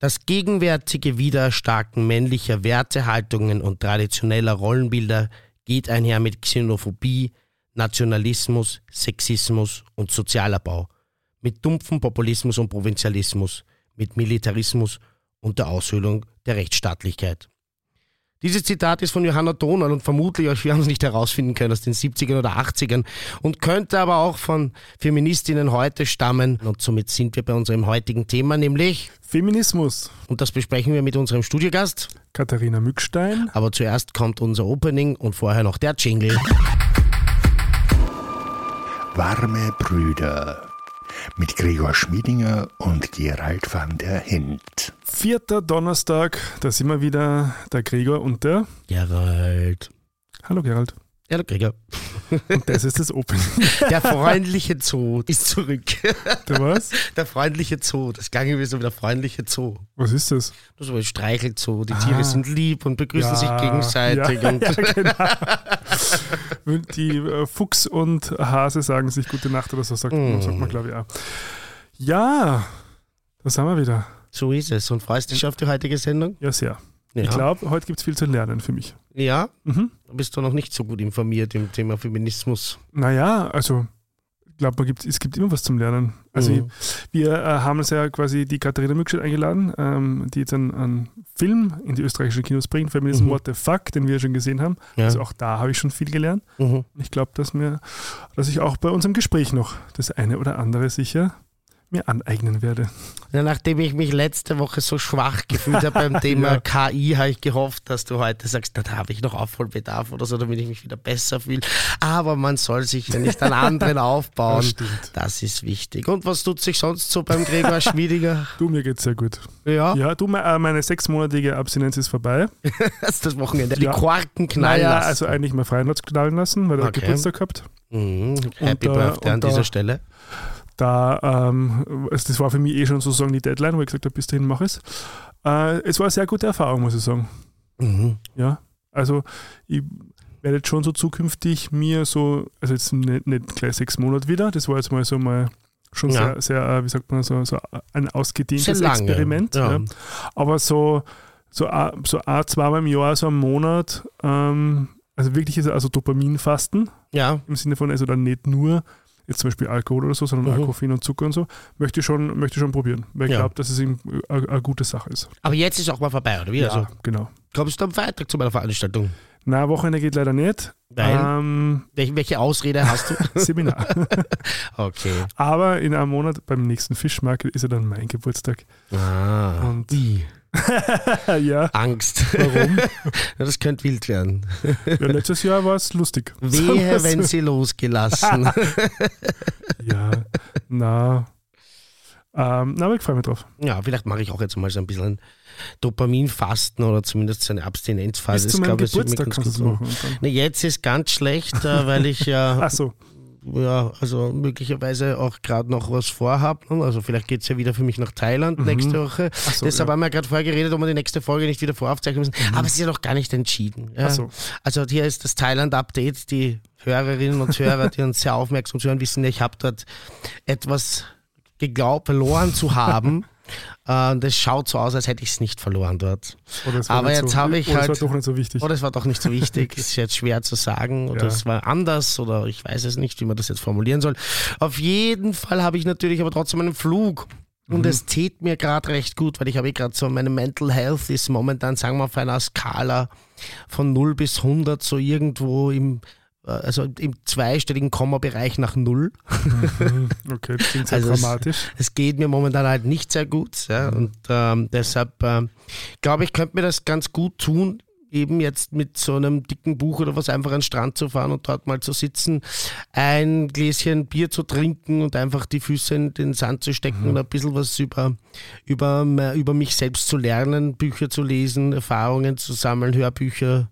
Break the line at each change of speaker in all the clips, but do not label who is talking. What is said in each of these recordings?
Das gegenwärtige Widerstarken männlicher Wertehaltungen und traditioneller Rollenbilder geht einher mit Xenophobie, Nationalismus, Sexismus und Sozialabbau, mit dumpfem Populismus und Provinzialismus, mit Militarismus und der Aushöhlung der Rechtsstaatlichkeit. Dieses Zitat ist von Johanna Donal und vermutlich, wir haben es nicht herausfinden können, aus den 70ern oder 80ern und könnte aber auch von Feministinnen heute stammen. Und somit sind wir bei unserem heutigen Thema, nämlich
Feminismus.
Und das besprechen wir mit unserem Studiogast
Katharina Mückstein.
Aber zuerst kommt unser Opening und vorher noch der Jingle.
Warme Brüder mit Gregor Schmiedinger und Gerald van der Hint.
Vierter Donnerstag, da sind wir wieder, der Gregor und der
Gerald.
Hallo Gerald.
Ja, der Gregor.
Und das ist das Opening.
Der freundliche Zoo ist zurück.
Der was?
Der freundliche Zoo. Das klang irgendwie so wie der freundliche Zoo.
Was ist das?
Das ist so ein Streichelzoo. Die Tiere sind lieb und begrüßen
Ja,
sich gegenseitig.
ja,
und
ja, genau. Die äh, Fuchs und Hase sagen sich gute Nacht oder so, sagt,
Mm.
sagt man, glaube ich, auch. Ja, da sind wir wieder.
so ist es. Und freust dich auf die heutige Sendung?
Ja, sehr.
Ja.
Ich glaube, heute gibt es viel zu lernen für mich.
Ja?
Mhm.
Bist du noch nicht so gut informiert im Thema Feminismus?
Naja, also ich glaube, es gibt immer was zum Lernen. Also
Mhm.
wir äh, haben uns ja quasi die Katharina Mückstedt eingeladen, ähm, die jetzt einen, einen Film in die österreichischen Kinos bringt, Feminism
Mhm.
What the Fuck, den wir schon gesehen haben.
Ja.
Also auch da habe ich schon viel gelernt.
Mhm.
Ich glaube, dass mir, dass ich auch bei unserem Gespräch noch das eine oder andere sicher mir aneignen werde.
Ja, nachdem ich mich letzte Woche so schwach gefühlt habe beim Thema
Ja.
KI, habe ich gehofft, dass du heute sagst, da habe ich noch Aufholbedarf oder so, damit ich mich wieder besser fühle. Aber man soll sich ja nicht an anderen aufbauen.
Das.
Das ist wichtig. Und was tut sich sonst so beim Gregor Schmiediger?
Du, mir geht's sehr gut.
Ja,
Ja, du, äh, meine sechsmonatige Abstinenz ist vorbei.
das ist das Wochenende. Die
Ja.
Korken knallen
Naja,
lassen.
also eigentlich mal freien knallen lassen, weil er
Okay.
Geburtstag gehabt.
Mhm. Happy
Und, äh,
Birthday an
und da-
dieser Stelle.
Da, ähm, also das war für mich eh schon sozusagen die Deadline, wo ich gesagt habe, bis dahin mache ich es. Äh, es war eine sehr gute Erfahrung, muss ich sagen.
Mhm.
Ja, also ich werde jetzt schon so zukünftig mir so, also jetzt nicht, nicht gleich sechs Monate wieder, das war jetzt mal so mal schon
Ja.
sehr, sehr, äh, wie sagt man, so, so ein ausgedehntes Experiment.
ja.
Ja. Aber so, so, a- so a- zweimal im Jahr, so einen Monat, ähm, also wirklich ist also Dopaminfasten,
Ja,
im Sinne von, also dann nicht nur jetzt zum Beispiel Alkohol oder so, sondern
Mhm.
Koffein und Zucker und so, möchte ich schon, möchte ich schon probieren, weil ich
Ja.
glaube, dass es eben eine gute Sache ist.
aber jetzt ist auch mal vorbei, oder wie? Also,
genau.
kommst du am Freitag zu meiner Veranstaltung?
Na, Wochenende geht leider nicht.
Weil,
Ähm,
welche, Ausrede hast du?
Seminar.
okay.
Aber in einem Monat beim nächsten Fischmarkt ist ja dann mein Geburtstag.
Ah.
Und-
Wie?
ja,
Angst.
warum?
Ja, das könnte wild werden.
ja, letztes Jahr war es lustig.
Wehe, wenn sie losgelassen.
Ja, na. Ähm, na, aber ich freue mich drauf.
ja, vielleicht mache ich auch jetzt mal so ein bisschen Dopaminfasten oder zumindest so eine Abstinenzphase.
Bis zu meinem Geburtstag kannst du machen. Und dann.
Ne, jetzt ist ganz schlecht, äh, weil ich ja,
Ach so,
ja also möglicherweise auch gerade noch was vorhabe. ne? Also vielleicht geht es ja wieder für mich nach Thailand
Mhm.
nächste Woche.
So
Deshalb
ja.
haben wir gerade vorher geredet, ob wir die nächste Folge nicht wieder voraufzeichnen müssen. Aber es ist ja noch gar nicht entschieden. Ja.
So.
Also hier ist das Thailand-Update. Die Hörerinnen und Hörer, die uns sehr aufmerksam zuhören, wissen, ich habe dort etwas geglaubt, verloren zu haben. Äh, Und es schaut so aus, als hätte ich es nicht verloren dort.
Oder es war
Aber jetzt
so,
habe ich
oder
halt-
Es war doch nicht so wichtig.
Oder es war doch nicht so wichtig, ist jetzt schwer zu sagen. Oder
Ja.
es war anders oder ich weiß es nicht, wie man das jetzt formulieren soll. Auf jeden Fall habe ich natürlich aber trotzdem einen Flug. Und es tät mir gerade recht gut, weil ich habe gerade so, meine Mental Health ist momentan, sagen wir, auf einer Skala von 0 bis 100 so irgendwo im, äh, also im zweistelligen Komma-Bereich nach 0.
Mhm. Okay, das klingt sehr
Also es-
dramatisch.
Es geht mir momentan halt nicht sehr gut. Ja? Und ähm, deshalb ähm, glaube ich, könnte mir das ganz gut tun, eben jetzt mit so einem dicken Buch oder was einfach an den Strand zu fahren und dort mal zu sitzen, ein Gläschen Bier zu trinken und einfach die Füße in den Sand zu stecken und ein bisschen was über, über, über mich selbst zu lernen, Bücher zu lesen, Erfahrungen zu sammeln, Hörbücher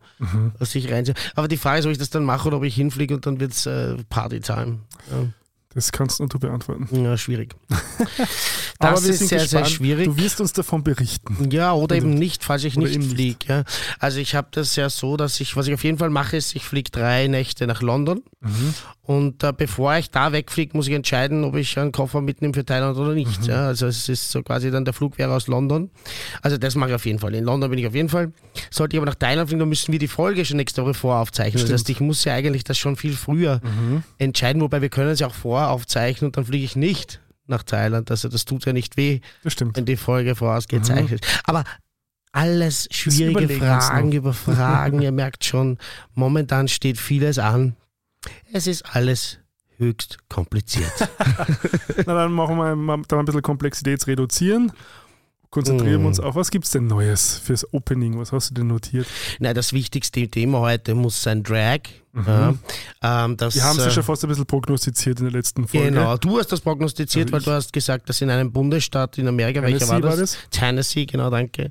sich rein. Aber die Frage ist, ob ich das dann mache oder ob ich hinfliege und dann wird es äh, Partytime. Ja.
Das kannst nur du beantworten.
Ja, schwierig.
Aber
Das
wir
ist
sind
sehr, sehr
gespannt.
schwierig.
Du wirst uns davon berichten.
Ja, oder eben nicht, falls ich nicht. fliege. Ja. Also ich habe das ja so, dass ich, was ich auf jeden Fall mache, ist, ich fliege drei Nächte nach London
Mhm.
Und äh, bevor ich da wegfliege, muss ich entscheiden, ob ich einen Koffer mitnehme für Thailand oder nicht.
Mhm.
Ja. Also es ist so quasi dann der Flug wäre aus London. Also das mache ich auf jeden Fall. In London bin ich auf jeden Fall. Sollte ich aber nach Thailand fliegen, dann müssen wir die Folge schon nächste Woche voraufzeichnen. Das heißt, ich muss ja eigentlich das schon viel früher
Mhm.
entscheiden, wobei wir können es ja auch voraufzeichnen und dann fliege ich nicht nach Thailand. Also das tut ja nicht weh
Das stimmt.
wenn die Folge vorausgezeichnet. Aber alles schwierige Fragen über Fragen. Ihr merkt schon, momentan steht vieles an. Es ist alles höchst kompliziert.
Na, dann machen wir mal, da ein bisschen Komplexität reduzieren. Konzentrieren
Mm.
wir uns auf, was gibt es denn Neues fürs Opening? Was hast du denn notiert?
Nein, das wichtigste Thema heute muss sein Drag. Ja, ähm, das,
Wir haben es ja
äh,
schon fast ein bisschen prognostiziert in der letzten Folge.
Genau, du hast das prognostiziert,
Also
weil du hast gesagt, dass in einem Bundesstaat in Amerika, welcher
Tennessee
war das?
war das?
Tennessee, genau, danke.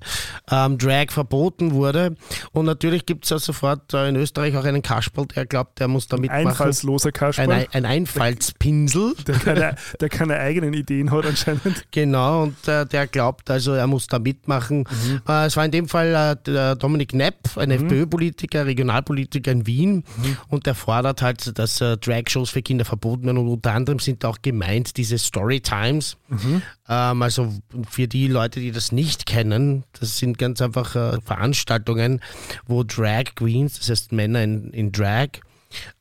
Ähm, Drag verboten wurde. Und natürlich gibt es ja sofort äh, in Österreich auch einen Kasperl, der glaubt, der muss da mitmachen.
Einfallsloser Kasperl,
Ein, ein Einfallspinsel.
der, keine, der keine eigenen Ideen hat anscheinend.
Genau, und äh, der glaubt also, er muss da mitmachen.
Mhm.
Äh, es war in dem Fall äh, der Dominik Nepp, ein FPÖ-Politiker, Regionalpolitiker in Wien,
Mhm.
Und der fordert halt, dass äh, Drag-Shows für Kinder verboten werden. Und unter anderem sind auch gemeint diese Storytimes.
Mhm.
Ähm, also für die Leute, die das nicht kennen, das sind ganz einfach äh, Veranstaltungen, wo Drag Queens, das heißt Männer in, in Drag,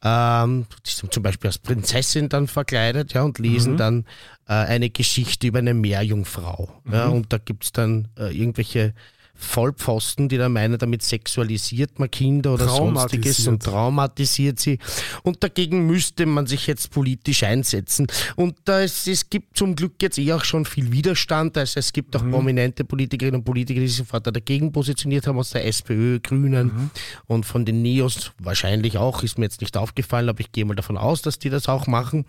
ähm, die sind zum Beispiel als Prinzessin dann verkleidet ja, und lesen
Mhm.
dann äh, eine Geschichte über eine Meerjungfrau. Ja, und da gibt es dann äh, irgendwelche Vollpfosten, die dann meinen, damit sexualisiert man Kinder oder sonstiges und traumatisiert sie. Und dagegen müsste man sich jetzt politisch einsetzen. Und äh, es, es gibt zum Glück jetzt eh auch schon viel Widerstand. Also es gibt auch prominente Politikerinnen und Politiker, die sich sofort dagegen positioniert haben aus der SPÖ, Grünen und von den Neos wahrscheinlich auch. Ist mir jetzt nicht aufgefallen, aber ich gehe mal davon aus, dass die das auch machen.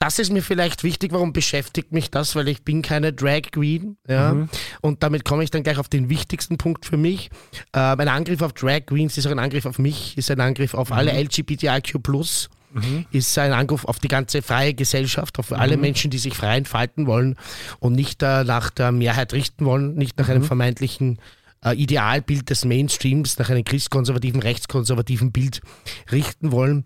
Das ist mir vielleicht wichtig. Warum beschäftigt mich das? Weil ich bin keine Drag Queen. Ja? Und damit komme ich dann gleich auf den wichtigsten Punkt für mich. Ähm, ein Angriff auf Drag Queens ist auch ein Angriff auf mich, ist ein Angriff auf alle LGBTIQ+. Ist ein Angriff auf die ganze freie Gesellschaft, auf alle Menschen, die sich frei entfalten wollen und nicht äh, nach der Mehrheit richten wollen, nicht nach einem vermeintlichen äh, Idealbild des Mainstreams, nach einem christkonservativen, rechtskonservativen Bild richten wollen.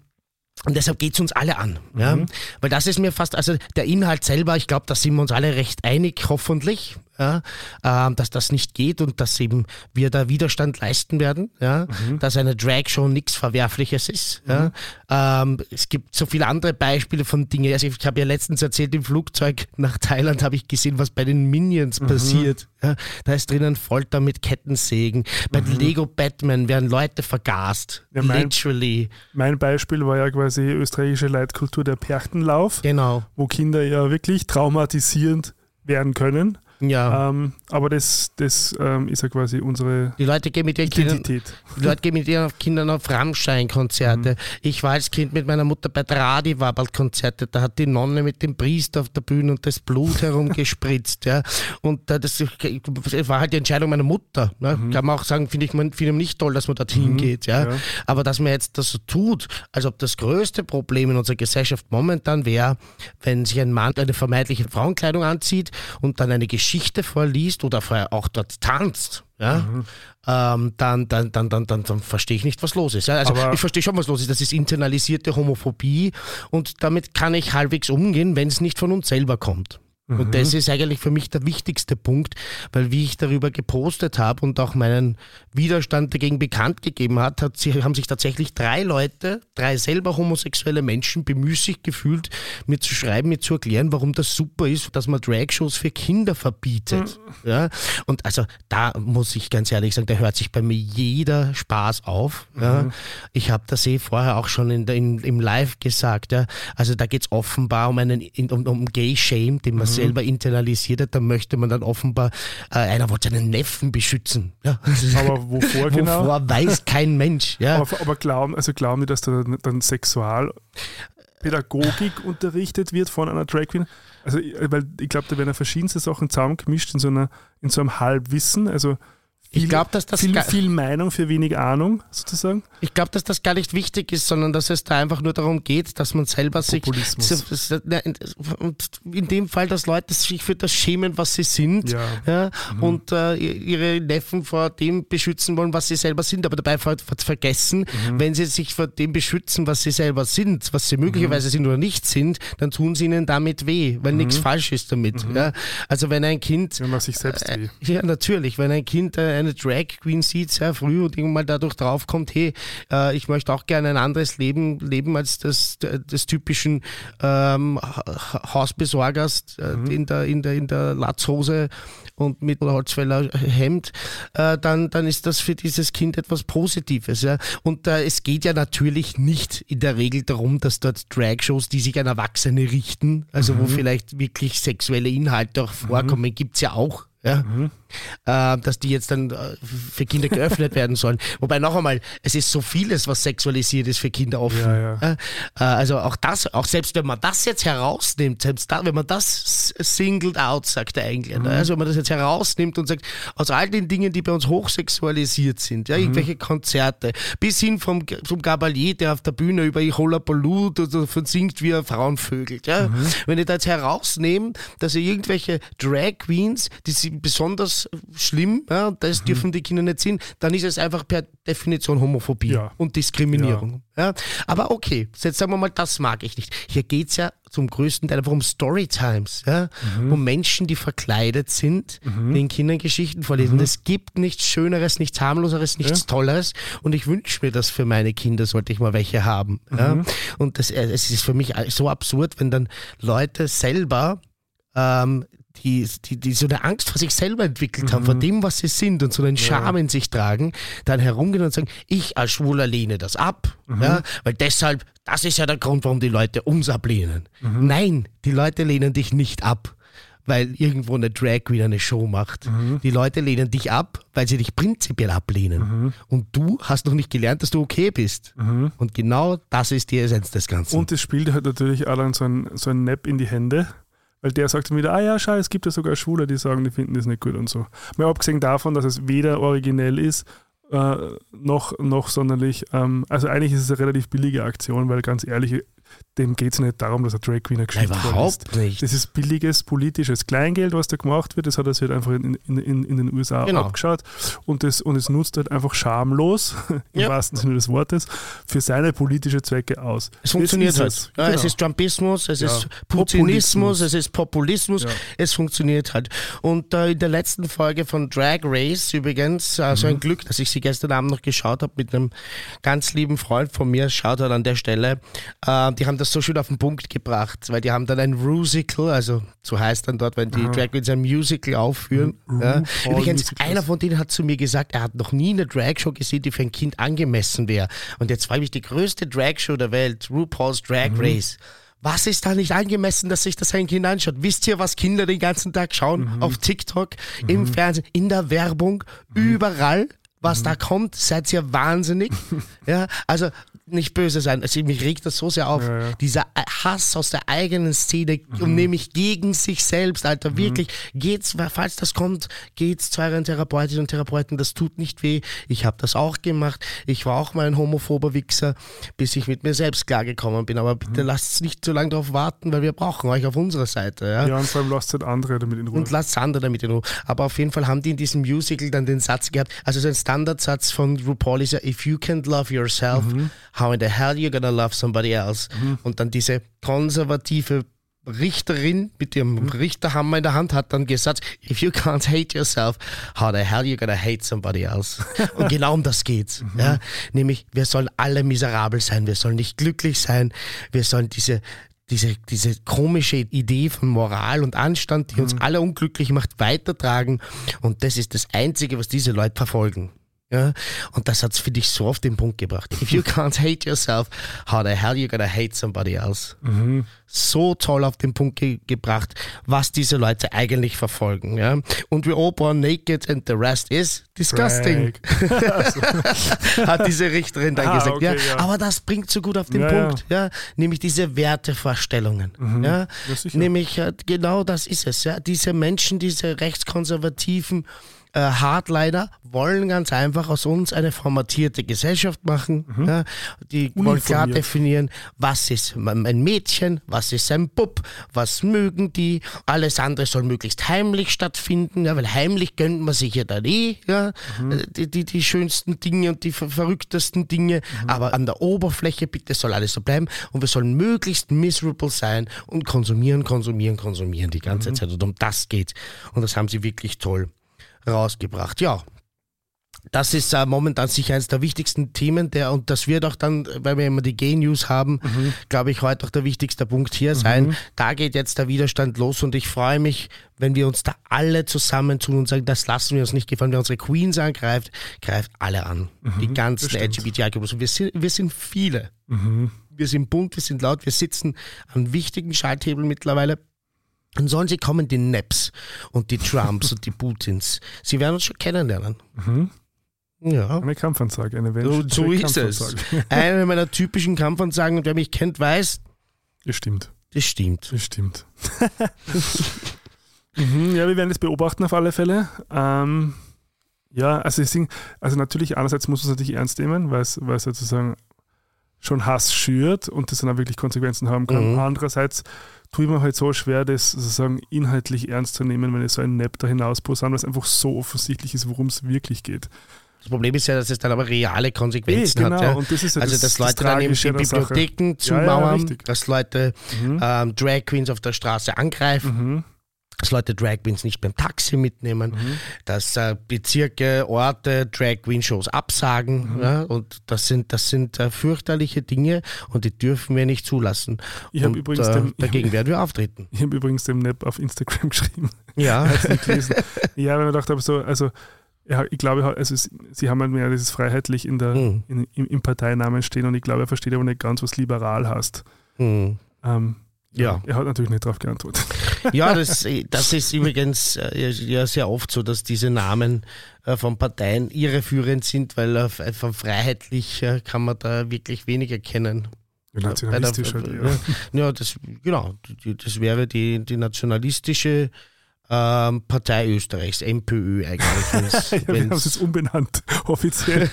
Und deshalb geht es uns alle an. Ja? Weil das ist mir fast, also der Inhalt selber, ich glaube, da sind wir uns alle recht einig, hoffentlich, ja? ähm, dass das nicht geht und dass eben wir da Widerstand leisten werden, ja? dass eine Drag-Show nichts Verwerfliches ist. Ja? Ähm, es gibt so viele andere Beispiele von Dingen. Also ich habe ja letztens erzählt, im Flugzeug nach Thailand habe ich gesehen, was bei den Minions passiert. Ja? Da ist drinnen Folter mit Kettensägen. Bei Lego Batman werden Leute vergast.
Ja, mein-
Literally.
Mein Beispiel war ja quasi österreichische Leitkultur der Perchtenlauf,
Genau.
wo Kinder ja wirklich traumatisierend werden können.
Ja.
Ähm, aber das, das ähm, ist ja quasi unsere
Die Leute gehen mit ihren Kindern,
Identität.
die Leute gehen mit ihren Kindern auf Rammstein-Konzerte.
Mhm.
Ich war als Kind mit meiner Mutter bei Tradi Wabald-Konzerte. Da hat die Nonne mit dem Priester auf der Bühne und das Blut herumgespritzt. ja. Und äh, das, das war halt die Entscheidung meiner Mutter. Ne? Kann man auch sagen, finde ich man, ich nicht toll, dass man dorthin geht. Ja?
Mhm. ja.
Aber dass man jetzt das so tut, als ob das größte Problem in unserer Gesellschaft momentan wäre, wenn sich ein Mann eine vermeintliche Frauenkleidung anzieht und dann eine Geschichte vorliest oder vorher auch dort tanzt. Ja,
Mhm.
ähm, dann, dann, dann, dann, dann, dann verstehe ich nicht, was los ist. Ja, also
Aber-
ich verstehe schon, was los ist. Das ist internalisierte Homophobie und damit kann ich halbwegs umgehen, wenn es nicht von uns selber kommt.
Mhm.
Und das ist eigentlich für mich der wichtigste Punkt, weil wie ich darüber gepostet habe und auch meinen Widerstand dagegen bekannt gegeben hat, hat sie, haben sich tatsächlich drei Leute, drei selber homosexuelle Menschen bemüßigt gefühlt, mir zu schreiben, mir zu erklären, warum das super ist, dass man Dragshows für Kinder verbietet. Ja? Und also da muss ich ganz ehrlich sagen, da hört sich bei mir jeder Spaß auf. Ja? Ich habe das eh vorher auch schon in, in, im Live gesagt. Ja? Also da geht es offenbar um einen um, um Gay-Shame, den man selber internalisiert hat. Da möchte man dann offenbar, äh, einer wollte seinen Neffen beschützen. Ja?
Aber wovor genau?
Wovor weiß kein Mensch. Ja?
Aber, aber glauben, also glauben die, dass da dann Sexualpädagogik unterrichtet wird von einer Drag Queen? Also, weil ich glaube, da werden ja verschiedenste Sachen zusammengemischt in so, einer, in so einem Halbwissen. Also
ich glaube, dass das
viel,
gar-
viel Meinung für wenig Ahnung, sozusagen.
Ich glaube, dass das gar nicht wichtig ist, sondern dass es da einfach nur darum geht, dass man selber sich.
Populismus.
In- Und in dem Fall, dass Leute sich für das schämen, was sie sind.
Ja.
Ja, und äh, ihre Neffen vor dem beschützen wollen, was sie selber sind, aber dabei ver ver vergessen, wenn sie sich vor dem beschützen, was sie selber sind, was sie möglicherweise sind oder nicht sind, dann tun sie ihnen damit weh, weil nichts falsch ist damit. Ja? Also wenn ein Kind
Wenn man sich selbst weh.
ja, natürlich. Wenn ein Kind äh, eine Drag Queen sieht sehr früh und irgendwann mal dadurch draufkommt, hey, äh, ich möchte auch gerne ein anderes Leben leben als das des typischen ähm, Ha- Hausbesorgers äh, in, der, in, der, in der Latzhose und mit Holzfäller Hemd, äh, dann, dann ist das für dieses Kind etwas Positives. Ja? Und äh, es geht ja natürlich nicht in der Regel darum, dass dort Drag-Shows, die sich an Erwachsene richten, also wo vielleicht wirklich sexuelle Inhalte auch vorkommen, gibt's ja auch. Ja? Äh, dass die jetzt dann äh, für Kinder geöffnet werden sollen. Wobei noch einmal, es ist so vieles, was sexualisiert ist für Kinder offen.
Ja, ja.
Äh, also auch das, auch selbst wenn man das jetzt herausnimmt, selbst da, wenn man das singled out, sagt der Engländer, also wenn man das jetzt herausnimmt und sagt, aus all den Dingen, die bei uns hochsexualisiert sind, ja, irgendwelche Konzerte, bis hin vom, vom Gabalier, der auf der Bühne über Ihola Balut oder davon singt, wie er Frauen vögelt. Ja? Wenn ich da jetzt herausnehme, dass ihr irgendwelche Drag Queens, die sind besonders schlimm, ja, das dürfen die Kinder nicht sehen, dann ist es einfach per Definition Homophobie
Ja.
und Diskriminierung. Ja. Aber okay, jetzt sagen wir mal, das mag ich nicht. Hier geht es ja zum größten Teil einfach um Storytimes, ja? um Menschen, die verkleidet sind, den Kindern Geschichten vorlesen. Es gibt nichts Schöneres, nichts harmloseres, nichts Tolleres und ich wünsche mir das für meine Kinder, sollte ich mal welche haben. Ja? Und das, äh, es ist für mich so absurd, wenn dann Leute selber ähm, die, die, die so eine Angst vor sich selber entwickelt haben, vor dem, was sie sind und so einen Scham in sich tragen, dann herumgehen und sagen, ich als Schwuler lehne das ab, ja, weil deshalb, das ist ja der Grund, warum die Leute uns ablehnen. Nein, die Leute lehnen dich nicht ab, weil irgendwo eine Drag Queen eine Show macht. Die Leute lehnen dich ab, weil sie dich prinzipiell ablehnen. Und du hast noch nicht gelernt, dass du okay bist. Und genau das ist die Essenz des Ganzen.
Und das spielt halt natürlich dann so ein, so ein Nap in die Hände, weil der sagt dann wieder, ah ja, schau, es gibt ja sogar Schwule, die sagen, die finden das nicht gut und so. Mal abgesehen davon, dass es weder originell ist, äh, noch, noch sonderlich, ähm, also eigentlich ist es eine relativ billige Aktion, weil ganz ehrlich, dem geht es nicht darum, dass er Drag Queen
Nein,
Geschichte
überhaupt
vorliest.
nicht.
Das ist billiges politisches Kleingeld, was da gemacht wird. Das hat er sich halt einfach in, in, in, in den USA
Genau.
abgeschaut und das, und es nutzt halt einfach schamlos, im
Ja.
wahrsten Sinne des Wortes, für seine politische Zwecke aus.
Es funktioniert halt.
ist
Ja,
Genau.
Es ist Trumpismus, es
Ja.
ist Putinismus,
Populismus.
es ist Populismus, es funktioniert halt. Und äh, in der letzten Folge von Drag Race übrigens, also
Mhm.
ein Glück, dass ich sie gestern Abend noch geschaut habe mit einem ganz lieben Freund von mir, schaut halt an der Stelle, äh, die haben das so schön auf den Punkt gebracht, weil die haben dann ein Rusical, also so heißt dann dort, wenn die Drag Queens ein Musical aufführen. Ja.
RuPaul
Übrigens,
Musicals.
einer von denen hat zu mir gesagt, er hat noch nie eine Dragshow gesehen, die für ein Kind angemessen wäre. Und jetzt war ich die größte Dragshow der Welt, RuPaul's Drag
Mhm.
Race. Was ist da nicht angemessen, dass sich das ein Kind anschaut? Wisst ihr, was Kinder den ganzen Tag schauen?
Mhm.
Auf TikTok, im Fernsehen, in der Werbung, überall. Was
Mhm.
da kommt, seid ihr wahnsinnig. ja, also nicht böse sein. Also mich regt das so sehr auf.
Ja, ja.
Dieser Hass aus der eigenen Szene und nämlich gegen sich selbst, Alter. Wirklich, geht's, falls das kommt, geht's zu euren Therapeutinnen und Therapeuten. Das tut nicht weh. Ich habe das auch gemacht. Ich war auch mal ein homophober Wichser, bis ich mit mir selbst klargekommen bin. Aber bitte lasst nicht zu lange darauf warten, weil wir brauchen euch auf unserer Seite. Ja?
Ja, und vor allem lasst halt andere damit in Ruhe.
Und lasst andere damit in Ruhe. Aber auf jeden Fall haben die in diesem Musical dann den Satz gehabt, also so ein Standardsatz von RuPaul ist ja, if you can't love yourself, how in the hell you gonna love somebody else? Und dann diese konservative Richterin mit ihrem Richterhammer in der Hand hat dann gesagt, if you can't hate yourself, how the hell you gonna hate somebody else? Und genau um das geht's. Ja? Nämlich, wir sollen alle miserabel sein, wir sollen nicht glücklich sein, wir sollen diese diese, diese komische Idee von Moral und Anstand, die uns alle unglücklich macht, weitertragen. Und das ist das Einzige, was diese Leute verfolgen. Ja? Und das hat's für dich so auf den Punkt gebracht. If you can't hate yourself, how the hell you gonna hate somebody else? so toll auf den Punkt ge gebracht, was diese Leute eigentlich verfolgen. Ja? Und we all born naked and the rest is disgusting. Hat diese Richterin dann
Ah,
gesagt.
okay,
ja?
ja.
Aber das bringt so gut auf den
Ja.
Punkt. Ja? Nämlich diese Wertevorstellungen.
Mhm.
Ja? Nämlich äh, genau das ist es. Ja? Diese Menschen, diese rechtskonservativen äh, Hardliner wollen ganz einfach aus uns eine formatierte Gesellschaft machen. Ja? Die wollen klar definieren, was ist ein Mädchen, was ist ein Bub, was mögen die. Alles andere soll möglichst heimlich stattfinden, ja? weil heimlich gönnt man sich ja dann eh ja? Äh, die, die, die schönsten Dinge und die ver verrücktesten Dinge. Aber an der Oberfläche bitte soll alles so bleiben und wir sollen möglichst miserable sein und konsumieren, konsumieren, konsumieren die ganze Zeit. Und um das geht. Und das haben sie wirklich toll rausgebracht. Ja, das ist äh, momentan sicher eines der wichtigsten Themen, der, und das wird auch dann, weil wir immer die Gay-News haben, glaube ich, heute auch der wichtigste Punkt hier sein. Da geht jetzt der Widerstand los und ich freue mich, wenn wir uns da alle zusammentun und sagen, das lassen wir uns nicht gefallen. Wer unsere Queens angreift, greift alle an. die ganzen. LGBTI-Gruppen. Wir sind, wir sind viele.
Mhm.
Wir sind bunt, wir sind laut, wir sitzen an wichtigen Schalthebeln mittlerweile. Dann sollen sie kommen, die Neps und die Trumps und die Putins. Sie werden uns schon kennenlernen. Ja.
Eine Kampfansage, eine
So,
welche
so ist es. Eine meiner typischen Kampfansagen, und wer mich kennt, weiß,
Das stimmt.
das stimmt.
Das stimmt. mhm, ja, wir werden das beobachten auf alle Fälle. Ähm, ja, also, es sind, also natürlich, einerseits muss man es natürlich ernst nehmen, weil es, weil es sozusagen schon Hass schürt und das dann auch wirklich Konsequenzen haben kann.
Mhm.
Andererseits tue ich mir halt so schwer, das sozusagen inhaltlich ernst zu nehmen, wenn ich so einen Nap da hinaus posaunt, weil es einfach so offensichtlich ist, worum es wirklich geht.
Das Problem ist ja, dass es dann aber reale Konsequenzen
Eh, genau,
hat. Ja.
und das ist ja
also,
das-
dass
das
Leute dann eben die
Sache.
Bibliotheken
Ja, ja,
zumauern,
richtig.
dass Leute
Mhm.
ähm, Drag Queens auf der Straße angreifen,
Mhm.
Dass Leute Drag Queens nicht beim Taxi mitnehmen,
Mhm.
dass äh, Bezirke, Orte Drag Queen Shows absagen.
Mhm.
Ja, und das sind, das sind äh, fürchterliche Dinge und die dürfen wir nicht zulassen.
Ich
und,
übrigens
äh,
den-
dagegen werden wir auftreten.
Ich habe übrigens dem Nap auf Instagram geschrieben.
Ja.
Ja, weil ich gedacht habe, so, also ja, ich glaube, also sie haben halt mehr dieses freiheitlich in der,
Hm.
in, im, im Parteinamen stehen und ich glaube, er versteht aber nicht ganz, was liberal heißt.
Hm.
Ähm,
Ja.
Er hat natürlich nicht darauf geantwortet.
Ja, das, das ist übrigens äh, ja sehr oft so, dass diese Namen äh, von Parteien irreführend sind, weil äh, von freiheitlich äh, kann man da wirklich wenig erkennen.
Nationalistisch
der-
halt eher.
Ja, das, genau, das wäre die, die nationalistische ähm, Partei Österreichs, MPÖ eigentlich.
Ja, wir haben es jetzt umbenannt, offiziell.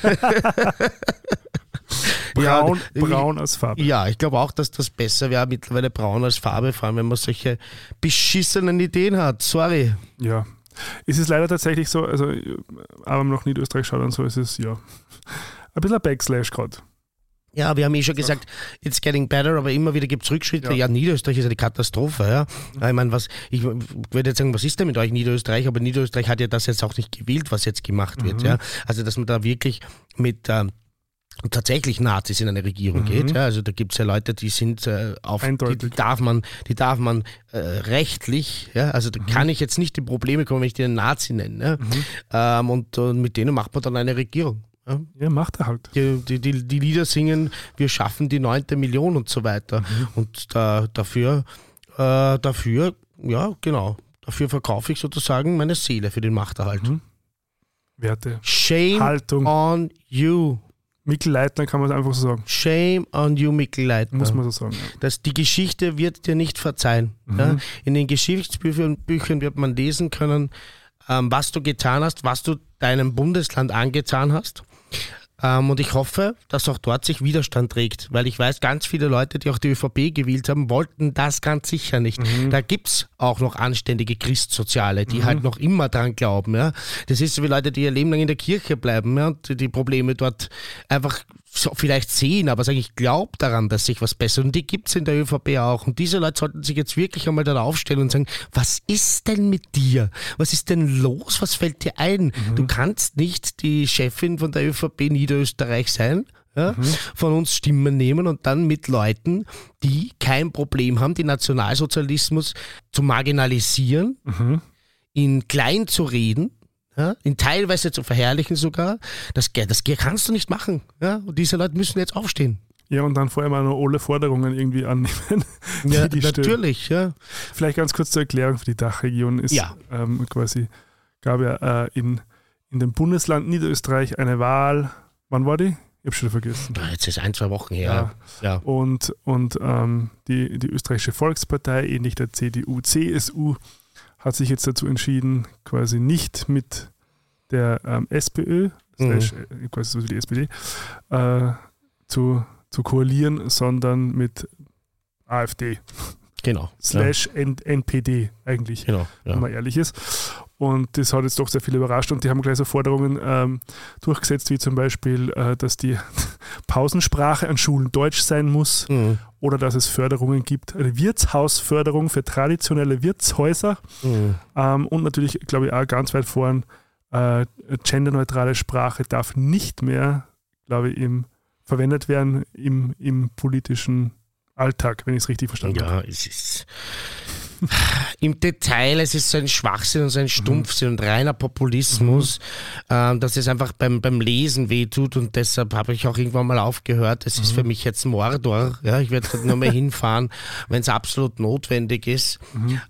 Ja,
braun,
die-
braun als Farbe.
Ja, ich glaube auch, dass das besser wäre, mittlerweile braun als Farbe, vor allem wenn man solche beschissenen Ideen hat. Sorry.
Ja. Es ist leider tatsächlich so, also, aber noch Niederösterreich schaut und so, ist es ja ein bisschen ein Backslash gerade.
Ja, wir haben eh schon gesagt, it's getting better, aber immer wieder gibt es Rückschritte. Ja.
Ja.
Niederösterreich ist eine Katastrophe. Ja. Ja, Ich meine, was, ich würde jetzt sagen, was ist denn mit euch Niederösterreich? Aber Niederösterreich hat ja das jetzt auch nicht gewählt, was jetzt gemacht wird.
Mhm.
Ja. Also, dass man da wirklich mit ähm, tatsächlich Nazis in eine Regierung
Mhm.
geht. Ja. Also da gibt es ja Leute, die sind äh, auf, die,
Eindeutig.
die darf man, die darf man äh, rechtlich, ja. Also da kann ich jetzt nicht in Probleme kommen, wenn ich die einen Nazi nenne. Ja. Ähm, und, und mit denen macht man dann eine Regierung. Ja
Ja, macht er halt.
die, die, die, die Lieder singen, wir schaffen die neunte Million und so weiter.
Mhm.
Und da, dafür, äh, dafür, ja, genau, dafür verkaufe ich sozusagen meine Seele für den Machterhalt.
Mhm. Werte.
Shame
Haltung.
on you.
Mikkel Leitner kann man es einfach so sagen.
Shame on you, Mikkel Leitner.
Muss man so sagen. Ja.
Das, die Geschichte wird dir nicht verzeihen.
Mhm.
Ja? In den Geschichtsbüchern Büchern wird man lesen können, ähm, was du getan hast, was du deinem Bundesland angetan hast. Ähm, und ich hoffe, dass auch dort sich Widerstand trägt, weil ich weiß, ganz viele Leute, die auch die ÖVP gewählt haben, wollten das ganz sicher nicht. Da gibt es auch noch anständige Christsoziale, die halt noch immer dran glauben. Ja? Das ist so wie Leute, die ihr Leben lang in der Kirche bleiben ja? und die Probleme dort einfach so vielleicht sehen, aber sagen, ich glaube daran, dass sich was bessert. Und die gibt es in der ÖVP auch. Und diese Leute sollten sich jetzt wirklich einmal dann aufstellen und sagen, was ist denn mit dir? Was ist denn los? Was fällt dir ein? Du kannst nicht die Chefin von der ÖVP Niederösterreich sein. Ja, von uns Stimmen nehmen und dann mit Leuten, die kein Problem haben, den Nationalsozialismus zu marginalisieren, ihn klein zu reden, ja, ihn teilweise zu verherrlichen sogar. Das, das kannst du nicht machen. Ja? Und diese Leute müssen jetzt aufstehen.
Ja, und dann vor allem auch noch alle Forderungen irgendwie annehmen.
Ja, natürlich, ja.
Vielleicht ganz kurz zur Erklärung für die Dachregion ist
Ja.
ähm, quasi, gab ja äh, in, in dem Bundesland Niederösterreich eine Wahl. Wann war die? Ich habe schon vergessen.
Ah, Jetzt ist ein, zwei Wochen her. Ja.
Und, und ähm, die, die österreichische Volkspartei, ähnlich der CDU, CSU, hat sich jetzt dazu entschieden, quasi nicht mit der ähm, SPÖ,
Mhm.
äh, quasi so wie die SPD, äh, zu, zu koalieren, sondern mit AfD,
Genau.
slash N NPD eigentlich
Ja, genau.
wenn
Ja.
man ehrlich ist. Und das hat jetzt doch sehr viele überrascht und die haben gleich so Forderungen ähm, durchgesetzt, wie zum Beispiel, äh, dass die Pausensprache an Schulen Deutsch sein muss
Mhm.
oder dass es Förderungen gibt, eine Wirtshausförderung für traditionelle Wirtshäuser
Mhm.
ähm, und natürlich, glaube ich, auch ganz weit vorn, äh, genderneutrale Sprache darf nicht mehr, glaube ich, im, verwendet werden im, im politischen Alltag, wenn ich es richtig verstanden habe.
Ja, es ist im Detail, es ist so ein Schwachsinn und so ein Stumpfsinn und reiner Populismus, ähm, dass es einfach beim, beim Lesen wehtut und deshalb habe ich auch irgendwann mal aufgehört. Es ist für mich jetzt Mordor. Ja, ich werde dort nur mehr hinfahren, wenn es absolut notwendig ist.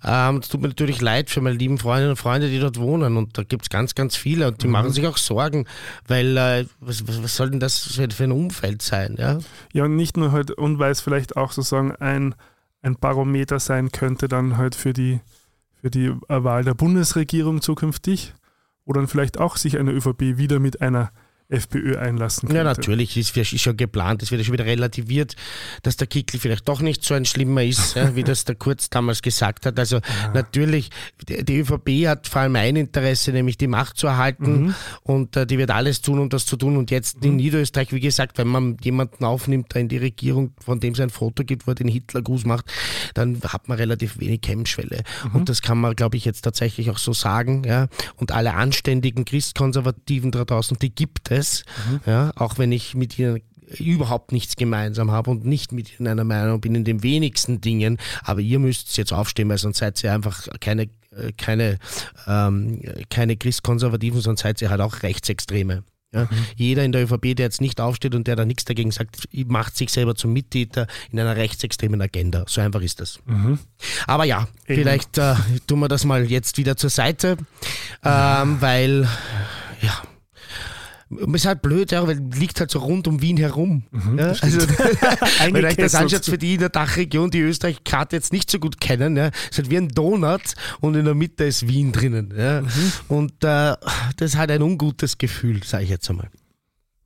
Ähm, es tut mir natürlich leid für meine lieben Freundinnen und Freunde, die dort wohnen und da gibt es ganz, ganz viele und die machen sich auch Sorgen, weil äh, was, was, soll denn das für, für ein Umfeld sein? Ja?
Ja, und nicht nur halt, und weil es vielleicht auch sozusagen ein, ein Barometer sein könnte, dann halt für die, für die äh, Wahl der Bundesregierung zukünftig, wo dann vielleicht auch sich eine ÖVP wieder mit einer FPÖ einlassen könnte.
Ja, natürlich, ist, ist schon geplant, es wird ja schon wieder relativiert, dass der Kickl vielleicht doch nicht so ein schlimmer ist, ja, wie das der Kurz damals gesagt hat. Also natürlich, die, ÖVP hat vor allem ein Interesse, nämlich die Macht zu erhalten und äh, die wird alles tun, um das zu tun. Und jetzt in Niederösterreich, wie gesagt, wenn man jemanden aufnimmt da in die Regierung, von dem es ein Foto gibt, wo er den Hitlergruß macht, dann hat man relativ wenig Hemmschwelle. Und das kann man, glaube ich, jetzt tatsächlich auch so sagen. Ja. Und alle anständigen Christkonservativen da draußen, die gibt es. Ja, auch wenn ich mit ihnen überhaupt nichts gemeinsam habe und nicht mit ihnen einer Meinung bin in den wenigsten Dingen, aber ihr müsst jetzt aufstehen, weil sonst seid ihr einfach keine, äh, keine, ähm, keine Christkonservativen, sondern seid ihr halt auch Rechtsextreme. Ja, Jeder in der ÖVP, der jetzt nicht aufsteht und der da nichts dagegen sagt, macht sich selber zum Mittäter in einer rechtsextremen Agenda. So einfach ist das. Aber ja,
Eben.
vielleicht äh, tun wir das mal jetzt wieder zur Seite, ähm, weil, ja, ist halt blöd, ja, weil liegt halt so rund um Wien herum. ja, also, euch das anschaut, für die in der Dachregion, die Österreich gerade jetzt nicht so gut kennen, ja, ist halt wie ein Donut und in der Mitte ist Wien drinnen. Ja. Und äh, das ist halt ein ungutes Gefühl, sage ich jetzt einmal.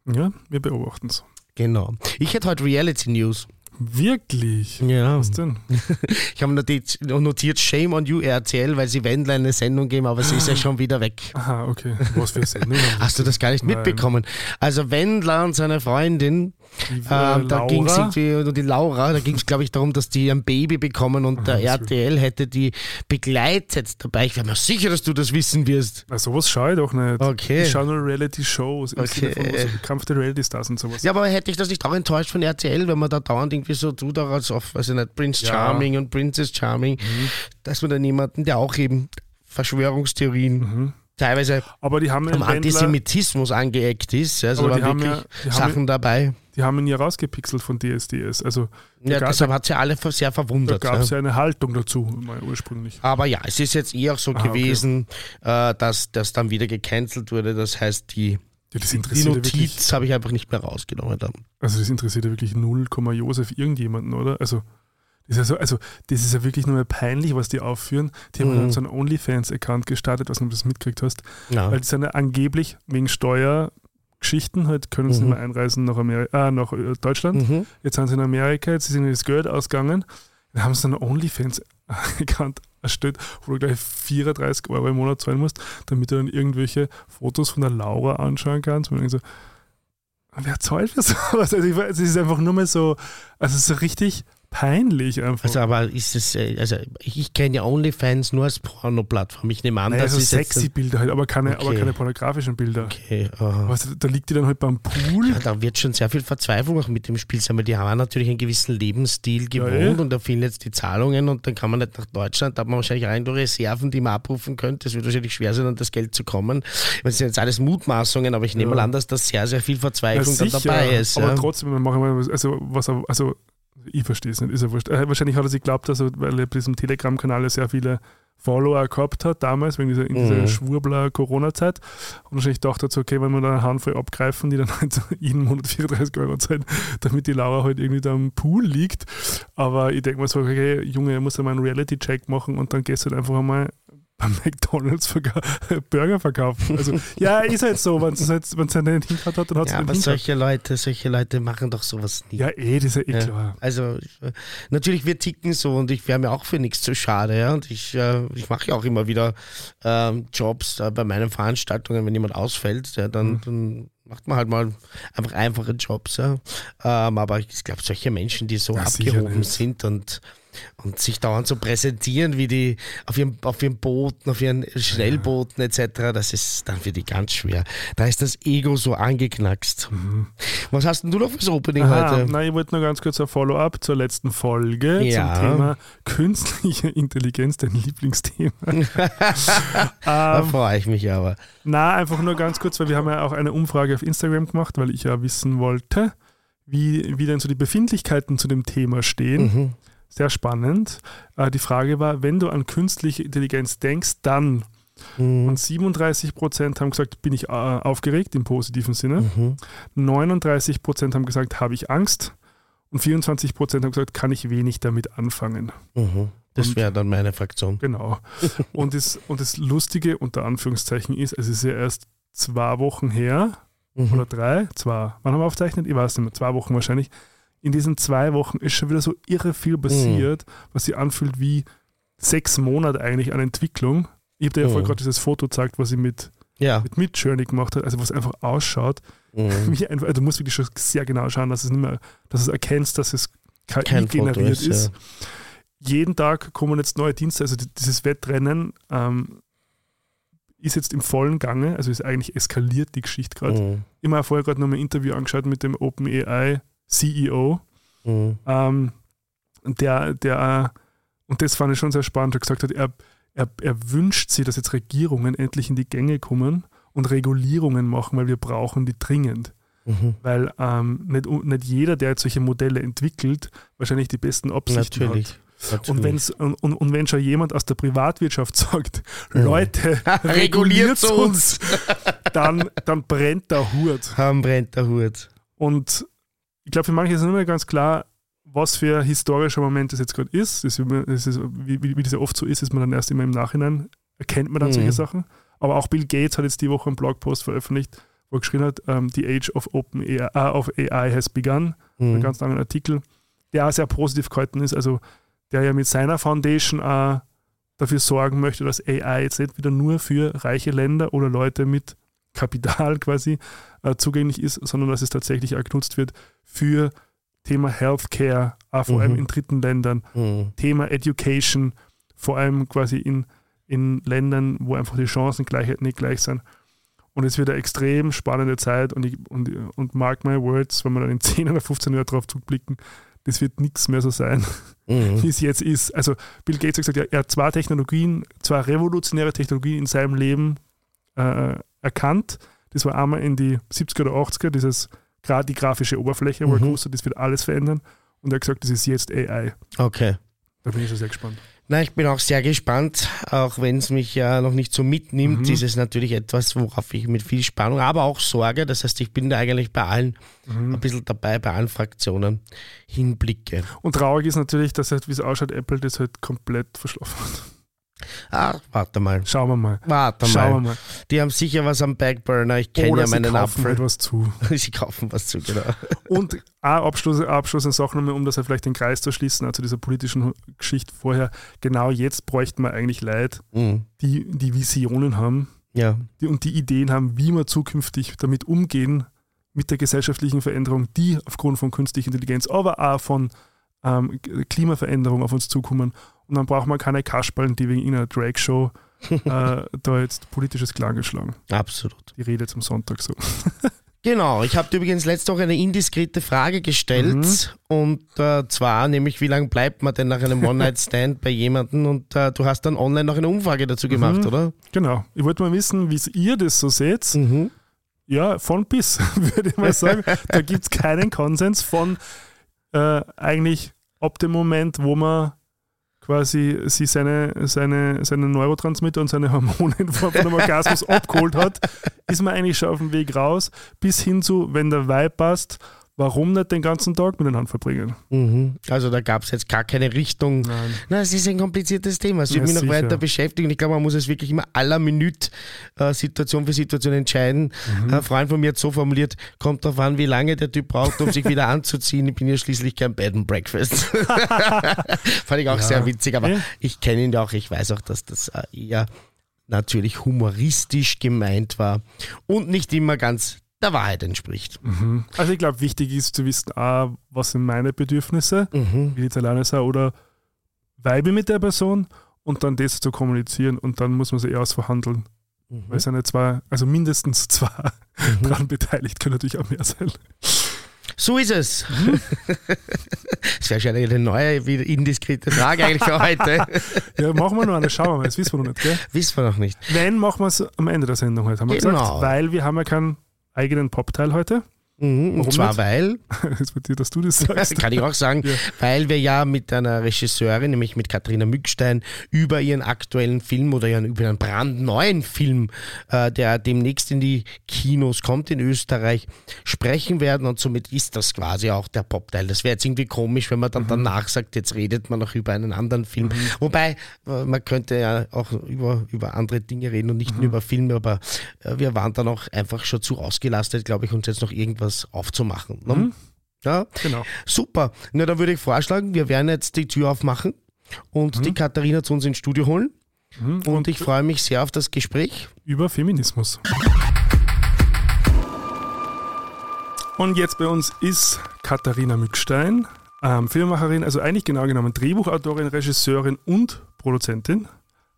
Ja, wir beobachten es.
Genau. Ich hätte heute Reality News.
Wirklich?
Ja.
Was denn?
Ich habe notiert, notiert Shame on you RTL, weil sie Wendler eine Sendung geben, aber sie ist ja schon wieder weg.
Aha, okay. Was für eine Sendung?
Hast du das gar nicht
Nein.
mitbekommen? Also Wendler und seine Freundin,
Die, äh,
ähm, da ging es irgendwie, und die Laura, da ging es glaube ich darum, dass die ein Baby bekommen und der
so.
RTL hätte die begleitet dabei. Ich wäre mir sicher, dass du das wissen wirst.
Na, sowas schaue ich doch nicht.
Okay.
Ich schaue nur Reality-Shows im
Okay.
Sinne Kampf der Reality-Stars und sowas.
Ja, aber hätte ich das nicht auch enttäuscht von RTL, wenn man da dauernd irgendwie so tut, auch als auf, also nicht Prince
Ja.
Charming und Princess Charming, dass man dann jemanden, der auch eben Verschwörungstheorien
Mhm.
Teilweise
Aber die haben
am Antisemitismus angeeckt ist. Also
Aber
waren wirklich
ja-
Sachen dabei.
die haben ihn ja rausgepixelt von DSDS. Also
Ja, deshalb hat sie alle sehr
da
verwundert.
gab es
ja.
ja eine Haltung dazu, mal ursprünglich.
Aber ja, es ist jetzt eher auch so
Ah, okay.
gewesen, äh, dass das dann wieder gecancelt wurde. Das heißt, die,
Ja, das
die
ja
Notiz habe ich einfach nicht mehr rausgenommen. Dann.
also das interessiert ja wirklich 0, Josef irgendjemanden, oder? Also das ist ja, so, also das ist ja wirklich nur mehr peinlich, was die aufführen. Die haben
Mhm.
dann so einen OnlyFans-Account gestartet, was du das mitgekriegt hast.
Ja.
Weil die sind ja angeblich wegen Steuergeschichten, halt können sie
Mhm.
nicht mehr einreisen nach, Amerika, äh, nach äh, Deutschland.
Mhm.
Jetzt sind sie in Amerika, jetzt ist ihnen das Geld ausgegangen. Dann haben sie einen OnlyFans-Account erstellt, wo du gleich 34 Euro im Monat zahlen musst, damit du dann irgendwelche Fotos von der Laura anschauen kannst. Und so, wer zahlt für sowas? Also ich, weiß, es ist einfach nur mal so, also so richtig peinlich einfach.
Also, aber ist es, äh, also ich, kenne ja OnlyFans nur als Porno-Plattform. Ich nehme an,
naja,
das
so
ist
sexy Bilder halt, aber keine, aber
Okay.
keine pornografischen Bilder.
Okay, aha.
Weißt du, da liegt die dann halt beim Pool.
Ja, da wird schon sehr viel Verzweiflung auch mit dem Spiel sein, weil die haben natürlich einen gewissen Lebensstil
Ja,
gewohnt
eh.
und da fehlen jetzt die Zahlungen und dann kann man nicht nach Deutschland, da hat man wahrscheinlich rein Reserven, die man abrufen könnte. Es wird wahrscheinlich schwer sein, an das Geld zu kommen. Das sind jetzt alles Mutmaßungen, aber ich nehme
Ja.
mal an, dass da sehr, sehr viel
Ja,
Verzweiflung
sicher,
dabei ist.
aber
ja.
trotzdem, machen wir, also, was also, ich verstehe es nicht, ist ja wurscht. Äh, wahrscheinlich hat er sich geglaubt, also, weil er bei diesem Telegram-Kanal sehr viele Follower gehabt hat, damals, wegen dieser, in dieser
Mhm.
Schwurbler-Corona-Zeit. Und wahrscheinlich dachte er so, okay, wenn wir da eine Handvoll abgreifen, die dann halt jeden Monat 34 Euro zahlen, damit die Laura halt irgendwie da am Pool liegt. Aber ich denke mal so, okay, Junge, er muss ja mal einen Reality-Check machen und dann gehst du halt einfach einmal beim McDonalds verka- Burger verkaufen. Also, ja, ist halt so, wenn es halt, wenn's halt nicht hingehört hat, dann hat es
Ja, aber solche Leute, solche Leute machen doch sowas nie.
Ja, eh, das ist ja eh
Ja.
klar.
Also äh, natürlich wir ticken so und ich wäre mir auch für nichts zu schade, ja. Und ich, äh, ich mache ja auch immer wieder ähm, Jobs äh, bei meinen Veranstaltungen, wenn jemand ausfällt, ja, dann,
Mhm.
dann macht man halt mal einfach einfache Jobs, ja. Ähm, aber ich glaube, solche Menschen, die so
Ja,
abgehoben sind und und sich dauernd so präsentieren, wie die auf ihren, auf ihren Booten, auf ihren Schnellbooten etc., das ist dann für die ganz schwer. Da ist das Ego so angeknackst. Was hast denn du noch fürs Opening
Mhm. Aha,
heute?
nein, ich wollte nur ganz kurz ein Follow-up zur letzten Folge
Ja.
zum Thema künstliche Intelligenz, dein Lieblingsthema.
Da
ähm,
freue ich mich aber.
na, einfach nur ganz kurz, weil wir haben ja auch eine Umfrage auf Instagram gemacht, weil ich ja wissen wollte, wie, wie denn so die Befindlichkeiten zu dem Thema stehen.
Mhm.
Sehr spannend. Äh, die Frage war, wenn du an künstliche Intelligenz denkst, dann.
Mhm.
Und 37 Prozent haben gesagt, bin ich äh, aufgeregt im positiven Sinne.
Mhm.
39 Prozent haben gesagt, habe ich Angst. Und 24 Prozent haben gesagt, kann ich wenig damit anfangen.
Mhm. Das wäre dann meine Fraktion.
Genau. und, das, und das Lustige unter Anführungszeichen ist, es ist ja erst zwei Wochen her
Mhm.
oder drei, zwei. Wann haben wir aufgezeichnet? Ich weiß nicht mehr, zwei Wochen wahrscheinlich. In diesen zwei Wochen ist schon wieder so irre viel passiert, was sich anfühlt wie sechs Monate eigentlich an Entwicklung. Ich habe dir ja
Mhm.
vorher gerade dieses Foto gezeigt, was ich mit,
Ja.
mit Midjourney gemacht habe, also was einfach ausschaut.
Mhm.
Wie einfach, also du musst wirklich schon sehr genau schauen, dass es nicht mehr, dass es erkennst, dass es KI
Kein
generiert
ist,
ist. Jeden Tag kommen jetzt neue Dienste, also die- dieses Wettrennen ähm, ist jetzt im vollen Gange, also ist eigentlich eskaliert die Geschichte gerade.
Mhm.
Immer vorher gerade noch mal ein Interview angeschaut mit dem OpenAI CEO,
Mhm.
ähm, der, der, und das fand ich schon sehr spannend, der gesagt hat, er, er, er wünscht sich, dass jetzt Regierungen endlich in die Gänge kommen und Regulierungen machen, weil wir brauchen die dringend
Mhm.
weil ähm, nicht, nicht jeder, der jetzt solche Modelle entwickelt, wahrscheinlich die besten Absichten
Natürlich.
hat.
Natürlich.
Und, wenn's, und, und, und wenn schon jemand aus der Privatwirtschaft sagt,
Mhm.
Leute,
Reguliert uns!
dann, dann brennt der Hut.
Haben brennt der Hut.
Und ich glaube, für manche ist nicht mehr ganz klar, was für ein historischer Moment das jetzt gerade ist. Das ist, wie, wie, wie das ja oft so ist, ist man dann erst immer im Nachhinein, erkennt man dann
Mhm.
solche Sachen. Aber auch Bill Gates hat jetzt die Woche einen Blogpost veröffentlicht, wo er geschrieben hat, ähm, The Age of Open AI, äh, of AI has begun.
Mhm.
ganz langen Artikel, der auch sehr positiv gehalten ist, also der ja mit seiner Foundation auch dafür sorgen möchte, dass AI jetzt nicht wieder nur für reiche Länder oder Leute mit Kapital quasi äh, zugänglich ist, sondern dass es tatsächlich auch genutzt wird für Thema Healthcare, vor
Mhm.
allem in dritten Ländern,
Mhm.
Thema Education, vor allem quasi in, in Ländern, wo einfach die Chancengleichheit nicht gleich sind. Und es wird eine extrem spannende Zeit und, ich, und, und mark my words, wenn wir dann in 10 oder 15 Jahren drauf zurückblicken, das wird nichts mehr so sein,
Mhm.
wie es jetzt ist. Also Bill Gates hat gesagt, er- er hat zwei Technologien, zwei revolutionäre Technologien in seinem Leben äh, erkannt. Das war einmal in die 70er oder 80er, dieses, gerade die grafische Oberfläche, wo er
Mhm.
gewusst hat, das wird alles verändern. Und er hat gesagt, das ist jetzt AI.
Okay.
Da bin ich schon sehr gespannt.
Na, ich bin auch sehr gespannt, auch wenn es mich ja noch nicht so mitnimmt,
Mhm.
ist es natürlich etwas, worauf ich mit viel Spannung, aber auch Sorge, das heißt, ich bin da eigentlich bei allen
Mhm.
ein bisschen dabei, bei allen Fraktionen hinblicke.
Und traurig ist natürlich, dass halt, wie es ausschaut, Apple das halt komplett verschlafen hat.
Ah, warte mal.
Schauen wir mal.
Warte
Schauen wir
mal.
mal.
Die haben sicher was am Backburner. Ich kenne ja
sie
meinen
kaufen
Apfel.
etwas zu.
Sie kaufen was zu, genau.
Und eine Abschluss, eine abschließende Sache nochmal, um das ja vielleicht den Kreis zu schließen, also dieser politischen Geschichte vorher. Genau jetzt bräuchten wir eigentlich Leute,
Mhm.
die, die Visionen haben
Ja.
die, und die Ideen haben, wie wir zukünftig damit umgehen, mit der gesellschaftlichen Veränderung, die aufgrund von künstlicher Intelligenz, aber auch von ähm, Klimaveränderung auf uns zukommen. Und dann braucht man keine Kasperlen, die wegen einer Drag-Show äh, da jetzt politisches Klang geschlagen.
Absolut.
Die Rede zum Sonntag so.
Genau, ich habe dir übrigens letzte Woche eine indiskrete Frage gestellt mhm. und äh, zwar nämlich, wie lange bleibt man denn nach einem One-Night-Stand bei jemandem und äh, du hast dann online noch eine Umfrage dazu gemacht, mhm. oder?
Genau, ich wollte mal wissen, wie ihr das so seht. Mhm. Ja, von bis, würde ich mal sagen. da gibt es keinen Konsens von äh, eigentlich ab dem Moment, wo man quasi sie seine, seine, seine Neurotransmitter und seine Hormone in Form von einem Orgasmus abgeholt hat, ist man eigentlich schon auf dem Weg raus, bis hin zu, wenn der Vibe passt, warum nicht den ganzen Tag miteinander verbringen?
Mhm. Also da gab es jetzt gar keine Richtung. Nein. Na, es ist ein kompliziertes Thema. Es wird ja, mich noch sicher. weiter beschäftigen. Ich glaube, man muss es wirklich immer aller Minute äh, Situation für Situation entscheiden. Mhm. Ein Freund von mir hat so formuliert, kommt darauf an, wie lange der Typ braucht, um sich wieder anzuziehen. Ich bin ja schließlich kein Bed and Breakfast. Fand ich auch ja. sehr witzig, aber ja. ich kenne ihn ja auch. Ich weiß auch, dass das äh, eher natürlich humoristisch gemeint war und nicht immer ganz der Wahrheit entspricht.
Mhm. Also ich glaube, wichtig ist zu wissen, ah, was sind meine Bedürfnisse, mhm. will ich jetzt alleine sein oder weibe mit der Person und dann das zu kommunizieren und dann muss man sich eher ausverhandeln. Mhm. Weil es sind ja zwei, also mindestens zwei mhm. dran beteiligt, können natürlich auch mehr sein.
So ist es. Mhm. Das wäre schon eine neue, indiskrete Frage eigentlich für heute.
ja, machen wir noch eine, schauen wir mal, das wissen wir noch nicht, gell?
Wissen wir noch nicht.
Wenn, machen wir es am Ende der Sendung heute, haben wir genau. gesagt, weil wir haben ja keinen eigenen Popteil heute.
Mhm, und zwar nicht? weil.
Jetzt wird dir, dass du das sagst.
Kann ich auch sagen, ja. weil wir ja mit einer Regisseurin, nämlich mit Katharina Mückstein, über ihren aktuellen Film oder ihren, über einen brandneuen Film, äh, der demnächst in die Kinos kommt in Österreich, sprechen werden. Und somit ist das quasi auch der Popteil. Das wäre jetzt irgendwie komisch, wenn man dann mhm. danach sagt, jetzt redet man noch über einen anderen Film. Mhm. Wobei, äh, man könnte ja auch über, über andere Dinge reden und nicht nur mhm. über Filme, aber äh, wir waren dann auch einfach schon zu ausgelastet, glaube ich, uns jetzt noch irgendwas etwas aufzumachen. Ne? Mhm. Ja, genau. Super. Na, dann würde ich vorschlagen, wir werden jetzt die Tür aufmachen und mhm. die Katharina zu uns ins Studio holen. Mhm. Und, und ich freue mich sehr auf das Gespräch.
Über Feminismus. Und jetzt bei uns ist Katharina Mückstein, ähm, Filmemacherin, also eigentlich genau genommen Drehbuchautorin, Regisseurin und Produzentin.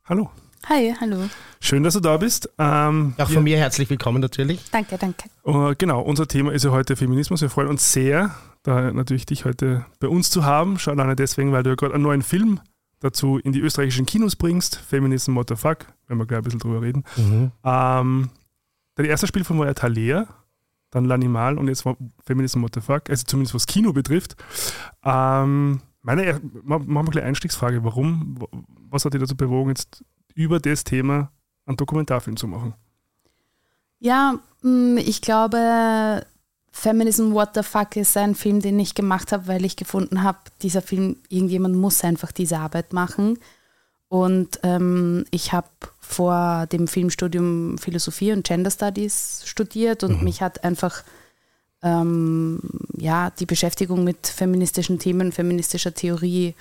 Hallo.
Hi, hallo.
Schön, dass du da bist.
Ähm, Auch von mir herzlich willkommen natürlich.
Danke, danke.
Uh, genau, unser Thema ist ja heute Feminismus. Wir freuen uns sehr, da natürlich dich heute bei uns zu haben. Schon alleine deswegen, weil du ja gerade einen neuen Film dazu in die österreichischen Kinos bringst. Feminism What the Fuck, wenn wir gleich ein bisschen drüber reden. Mhm. Ähm, dein erster Spielfilm war ja Thaler, dann L'Animal und jetzt Feminism What the Fuck, also zumindest was Kino betrifft. Ähm, meine, machen wir gleich Einstiegsfrage, warum, was hat dich dazu bewogen, jetzt über das Thema einen Dokumentarfilm zu machen?
Ja, mm, ich glaube, Feminism What the Fuck ist ein Film, den ich gemacht habe, weil ich gefunden habe, dieser Film, irgendjemand muss einfach diese Arbeit machen. Und ähm, ich habe vor dem Filmstudium Philosophie und Gender Studies studiert und mhm. mich hat einfach ähm, ja, die Beschäftigung mit feministischen Themen, feministischer Theorie,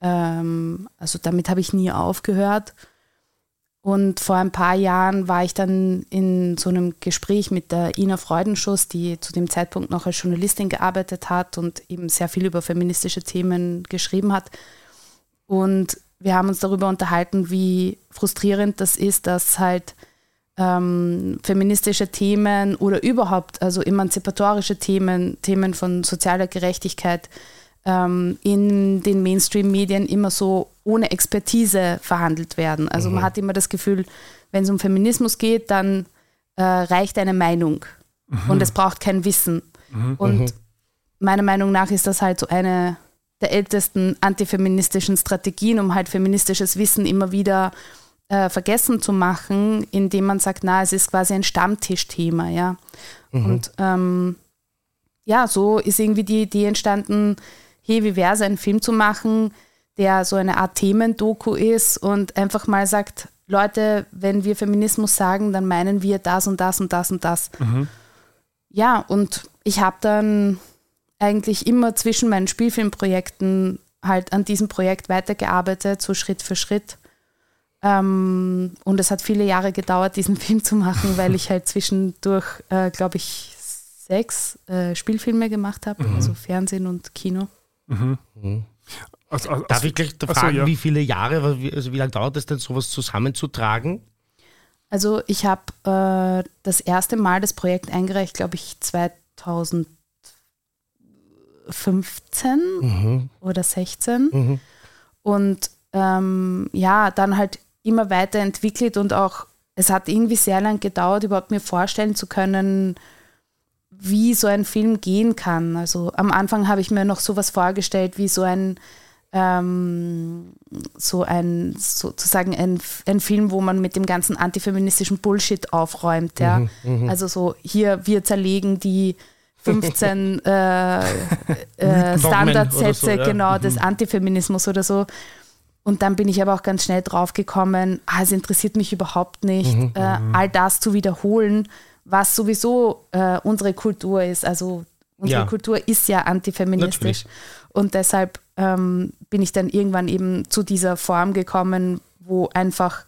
ähm, also damit habe ich nie aufgehört. Und vor ein paar Jahren war ich dann in so einem Gespräch mit der Ina Freudenschuss, die zu dem Zeitpunkt noch als Journalistin gearbeitet hat und eben sehr viel über feministische Themen geschrieben hat. Und wir haben uns darüber unterhalten, wie frustrierend das ist, dass halt ähm, feministische Themen oder überhaupt, also emanzipatorische Themen, Themen von sozialer Gerechtigkeit, ähm, in den Mainstream-Medien immer so ohne Expertise verhandelt werden. Also mhm. man hat immer das Gefühl, wenn es um Feminismus geht, dann äh, reicht eine Meinung mhm. und es braucht kein Wissen. Mhm. Und mhm. meiner Meinung nach ist das halt so eine der ältesten antifeministischen Strategien, um halt feministisches Wissen immer wieder äh, vergessen zu machen, indem man sagt, na, es ist quasi ein Stammtischthema, ja. Mhm. Und ähm, ja, so ist irgendwie die Idee entstanden, hey, wie wäre es, einen Film zu machen, der so eine Art Themendoku ist und einfach mal sagt, Leute, wenn wir Feminismus sagen, dann meinen wir das und das und das und das. Mhm. Ja, und ich habe dann eigentlich immer zwischen meinen Spielfilmprojekten halt an diesem Projekt weitergearbeitet, so Schritt für Schritt. Ähm, und es hat viele Jahre gedauert, diesen Film zu machen, weil ich halt zwischendurch, äh, glaube ich, sechs äh, Spielfilme gemacht habe, mhm. also Fernsehen und Kino.
Mhm. Mhm. Also, also, Darf ich gleich fragen, so, ja. wie viele Jahre, also wie lange dauert es denn, sowas zusammenzutragen?
Also ich habe äh, das erste Mal das Projekt eingereicht, glaube ich, 2015 mhm. oder 16. Mhm. Und ähm, ja, dann halt immer weiterentwickelt und auch, es hat irgendwie sehr lang gedauert, überhaupt mir vorstellen zu können, wie so ein Film gehen kann. Also am Anfang habe ich mir noch sowas vorgestellt, wie so ein ähm, so ein sozusagen ein, ein Film, wo man mit dem ganzen antifeministischen Bullshit aufräumt. Ja? Mhm, mhm. also so hier wir zerlegen die 15 äh, äh, Standardsätze so, ja. genau mhm. des Antifeminismus oder so. Und dann bin ich aber auch ganz schnell drauf gekommen, ah, es interessiert mich überhaupt nicht, mhm, äh, mhm. all das zu wiederholen, was sowieso äh, unsere Kultur ist. Also unsere ja. Kultur ist ja antifeministisch. Natürlich. Und deshalb ähm, bin ich dann irgendwann eben zu dieser Form gekommen, wo einfach,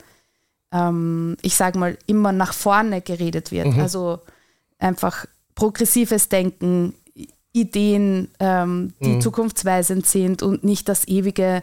ähm, ich sage mal, immer nach vorne geredet wird. Mhm. Also einfach progressives Denken, Ideen, ähm, die mhm. zukunftsweisend sind und nicht das ewige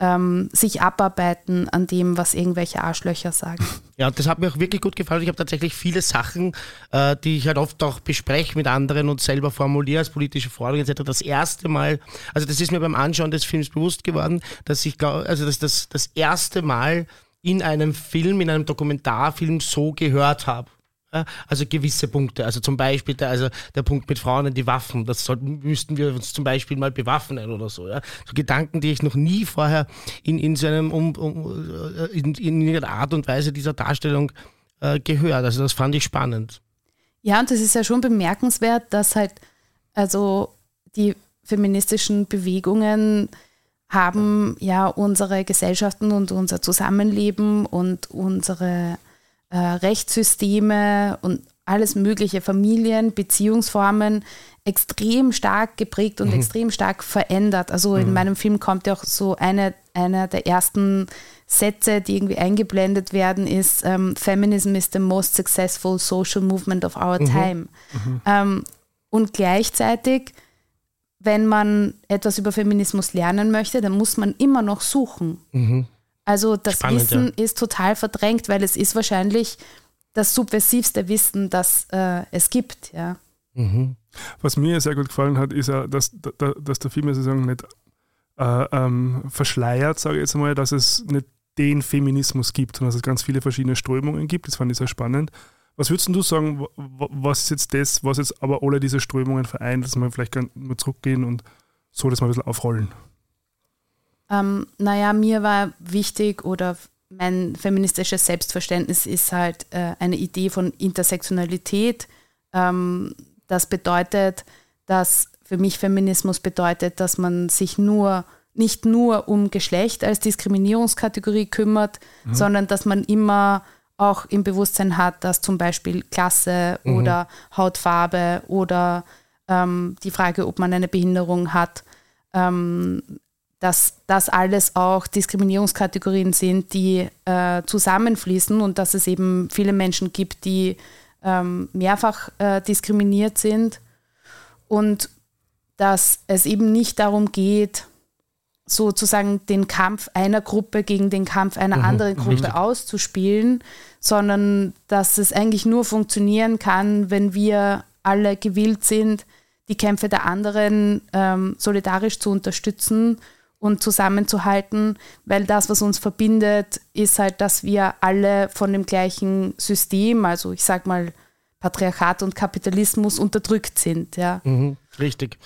ähm, sich abarbeiten an dem, was irgendwelche Arschlöcher sagen.
Ja, das hat mir auch wirklich gut gefallen. Ich habe tatsächlich viele Sachen, äh, die ich halt oft auch bespreche mit anderen und selber formuliere als politische Forderungen etc. Das erste Mal, also das ist mir beim Anschauen des Films bewusst geworden, dass ich glaube, also dass das das erste Mal in einem Film, in einem Dokumentarfilm so gehört habe. Also gewisse Punkte, also zum Beispiel der, also der Punkt mit Frauen und die Waffen, das sollten, müssten wir uns zum Beispiel mal bewaffnen oder so. Ja? So Gedanken, die ich noch nie vorher in, in, so um, um, äh, in, in irgendeiner Art und Weise dieser Darstellung äh, gehört. Also das fand ich spannend.
Ja, und das ist ja schon bemerkenswert, dass halt also die feministischen Bewegungen haben ja unsere Gesellschaften und unser Zusammenleben und unsere äh, Rechtssysteme und alles mögliche, Familien, Beziehungsformen extrem stark geprägt und mhm. extrem stark verändert. Also mhm. in meinem Film kommt ja auch so eine, einer der ersten Sätze, die irgendwie eingeblendet werden, ist ähm, Feminism is the most successful social movement of our mhm. time. Mhm. Ähm, und gleichzeitig, wenn man etwas über Feminismus lernen möchte, dann muss man immer noch suchen. Also das Spannend, Wissen ja. ist total verdrängt, weil es ist wahrscheinlich das subversivste Wissen, das äh, es gibt. Ja.
Mhm. Was mir sehr gut gefallen hat, ist ja, dass, dass der Film sozusagen nicht äh, ähm, verschleiert, sage ich jetzt mal, dass es nicht den Feminismus gibt, sondern dass es ganz viele verschiedene Strömungen gibt. Das fand ich sehr spannend. Was würdest du sagen, was ist jetzt das, was jetzt aber alle diese Strömungen vereint, dass wir vielleicht mal zurückgehen und so das mal ein bisschen aufrollen?
Ähm, naja, mir war wichtig oder mein feministisches Selbstverständnis ist halt äh, eine Idee von Intersektionalität. Ähm, das bedeutet, dass für mich Feminismus bedeutet, dass man sich nur nicht nur um Geschlecht als Diskriminierungskategorie kümmert, mhm. sondern dass man immer auch im Bewusstsein hat, dass zum Beispiel Klasse mhm. oder Hautfarbe oder ähm, die Frage, ob man eine Behinderung hat, ähm, dass das alles auch Diskriminierungskategorien sind, die äh, zusammenfließen und dass es eben viele Menschen gibt, die ähm, mehrfach äh, diskriminiert sind und dass es eben nicht darum geht, sozusagen den Kampf einer Gruppe gegen den Kampf einer mhm, anderen Gruppe richtig. auszuspielen, sondern dass es eigentlich nur funktionieren kann, wenn wir alle gewillt sind, die Kämpfe der anderen ähm, solidarisch zu unterstützen und zusammenzuhalten, weil das, was uns verbindet, ist halt, dass wir alle von dem gleichen System, also ich sag mal Patriarchat und Kapitalismus unterdrückt sind. Ja.
Mhm, richtig.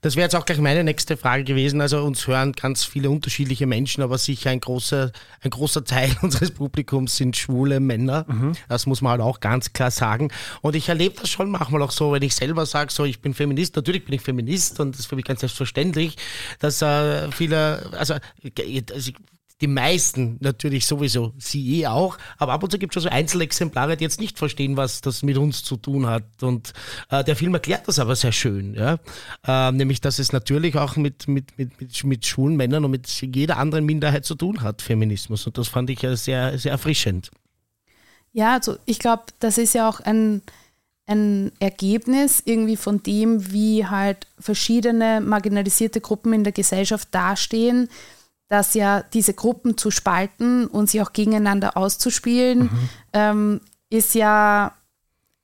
Das wäre jetzt auch gleich meine nächste Frage gewesen. Also uns hören ganz viele unterschiedliche Menschen, aber sicher ein großer, ein großer Teil unseres Publikums sind schwule Männer. Mhm. Das muss man halt auch ganz klar sagen. Und ich erlebe das schon manchmal auch so, wenn ich selber sage, so ich bin Feminist, natürlich bin ich Feminist und das ist für mich ganz selbstverständlich, dass äh, viele, also, also die meisten natürlich sowieso, sie eh auch, aber ab und zu gibt es schon so Einzelexemplare, die jetzt nicht verstehen, was das mit uns zu tun hat. Und äh, der Film erklärt das aber sehr schön, ja? Äh, nämlich, dass es natürlich auch mit, mit, mit, mit, mit schwulen Männern und mit jeder anderen Minderheit zu tun hat, Feminismus. Und das fand ich ja sehr, sehr erfrischend.
Ja, also ich glaube, das ist ja auch ein, ein Ergebnis irgendwie von dem, wie halt verschiedene marginalisierte Gruppen in der Gesellschaft dastehen, dass ja diese Gruppen zu spalten und sie auch gegeneinander auszuspielen, mhm. ähm, ist ja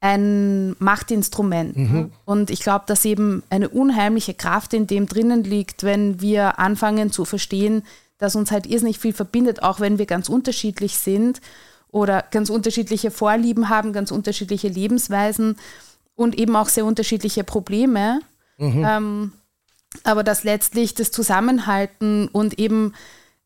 ein Machtinstrument. Mhm. Und ich glaube, dass eben eine unheimliche Kraft in dem drinnen liegt, wenn wir anfangen zu verstehen, dass uns halt irrsinnig viel verbindet, auch wenn wir ganz unterschiedlich sind oder ganz unterschiedliche Vorlieben haben, ganz unterschiedliche Lebensweisen und eben auch sehr unterschiedliche Probleme. Mhm. Ähm, aber dass letztlich das Zusammenhalten und eben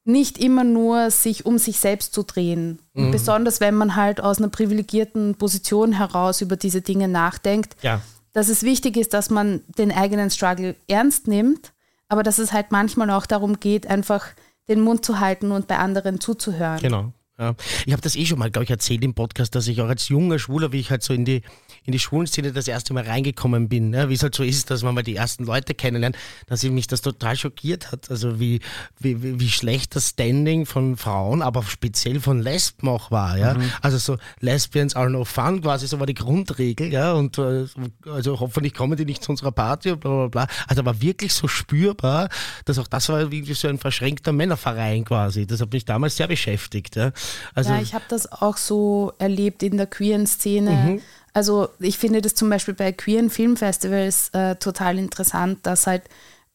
nicht immer nur sich um sich selbst zu drehen. Mhm. besonders wenn man halt aus einer privilegierten Position heraus über diese Dinge nachdenkt, ja. dass es wichtig ist, dass man den eigenen Struggle ernst nimmt, aber dass es halt manchmal auch darum geht, einfach den Mund zu halten und bei anderen zuzuhören.
Genau. Ja. Ich habe das eh schon mal, glaube ich, erzählt im Podcast, dass ich auch als junger Schwuler, wie ich halt so in die, in die Schwulenszene das erste Mal reingekommen bin, ne? wie es halt so ist, dass man mal die ersten Leute kennenlernt, dass mich das total schockiert hat. Also wie, wie, wie schlecht das Standing von Frauen, aber speziell von Lesben auch war. Ja? Mhm. Also so Lesbians are no fun, quasi so war die Grundregel. Ja? Und äh, also hoffentlich kommen die nicht zu unserer Party und bla bla bla. Also war wirklich so spürbar, dass auch das war wie so ein verschränkter Männerverein quasi. Das hat mich damals sehr beschäftigt. Ja?
Also, ja, ich habe das auch so erlebt in der queeren Szene. Mhm. Also ich finde das zum Beispiel bei queeren Filmfestivals äh, total interessant, dass halt,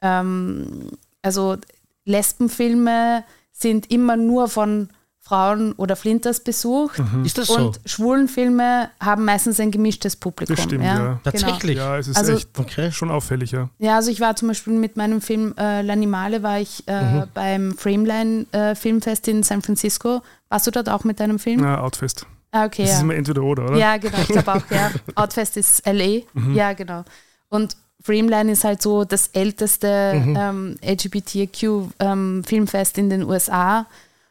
ähm, also Lesbenfilme sind immer nur von Frauen oder Flinters besucht.
Mhm. Ist das so?
Und Schwulenfilme haben meistens ein gemischtes Publikum.
Das stimmt, ja. ja.
Tatsächlich?
Ja, es ist also, echt okay. schon auffällig, ja.
Ja, also ich war zum Beispiel mit meinem Film äh, L'Animale war ich äh, mhm. beim Frameline äh, Filmfest in San Francisco. Warst du dort auch mit deinem Film?
Ja, Outfest.
Ah, okay.
Das
ja.
ist immer entweder oder, oder?
Ja, genau, ich glaube auch, ja. Outfest ist LA. Mhm. Ja, genau. Und Frameline ist halt so das älteste mhm. ähm, LGBTQ-Filmfest ähm, in den USA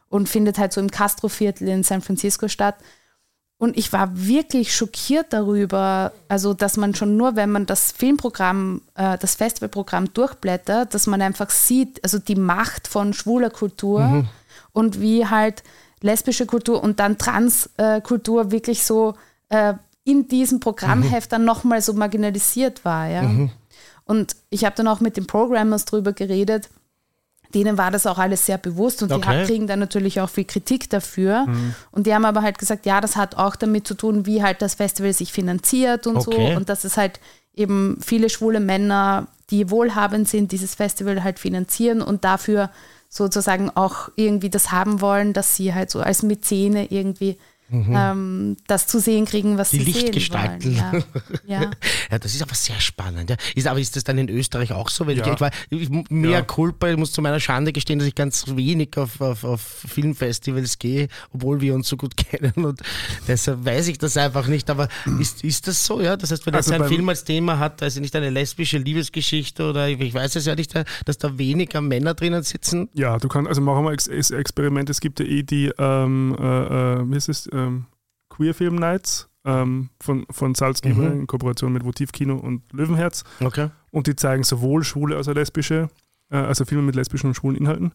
und findet halt so im Castro-Viertel in San Francisco statt. Und ich war wirklich schockiert darüber, also dass man schon nur, wenn man das Filmprogramm, äh, das Festivalprogramm durchblättert, dass man einfach sieht, also die Macht von schwuler Kultur mhm. und wie halt lesbische Kultur und dann Transkultur äh, wirklich so äh, in diesem Programmheft mhm. dann nochmal so marginalisiert war. Ja? Mhm. Und ich habe dann auch mit den Programmers drüber geredet, denen war das auch alles sehr bewusst und okay. die kriegen dann natürlich auch viel Kritik dafür. Mhm. Und die haben aber halt gesagt, ja, das hat auch damit zu tun, wie halt das Festival sich finanziert und okay. so. Und dass es halt eben viele schwule Männer, die wohlhabend sind, dieses Festival halt finanzieren und dafür sozusagen auch irgendwie das haben wollen, dass sie halt so als Mäzene irgendwie mhm. ähm, das zu sehen kriegen, was
die
sie
Lichtgestalten.
sehen wollen. Ja.
ja. ja, das ist aber sehr spannend. Ja. Ist, aber ist das dann in Österreich auch so? Weil ja. ich, ich, war, ich, mehr ja. Culpa, ich muss zu meiner Schande gestehen, dass ich ganz wenig auf, auf, auf Filmfestivals gehe, obwohl wir uns so gut kennen und deshalb weiß ich das einfach nicht. Aber ist, ist das so? Ja, das heißt, wenn also ein Film als Thema hat, also nicht eine lesbische Liebesgeschichte oder ich, ich weiß es ja nicht, dass da weniger Männer drinnen sitzen.
Ja, du kannst, also machen wir Ex Experiment. Es gibt ja eh die, ähm, äh, äh wie ist es, ähm, Queer Film Nights ähm, von, von Salzgeber mhm. in Kooperation mit Votivkino und Löwenherz.
Okay.
Und die zeigen sowohl schwule als auch lesbische, äh, also Filme mit lesbischen und schwulen Inhalten.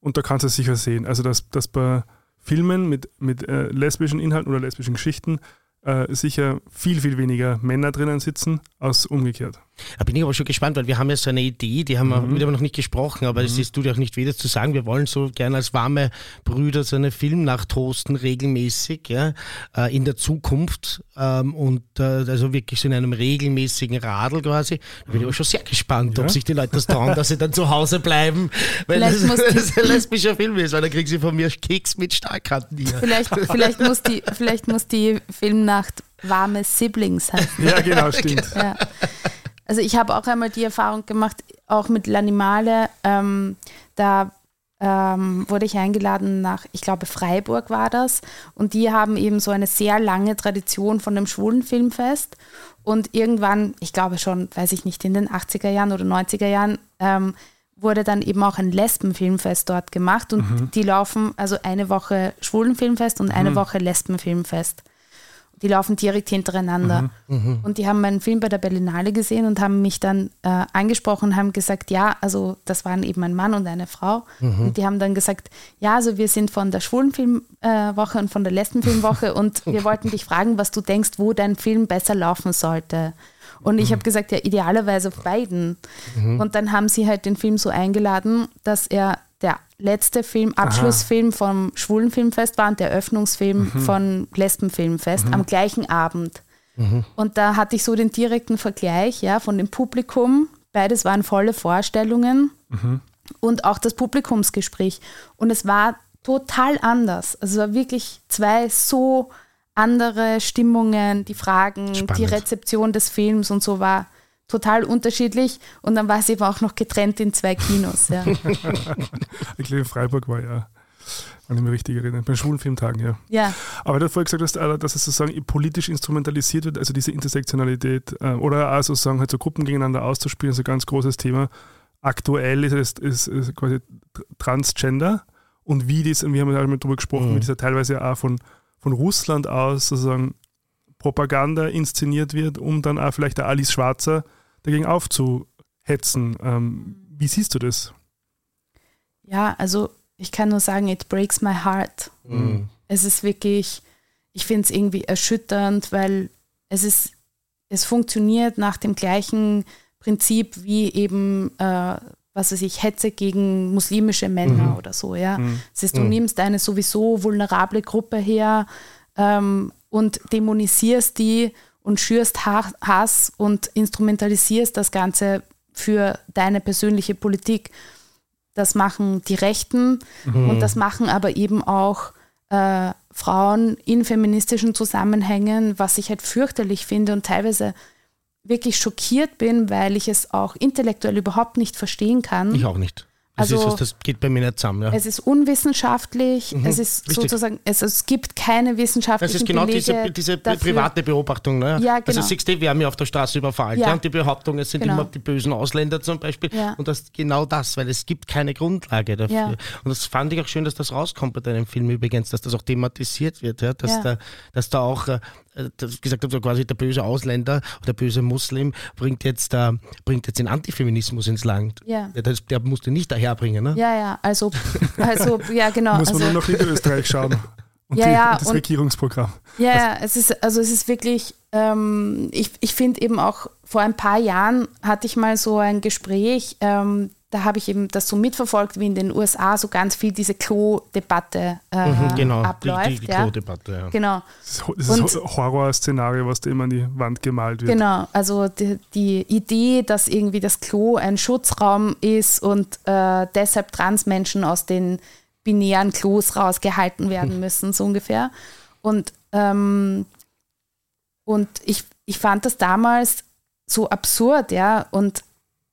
Und da kannst du es sicher sehen. Also, dass, dass bei Filmen mit, mit äh, lesbischen Inhalten oder lesbischen Geschichten äh, sicher viel, viel weniger Männer drinnen sitzen als umgekehrt.
Da bin ich aber schon gespannt, weil wir haben ja so eine Idee, die haben mhm. wir noch nicht gesprochen, aber es mhm. tut ja auch nicht weder zu sagen. Wir wollen so gerne als warme Brüder so eine Filmnacht hosten, regelmäßig, ja, äh, in der Zukunft ähm, und äh, also wirklich so in einem regelmäßigen Radl quasi. Da bin ich aber schon sehr gespannt, ja. ob sich die Leute das trauen, dass sie dann zu Hause bleiben, weil das, das, ein lesbischer Film ist, weil dann kriegen sie von mir Keks mit Stahlkanten hier.
Vielleicht, vielleicht, muss die, vielleicht muss die Filmnacht warme Siblings heißen.
Ja, genau, stimmt.
Ja. Also ich habe auch einmal die Erfahrung gemacht, auch mit L'Animale, ähm, da ähm, wurde ich eingeladen nach, ich glaube Freiburg war das, und die haben eben so eine sehr lange Tradition von dem schwulen Filmfest und irgendwann, ich glaube schon, weiß ich nicht, in den 80er Jahren oder 90er Jahren, ähm, wurde dann eben auch ein Lesbenfilmfest dort gemacht und mhm. die laufen also eine Woche Schwulenfilmfest und eine mhm. Woche Lesbenfilmfest. Die laufen direkt hintereinander.
Mhm.
Und die haben meinen Film bei der Berlinale gesehen und haben mich dann äh, angesprochen und haben gesagt, ja, also das waren eben ein Mann und eine Frau. Und die haben dann gesagt, ja, also wir sind von der Schwulenfilmwoche und von der Lesbenfilmwoche und wir wollten dich fragen, was du denkst, wo dein Film besser laufen sollte. Und ich habe gesagt, ja, idealerweise auf beiden. Und dann haben sie halt den Film so eingeladen, dass er der letzte Film, Abschlussfilm vom Schwulenfilmfest war und der Eröffnungsfilm von Lesbenfilmfest am gleichen Abend. Und da hatte ich so den direkten Vergleich ja, von dem Publikum. Beides waren volle Vorstellungen und auch das Publikumsgespräch. Und es war total anders. Also es war wirklich zwei so andere Stimmungen, die Fragen, die
Spannend.
Rezeption des Films und so war total unterschiedlich. Und dann war es eben auch noch getrennt in zwei Kinos. Ja.
Ich glaube, in Freiburg war ja, wenn ich mich richtig erinnere, bei den Schwulenfilmtagen, ja.
ja,
Aber du hast vorher gesagt, dass, äh, dass es sozusagen politisch instrumentalisiert wird, also diese Intersektionalität äh, oder auch sozusagen halt so Gruppen gegeneinander auszuspielen, ist ein ganz großes Thema. Aktuell ist es ist, ist quasi Tr- Transgender und wie das, und wir haben ja auch mal drüber gesprochen,
Mhm.
wie das ja teilweise auch von, von Russland aus sozusagen Propaganda inszeniert wird, um dann auch vielleicht der Alice Schwarzer dagegen aufzuhetzen. Ähm, wie siehst du das?
ja, also ich kann nur sagen, it breaks my heart.
Mhm.
Es ist wirklich, ich finde es irgendwie erschütternd, weil es ist, es funktioniert nach dem gleichen Prinzip wie eben, äh, was weiß ich, Hetze gegen muslimische Männer oder so, ja. Es ist, du nimmst eine sowieso vulnerable Gruppe her ähm, und dämonisierst die und schürst Ha- Hass und instrumentalisierst das Ganze für deine persönliche Politik. Das machen die Rechten und das machen aber eben auch äh, Frauen in feministischen Zusammenhängen, was ich halt fürchterlich finde und teilweise wirklich schockiert bin, weil ich es auch intellektuell überhaupt nicht verstehen kann.
Ich auch nicht. Das,
Also-
ist, das geht bei mir nicht zusammen. Ja.
Es ist unwissenschaftlich, es ist
richtig.
sozusagen, es, es gibt keine wissenschaftlichen
Das ist genau
Belege
diese, diese private Beobachtung. Ne?
Ja, genau.
Also siehst du, wir haben ja auf der Straße überfallen.
Ja.
Ja. Und die Behauptung, es sind
Genau.
immer die bösen Ausländer zum Beispiel.
Ja.
Und das ist genau das, weil es gibt keine Grundlage dafür.
Ja.
Und das fand ich auch schön, dass das rauskommt bei deinem Film übrigens, dass das auch thematisiert wird. Ja? Dass. Da, dass da auch äh, gesagt habe, so quasi der böse Ausländer oder der böse Muslim bringt jetzt, äh, bringt jetzt den Antifeminismus ins Land.
Ja.
Der, das, der musste nicht daherbringen. Ne?
Ja, ja, also, also ja, genau.
Muss man
also,
nur nach Niederösterreich schauen. Und,
Ja,
die,
ja,
und das
und-
Regierungsprogramm.
Ja, ja, es ist, also es ist wirklich, ähm, ich, ich finde eben auch, vor ein paar Jahren hatte ich mal so ein Gespräch, ähm, da habe ich eben das so mitverfolgt, wie in den USA so ganz viel diese Klo-Debatte äh,
Mhm, genau,
abläuft.
die, die, die
ja.
Klo-Debatte. Ja.
Genau,
Das ist, das Horrorszenario, was da immer an die Wand gemalt wird.
genau. Also die, die Idee, dass irgendwie das Klo ein Schutzraum ist und äh, deshalb Transmenschen aus den binären Klos rausgehalten werden müssen, so ungefähr. Und, ähm, und ich, ich fand das damals so absurd, ja, und,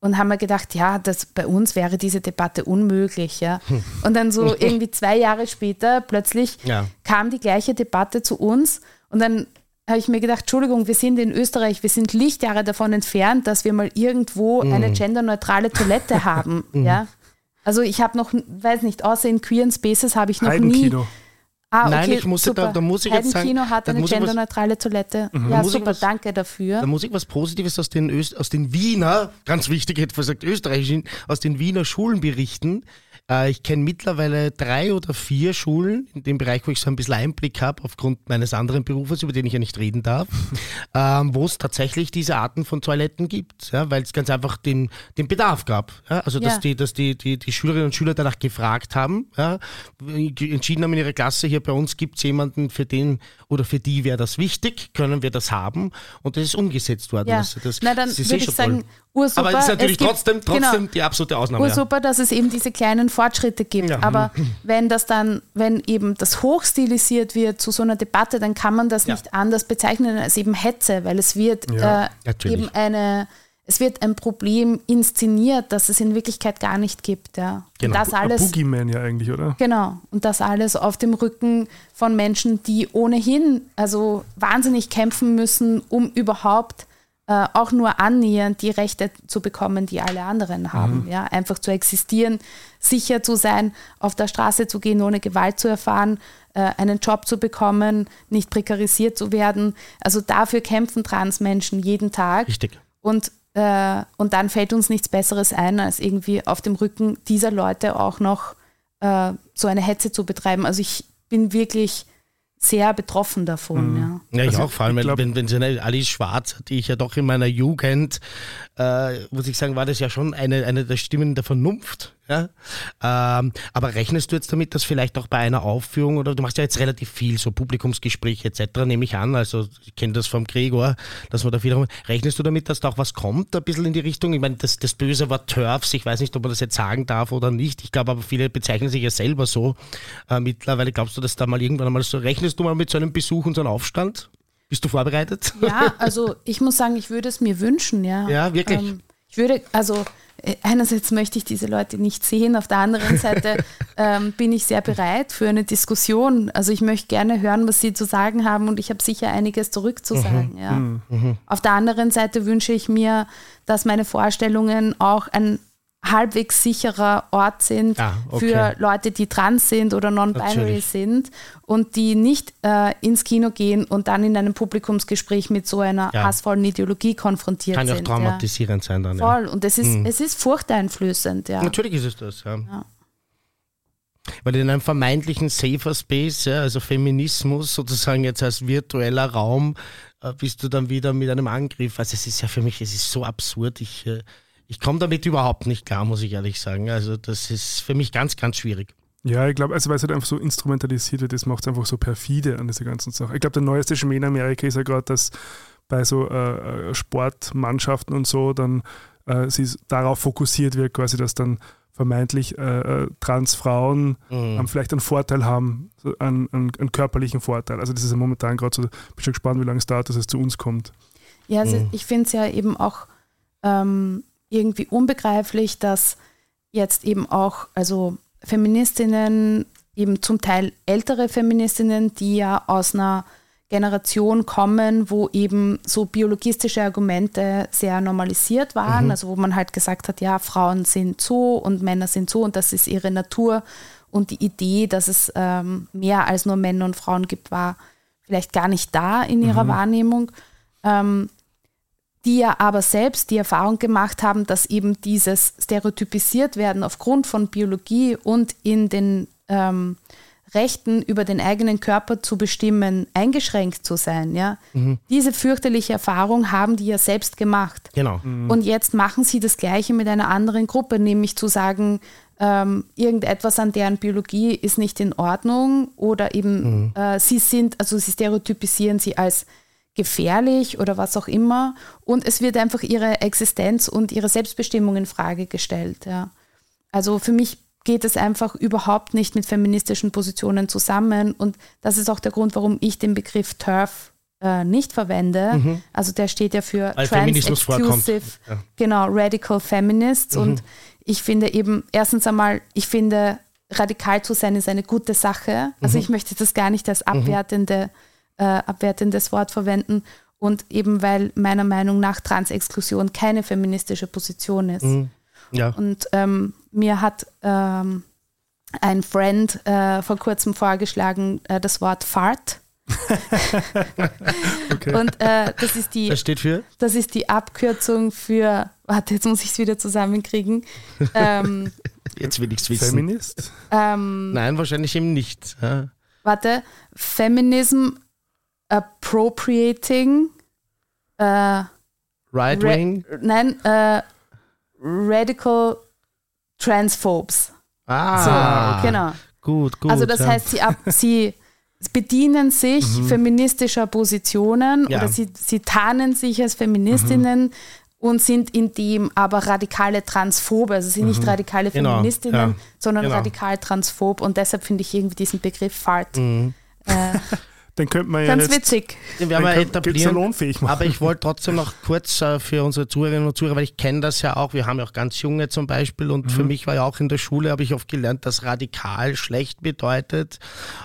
und haben mir gedacht, ja, das, bei uns wäre diese Debatte unmöglich, ja. Und dann so irgendwie zwei Jahre später plötzlich
Ja.
kam die gleiche Debatte zu uns und dann habe ich mir gedacht, Entschuldigung, wir sind in Österreich, wir sind Lichtjahre davon entfernt, dass wir mal irgendwo
Mhm.
eine genderneutrale Toilette haben, ja. Also ich habe noch, weiß nicht, außer in queeren Spaces habe ich noch nie. Ah,
Nein,
okay,
ich musste
super.
da- da muss ich jetzt sagen,
Heidenkino hat eine genderneutrale Toilette. Ja,
muss ich
super,
was-
danke dafür.
Da muss ich was Positives aus den, Öst aus den Wiener, ganz wichtig, ich hätte gesagt österreichischen, aus den Wiener Schulen berichten. Äh, ich kenne mittlerweile drei oder vier Schulen in dem Bereich, wo ich so ein bisschen Einblick habe, aufgrund meines anderen Berufes, über den ich ja nicht reden darf, ähm, wo es tatsächlich diese Arten von Toiletten gibt, ja, weil es ganz einfach den, den Bedarf gab. Ja? Also, dass,
Ja.
die, dass die, die, die Schülerinnen und Schüler danach gefragt haben, entschieden haben in ihrer Klasse, hier bei uns gibt es jemanden, für den oder für die wäre das wichtig, können wir das haben und das ist umgesetzt worden.
Ja.
Das, das,
Na, dann würde ich sagen,
toll.
Ursuper.
Aber es ist natürlich
Es gibt-
trotzdem, trotzdem
genau.
die absolute Ausnahme. Ja.
Ursuper, dass es eben diese kleinen Fortschritte gibt.
Ja.
Aber wenn das dann, wenn eben das hochstilisiert wird zu so einer Debatte, dann kann man das
Ja.
nicht anders bezeichnen als eben Hetze, weil es wird
Ja,
äh, eben eine, es wird ein Problem inszeniert, das es in Wirklichkeit gar nicht gibt. Ja.
Genau.
Und das alles.
Boogeyman ja eigentlich, oder?
Genau. Und das alles auf dem Rücken von Menschen, die ohnehin also wahnsinnig kämpfen müssen, um überhaupt äh, auch nur annähernd die Rechte zu bekommen, die alle anderen haben. Ja? Einfach zu existieren, sicher zu sein, auf der Straße zu gehen, ohne Gewalt zu erfahren, äh, einen Job zu bekommen, nicht prekarisiert zu werden. Also dafür kämpfen Transmenschen jeden Tag.
Richtig.
Und, äh, und dann fällt uns nichts Besseres ein, als irgendwie auf dem Rücken dieser Leute auch noch äh, so eine Hetze zu betreiben. Also ich bin wirklich sehr betroffen davon. Ja,
Ja, ich
Also,
auch, vor allem,
glaub-
wenn, wenn sie eine Alice Schwarz, die ich ja doch in meiner Jugend, äh, muss ich sagen, war das ja schon eine, eine der Stimmen der Vernunft. Ja? Ähm, aber rechnest du jetzt damit, dass vielleicht auch bei einer Aufführung, oder du machst ja jetzt relativ viel, so Publikumsgespräche etc., nehme ich an, also ich kenne das vom Gregor, dass man da viel rechnest du damit, dass da auch was kommt, ein bisschen in die Richtung? Ich meine, das, das böse Wort Turfs, ich weiß nicht, ob man das jetzt sagen darf oder nicht, ich glaube aber viele bezeichnen sich ja selber so. Äh, mittlerweile glaubst du, dass da mal irgendwann einmal so, rechnest du mal mit so einem Besuch und so einem Aufstand? Bist du vorbereitet?
Ja, also ich muss sagen, ich würde es mir wünschen, ja.
Ja, wirklich.
Ähm, ich würde, also äh, einerseits möchte ich diese Leute nicht sehen, auf der anderen Seite ähm, bin ich sehr bereit für eine Diskussion. Also ich möchte gerne hören, was Sie zu sagen haben und ich habe sicher einiges zurückzusagen. Ja. Auf der anderen Seite wünsche ich mir, dass meine Vorstellungen auch ein halbwegs sicherer Ort sind
Ah, okay.
für Leute, die trans sind oder non-binary sind und die nicht äh, ins Kino gehen und dann in einem Publikumsgespräch mit so einer
Ja.
hassvollen Ideologie konfrontiert
Kann ja auch
sind.
traumatisierend sein dann. Ja.
Voll. Und es ist, es ist furchteinflößend, ja.
Natürlich ist es das, ja.
Ja.
Weil in einem vermeintlichen Safer Space, ja, also Feminismus sozusagen jetzt als virtueller Raum, äh, bist du dann wieder mit einem Angriff. Also es ist ja für mich, es ist so absurd. Ich, äh, ich komme damit überhaupt nicht klar, muss ich ehrlich sagen. Also das ist für mich ganz, ganz schwierig.
Ja, ich glaube, also weil es halt einfach so instrumentalisiert wird, das macht es einfach so perfide an dieser ganzen Sache. Ich glaube, der neueste Schmäh in Amerika ist ja gerade, dass bei so äh, äh, Sportmannschaften und so dann äh, sie darauf fokussiert wird, quasi, dass dann vermeintlich äh, äh, Transfrauen
Mhm.
vielleicht einen Vorteil haben, so einen, einen, einen körperlichen Vorteil. Also das ist ja momentan gerade so, bin schon gespannt, wie lange es dauert, dass es zu uns kommt.
Ja, also
Mhm.
ich finde es ja eben auch ähm, irgendwie unbegreiflich, dass jetzt eben auch, also Feministinnen, eben zum Teil ältere Feministinnen, die ja aus einer Generation kommen, wo eben so biologistische Argumente sehr normalisiert waren, also wo man halt gesagt hat, ja, Frauen sind so und Männer sind so und das ist ihre Natur. Und die Idee, dass es ähm, mehr als nur Männer und Frauen gibt, war vielleicht gar nicht da in ihrer Wahrnehmung. Ähm, die ja aber selbst die Erfahrung gemacht haben, dass eben dieses stereotypisiert werden aufgrund von Biologie und in den ähm, Rechten über den eigenen Körper zu bestimmen, eingeschränkt zu sein. Ja? Diese fürchterliche Erfahrung haben die ja selbst gemacht.
Genau.
Und jetzt machen sie das Gleiche mit einer anderen Gruppe, nämlich zu sagen, ähm, irgendetwas an deren Biologie ist nicht in Ordnung oder eben äh, sie sind, also sie stereotypisieren sie als gefährlich oder was auch immer und es wird einfach ihre Existenz und ihre Selbstbestimmung in Frage gestellt. Ja. Also für mich geht es einfach überhaupt nicht mit feministischen Positionen zusammen und das ist auch der Grund, warum ich den Begriff TERF äh, nicht verwende. Also der steht ja für
Weil vorkommt.
Trans-Exclusive,
Ja.
genau, Radical Feminists und ich finde eben, erstens einmal, ich finde, radikal zu sein ist eine gute Sache. Also ich möchte das gar nicht als abwertende, äh, abwertendes Wort verwenden. Und eben weil meiner Meinung nach Transexklusion keine feministische Position ist.
Ja.
Und ähm, mir hat ähm, ein Friend äh, vor kurzem vorgeschlagen, äh, das Wort Fart.
Okay.
Und äh, das ist die
Das steht für?
das ist die Abkürzung für, warte, jetzt muss ich es wieder zusammenkriegen. ähm,
Jetzt will ich es wissen.
Feminist?
ähm,
Nein, wahrscheinlich eben nicht. Ja.
warte, Feminism Appropriating, äh,
Right
Ra-
Wing.
nein, äh, Radical Transphobes.
Ah,
So, genau.
Gut, gut.
also das
ja.
heißt, sie, ab, sie bedienen sich feministischer Positionen
Mhm. Ja. Mhm.
oder sie, sie tarnen sich als Feministinnen und sind in dem aber radikale Transphobe. Also sie sind nicht radikale
Genau,
Feministinnen,
ja.
sondern
Genau.
radikal transphob und deshalb finde ich irgendwie diesen Begriff Fart.
Mhm.
Äh,
Den könnte man ja
Ganz
jetzt
witzig.
Den werden wir etablieren.
salonfähig machen.
Aber ich wollte trotzdem noch kurz äh, für unsere Zuhörerinnen und Zuhörer, weil ich kenne das ja auch, wir haben ja auch ganz junge zum Beispiel und
Mhm.
für mich war ja auch in der Schule, habe ich oft gelernt, dass radikal schlecht bedeutet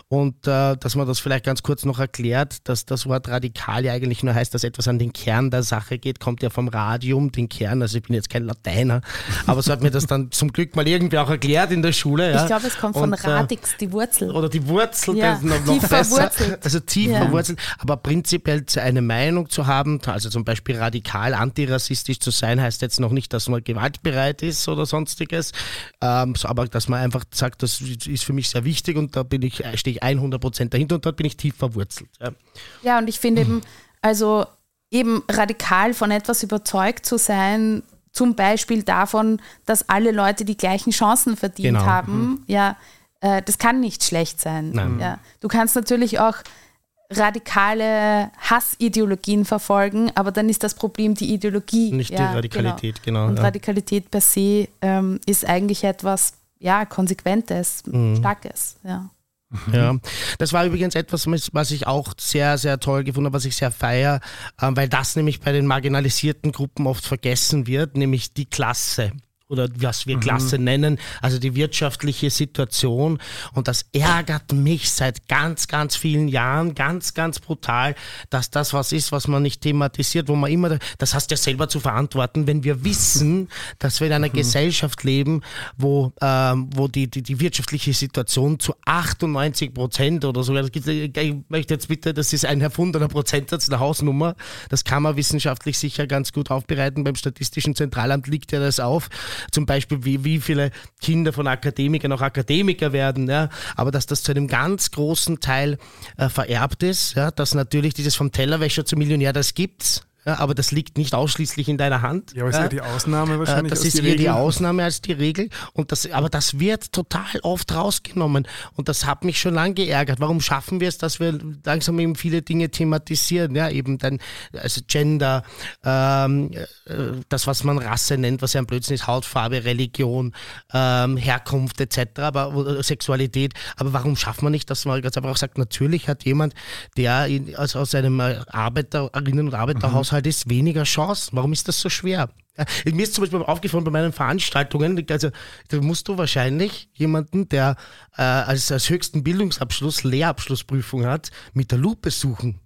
und äh, dass man das vielleicht ganz kurz noch erklärt, dass das Wort radikal ja eigentlich nur heißt, dass etwas an den Kern der Sache geht, kommt ja vom Radium, den Kern, also ich bin jetzt kein Lateiner, aber so hat mir das dann zum Glück mal irgendwie auch erklärt in der Schule. Ja.
Ich glaube, es kommt von
Und, äh,
Radix, die Wurzel.
oder die Wurzel,
Ja,
das ist noch, noch besser.
verwurzelt.
Also tief
Ja.
verwurzelt. Aber prinzipiell eine Meinung zu haben, also zum Beispiel radikal antirassistisch zu sein, heißt jetzt noch nicht, dass man gewaltbereit ist oder sonstiges, ähm, aber dass man einfach sagt, das ist für mich sehr wichtig und da bin ich, stehe ich 100% dahinter und dort bin ich tief verwurzelt. Ja.
Ja, und ich finde eben, also eben radikal von etwas überzeugt zu sein, zum Beispiel davon, dass alle Leute die gleichen Chancen verdient
Genau.
haben, ja, äh, das kann nicht schlecht sein. Ja. Du kannst natürlich auch radikale Hassideologien verfolgen, aber dann ist das Problem die Ideologie.
Nicht die
ja,
Radikalität, genau,
Und
ja.
Radikalität per se ähm, ist eigentlich etwas, ja, Konsequentes,
Mhm.
Starkes. Ja.
Ja, das war übrigens etwas, was ich auch sehr, sehr toll gefunden habe, was ich sehr feier, ähm, weil das nämlich bei den marginalisierten Gruppen oft vergessen wird, nämlich die Klasse oder was wir Klasse nennen, also die wirtschaftliche Situation. Und das ärgert mich seit ganz, ganz vielen Jahren, ganz, ganz brutal, dass das was ist, was man nicht thematisiert, wo man immer, das hast du ja selber zu verantworten, wenn wir wissen, dass wir in einer Gesellschaft leben, wo, ähm, wo die, die, die wirtschaftliche Situation zu 98 Prozent oder so, ich möchte jetzt bitte, das ist ein erfundener Prozentsatz, eine Hausnummer, das kann man wissenschaftlich sicher ganz gut aufbereiten, beim Statistischen Zentralamt liegt ja das auf, zum Beispiel wie, wie viele Kinder von Akademikern auch Akademiker werden, ja, aber dass das zu einem ganz großen Teil äh, vererbt ist, ja, dass natürlich dieses vom Tellerwäscher zum Millionär, das gibt's, ja, aber das liegt nicht ausschließlich in deiner Hand.
Ja, aber ist ja die Ausnahme
Äh,
wahrscheinlich.
Das ist
die
eher die
Regel.
Ausnahme als die Regel. Und das, aber das wird total oft rausgenommen. Und das hat mich schon lange geärgert. Warum schaffen wir es, dass wir langsam eben viele Dinge thematisieren? Ja, eben dann, also Gender, ähm, äh, das, was man Rasse nennt, was ja ein Blödsinn ist, Hautfarbe, Religion, ähm, Herkunft etc., aber Sexualität. Aber warum schafft man nicht, dass man ganz einfach auch sagt, natürlich hat jemand, der in, also aus einem Arbeiterinnen- und Arbeiterhaushalt ist, weniger Chancen. Warum ist das so schwer? Mir ist zum Beispiel aufgefallen bei meinen Veranstaltungen, also da musst du wahrscheinlich jemanden, der äh, als, als höchsten Bildungsabschluss Lehrabschlussprüfung hat, mit der Lupe suchen.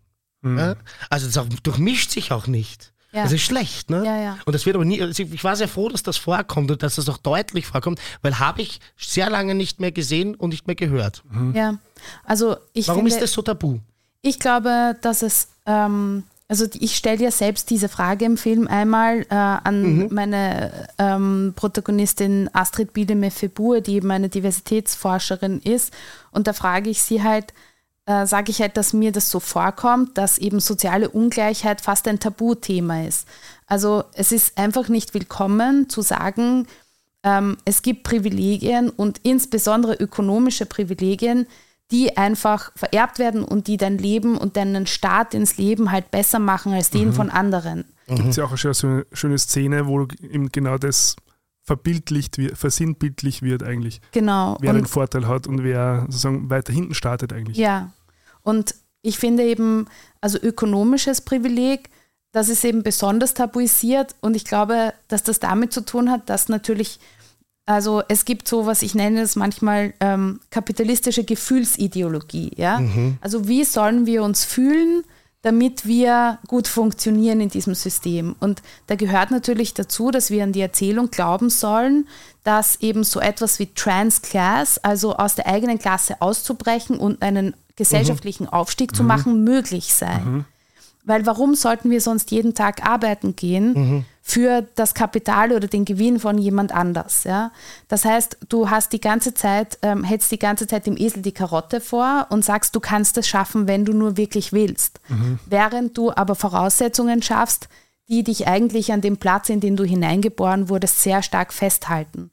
Ja? Also das auch, durchmischt sich auch nicht.
Ja.
Das ist schlecht, ne?
Ja, ja.
Und das wird aber nie, also ich war sehr froh, dass das vorkommt und dass das auch deutlich vorkommt, weil habe ich sehr lange nicht mehr gesehen und nicht mehr gehört.
ja. Also ich
Warum
finde,
ist das so tabu?
Ich glaube, dass es, ähm, also ich stelle ja selbst diese Frage im Film einmal äh, an meine ähm, Protagonistin Astrid Biedeme-Febur, die eben eine Diversitätsforscherin ist. Und da frage ich sie halt, äh, sage ich halt, dass mir das so vorkommt, dass eben soziale Ungleichheit fast ein Tabuthema ist. Also es ist einfach nicht willkommen zu sagen, ähm, es gibt Privilegien und insbesondere ökonomische Privilegien, die einfach vererbt werden und die dein Leben und deinen Start ins Leben halt besser machen als den von anderen.
Gibt es ja auch eine schöne, schöne Szene, wo eben genau das verbildlicht wird, versinnbildlich wird eigentlich.
Genau.
Wer
Und-
den Vorteil hat und wer sozusagen weiter hinten startet eigentlich.
Ja, und ich finde eben, also ökonomisches Privileg, das ist eben besonders tabuisiert und ich glaube, dass das damit zu tun hat, dass natürlich, also es gibt so, was ich nenne es manchmal ähm, kapitalistische Gefühlsideologie, ja. Also wie sollen wir uns fühlen, damit wir gut funktionieren in diesem System. Und da gehört natürlich dazu, dass wir an die Erzählung glauben sollen, dass eben so etwas wie Transclass, also aus der eigenen Klasse auszubrechen und einen gesellschaftlichen Aufstieg zu machen, möglich sei. Weil warum sollten wir sonst jeden Tag arbeiten gehen für das Kapital oder den Gewinn von jemand anders? Ja? Das heißt, du hast die ganze Zeit, ähm, hältst die ganze Zeit dem Esel die Karotte vor und sagst, du kannst es schaffen, wenn du nur wirklich willst. Während du aber Voraussetzungen schaffst, die dich eigentlich an dem Platz, in den du hineingeboren wurdest, sehr stark festhalten.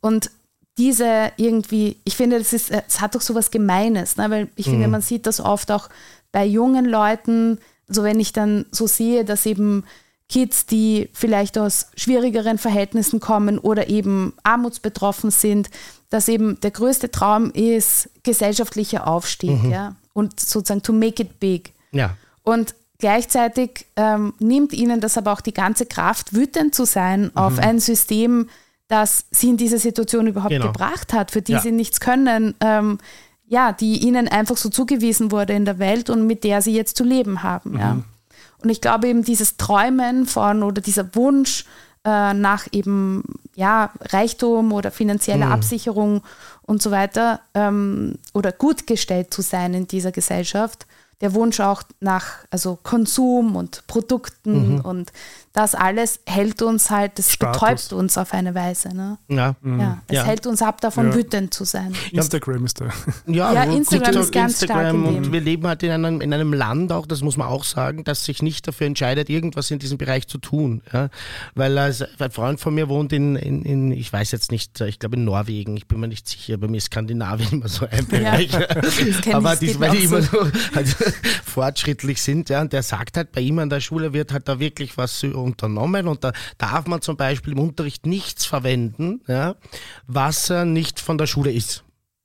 Und diese irgendwie, ich finde, das ist, es hat doch so was Gemeines, ne? weil ich finde, man sieht das oft auch bei jungen Leuten, also wenn ich dann so sehe, dass eben Kids, die vielleicht aus schwierigeren Verhältnissen kommen oder eben armutsbetroffen sind, dass eben der größte Traum ist gesellschaftlicher Aufstieg. Ja? und sozusagen to make it big.
Ja.
Und gleichzeitig ähm, nimmt ihnen das aber auch die ganze Kraft, wütend zu sein auf ein System, das sie in diese Situation überhaupt
Genau.
gebracht hat, für die
Ja.
sie nichts können, ähm, ja, die ihnen einfach so zugewiesen wurde in der Welt und mit der sie jetzt zu leben haben. Ja. Und ich glaube eben dieses Träumen von oder dieser Wunsch äh, nach eben ja, Reichtum oder finanzieller Absicherung und so weiter ähm, oder gut gestellt zu sein in dieser Gesellschaft, der Wunsch auch nach also Konsum und Produkten und das alles hält uns halt, das
Status.
betäubt uns auf eine Weise. Ne?
Ja.
Ja, es
Ja.
hält uns ab, davon
Ja.
wütend zu sein.
Instagram ist da.
Ja,
Ja, Instagram
TikTok,
ist ganz stark
Instagram
in
und
dem.
wir leben halt in einem, in einem Land auch, das muss man auch sagen, das sich nicht dafür entscheidet, irgendwas in diesem Bereich zu tun. Ja? Weil also, ein Freund von mir wohnt in, in, in, ich weiß jetzt nicht, ich glaube in Norwegen, ich bin mir nicht sicher, bei mir ist Skandinavien immer so ein Bereich. Aber
geht
weil die immer
so.
so also, fortschrittlich sind, ja, und der sagt halt, bei ihm an der Schule wird halt da wirklich was unternommen und da darf man zum Beispiel im Unterricht nichts verwenden, ja, was äh, nicht von der Schule ist.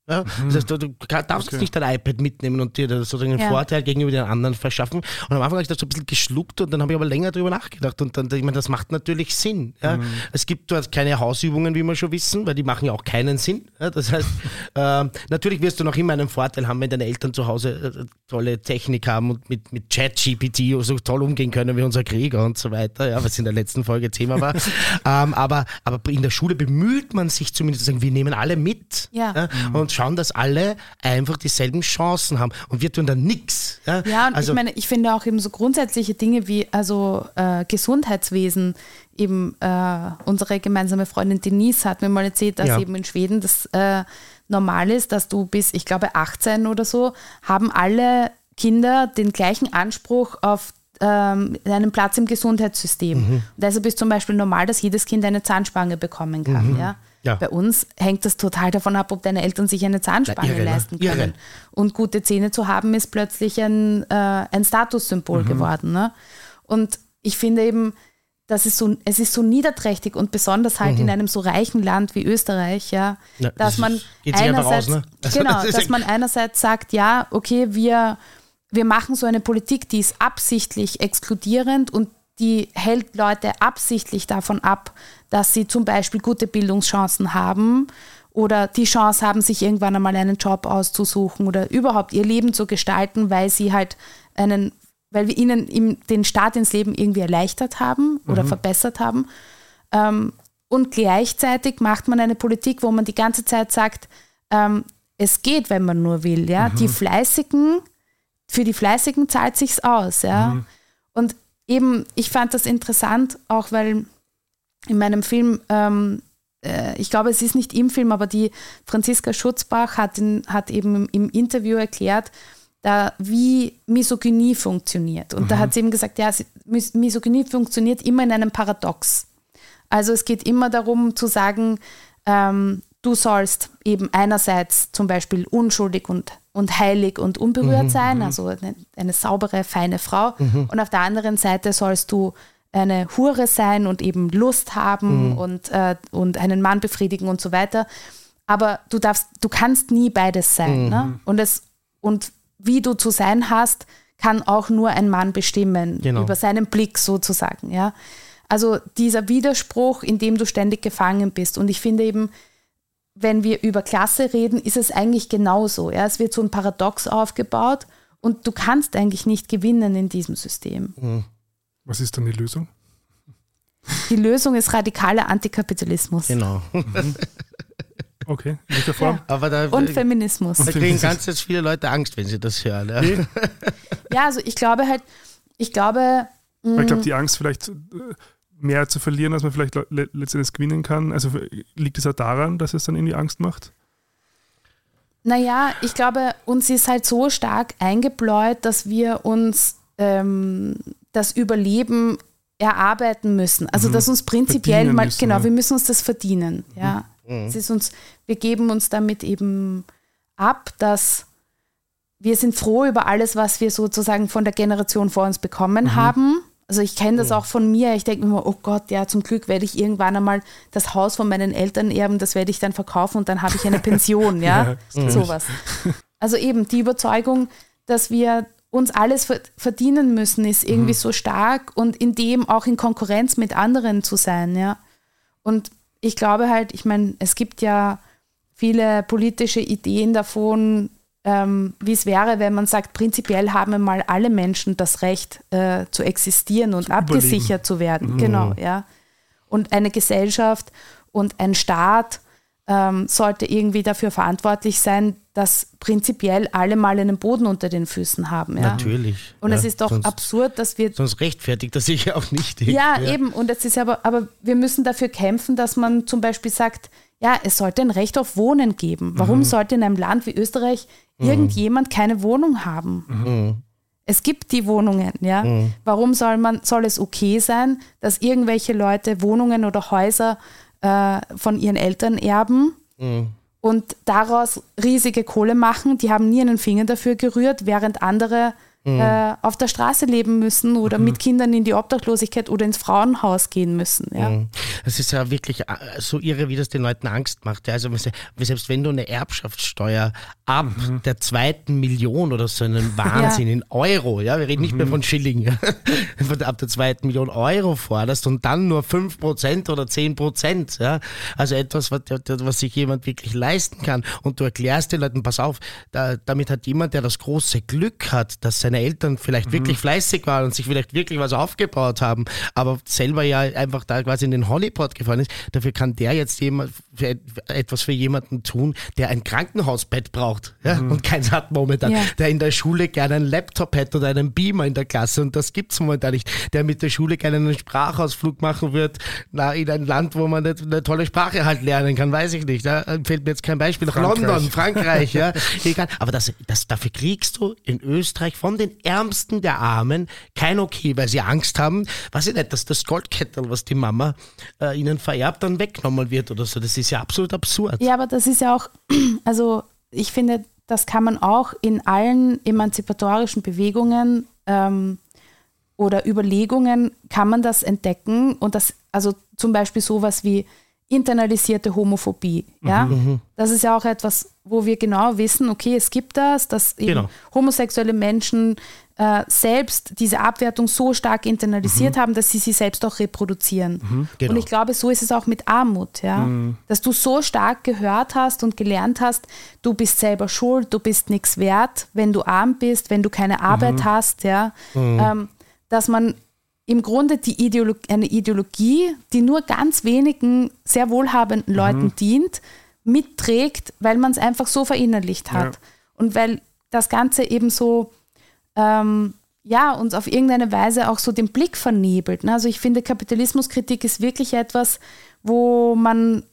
Ja, Das heißt, du, du darfst
Okay.
nicht dein iPad mitnehmen und dir sozusagen einen
Ja.
Vorteil gegenüber den anderen verschaffen. Und am Anfang habe ich das so ein bisschen geschluckt und dann habe ich aber länger drüber nachgedacht. Und dann, ich meine, das macht natürlich Sinn. Ja. Es gibt dort keine Hausübungen, wie wir schon wissen, weil die machen ja auch keinen Sinn. Ja. Das heißt, ähm, natürlich wirst du noch immer einen Vorteil haben, wenn deine Eltern zu Hause äh, tolle Technik haben und mit, mit Chat-GPT so toll umgehen können wie unser Krieger und so weiter, ja, was in der letzten Folge Thema war. ähm, aber, aber in der Schule bemüht man sich zumindest zu sagen, wir nehmen alle mit
Ja.
und schauen, dass alle einfach dieselben Chancen haben. Und wir tun dann nichts. Ja,
Ja, und
also,
ich meine, ich finde auch eben so grundsätzliche Dinge wie also äh, Gesundheitswesen, eben äh, unsere gemeinsame Freundin Denise hat mir mal erzählt, dass
Ja.
eben in Schweden das äh, normal ist, dass du bis, ich glaube, 18 oder so, haben alle Kinder den gleichen Anspruch auf ähm, einen Platz im Gesundheitssystem.
Mhm.
Und deshalb ist zum Beispiel normal, dass jedes Kind eine Zahnspange bekommen kann.
Mhm. Ja.
Bei uns hängt das total davon ab, ob deine Eltern sich eine Zahnspange
Na, irre, ne?
leisten
Irre.
können. Und gute Zähne zu haben, ist plötzlich ein, äh, ein Statussymbol
Mhm.
geworden. Ne? Und ich finde eben, das ist so, es ist so niederträchtig und besonders halt in einem so reichen Land wie Österreich, ja,
Mhm. Ja,
dass
das
man einerseits,
ne? Also,
genau,
das
dass man einerseits sagt, ja, okay, wir, wir machen so eine Politik, die ist absichtlich exkludierend und die hält Leute absichtlich davon ab, dass sie zum Beispiel gute Bildungschancen haben oder die Chance haben, sich irgendwann einmal einen Job auszusuchen oder überhaupt ihr Leben zu gestalten, weil sie halt einen, weil wir ihnen den Start ins Leben irgendwie erleichtert haben oder verbessert haben. Ähm, und gleichzeitig macht man eine Politik, wo man die ganze Zeit sagt, ähm, es geht, wenn man nur will. Ja? Die Fleißigen, für die Fleißigen zahlt sich's aus. Ja? Und eben, ich fand das interessant, auch weil in meinem Film, ähm, äh, ich glaube, es ist nicht im Film, aber die Franziska Schutzbach hat, in, hat eben im, im Interview erklärt, da, wie Misogynie funktioniert. Und da hat sie eben gesagt, ja, Mis Misogynie funktioniert immer in einem Paradox. Also es geht immer darum zu sagen, ähm, du sollst eben einerseits zum Beispiel unschuldig und, und heilig und unberührt sein, also eine, eine saubere, feine Frau. Und auf der anderen Seite sollst du eine Hure sein und eben Lust haben und, äh, und einen Mann befriedigen und so weiter. Aber du darfst, du kannst nie beides sein. Ne? Und, es, und wie du zu sein hast, kann auch nur ein Mann bestimmen,
Genau.
über seinen Blick sozusagen. Ja? Also dieser Widerspruch, in dem du ständig gefangen bist. Und ich finde eben, wenn wir über Klasse reden, ist es eigentlich genauso. Ja? Es wird so ein Paradox aufgebaut und du kannst eigentlich nicht gewinnen in diesem System.
Was ist dann die Lösung?
Die Lösung ist radikaler Antikapitalismus
Genau.
Okay, in welcher Form?
Aber da,
und Feminismus.
da kriegen ganz jetzt viele Leute Angst, wenn sie das hören. Ja.
Nee,
Ja, also ich glaube halt, ich glaube,
weil ich glaube, die Angst vielleicht äh, mehr zu verlieren, als man vielleicht le le- letztendlich gewinnen kann. Also liegt es auch daran, dass es dann irgendwie Angst macht?
Naja, ich glaube, uns ist halt so stark eingebläut, dass wir uns ähm, das Überleben erarbeiten müssen. Also, dass uns prinzipiell
Verdienen
mal,
müssen,
genau,
ja.
wir müssen uns das verdienen. Ja. Es ist uns, wir geben uns damit eben ab, dass wir sind froh über alles, was wir sozusagen von der Generation vor uns bekommen haben. Also ich kenne das auch von mir. Ich denke mir immer, oh Gott, ja, zum Glück werde ich irgendwann einmal das Haus von meinen Eltern erben, das werde ich dann verkaufen und dann habe ich eine Pension, ja, sowas. Also eben die Überzeugung, dass wir uns alles verdienen müssen, ist irgendwie mhm. so stark und in dem auch in Konkurrenz mit anderen zu sein, ja. Und ich glaube halt, ich meine, es gibt ja viele politische Ideen davon, ähm, wie es wäre, wenn man sagt, prinzipiell haben mal alle Menschen das Recht äh, zu existieren und zu abgesichert zu werden. Mhm. Genau, ja. Und eine Gesellschaft und ein Staat ähm, sollte irgendwie dafür verantwortlich sein, dass prinzipiell alle mal einen Boden unter den Füßen haben. Ja?
Natürlich.
Und ja, es ist doch sonst, absurd, dass wir.
Sonst rechtfertigt das sich ja auch nicht.
Ja, ja, eben. Und es ist aber, aber wir müssen dafür kämpfen, dass man zum Beispiel sagt, ja, es sollte ein Recht auf Wohnen geben. Warum mhm. sollte in einem Land wie Österreich mhm. irgendjemand keine Wohnung haben? Mhm. Es gibt die Wohnungen, ja. Mhm. Warum soll man, soll es okay sein, dass irgendwelche Leute Wohnungen oder Häuser äh, von ihren Eltern erben mhm. und daraus riesige Kohle machen? Die haben nie einen Finger dafür gerührt, während andere mhm. äh, auf der Straße leben müssen oder mhm. mit Kindern in die Obdachlosigkeit oder ins Frauenhaus gehen müssen. Ja.
Mhm. Das ist ja wirklich äh, so irre, wie das den Leuten Angst macht. Ja. Also selbst wenn du eine Erbschaftssteuer ab mhm. der zweiten Million oder so einen Wahnsinn ja. in Euro, ja, wir reden nicht mehr mhm. von Schilling, ja, ab der zweiten Million Euro forderst und dann nur 5% oder 10%, ja, also etwas, was, was sich jemand wirklich leisten kann und du erklärst den Leuten, pass auf, da, damit hat jemand, der das große Glück hat, dass seine Eltern vielleicht mhm. wirklich fleißig waren und sich vielleicht wirklich was aufgebaut haben, aber selber ja einfach da quasi in den Honeypot gefahren ist, dafür kann der jetzt jemand für etwas für jemanden tun, der ein Krankenhausbett braucht ja, mhm. und keins hat momentan, ja. der in der Schule gerne einen Laptop hätte oder einen Beamer in der Klasse und das gibt es momentan nicht, der mit der Schule gerne einen Sprachausflug machen wird na, in ein Land, wo man eine, eine tolle Sprache halt lernen kann, weiß ich nicht. Da fällt mir jetzt kein Beispiel. Nach London, Frankreich, ja. Egal. Aber das, das, dafür kriegst du in Österreich von den Ärmsten der Armen kein Okay, weil sie Angst haben, weiß ich nicht, dass das Goldkettel, was die Mama äh, ihnen vererbt, dann weggenommen wird oder so. Das ist ja absolut absurd.
Ja, aber das ist ja auch, also ich finde, das kann man auch in allen emanzipatorischen Bewegungen ähm, oder Überlegungen kann man das entdecken und das, also zum Beispiel sowas wie internalisierte Homophobie. Ja? Mhm. mhm. Das ist ja auch etwas, wo wir genau wissen, okay, es gibt das, dass genau. homosexuelle Menschen äh, selbst diese Abwertung so stark internalisiert mhm. haben, dass sie sie selbst auch reproduzieren. Mhm. Genau. Und ich glaube, so ist es auch mit Armut, ja? Mhm. dass du so stark gehört hast und gelernt hast, du bist selber schuld, du bist nichts wert, wenn du arm bist, wenn du keine Arbeit mhm. hast, ja? Ähm, dass man im Grunde die Ideologie, eine Ideologie, die nur ganz wenigen sehr wohlhabenden mhm. Leuten dient, mitträgt, weil man es einfach so verinnerlicht hat. Ja. Und weil das Ganze eben so, ähm, ja, uns auf irgendeine Weise auch so den Blick vernebelt. Ne? Also ich finde, Kapitalismuskritik ist wirklich etwas, wo man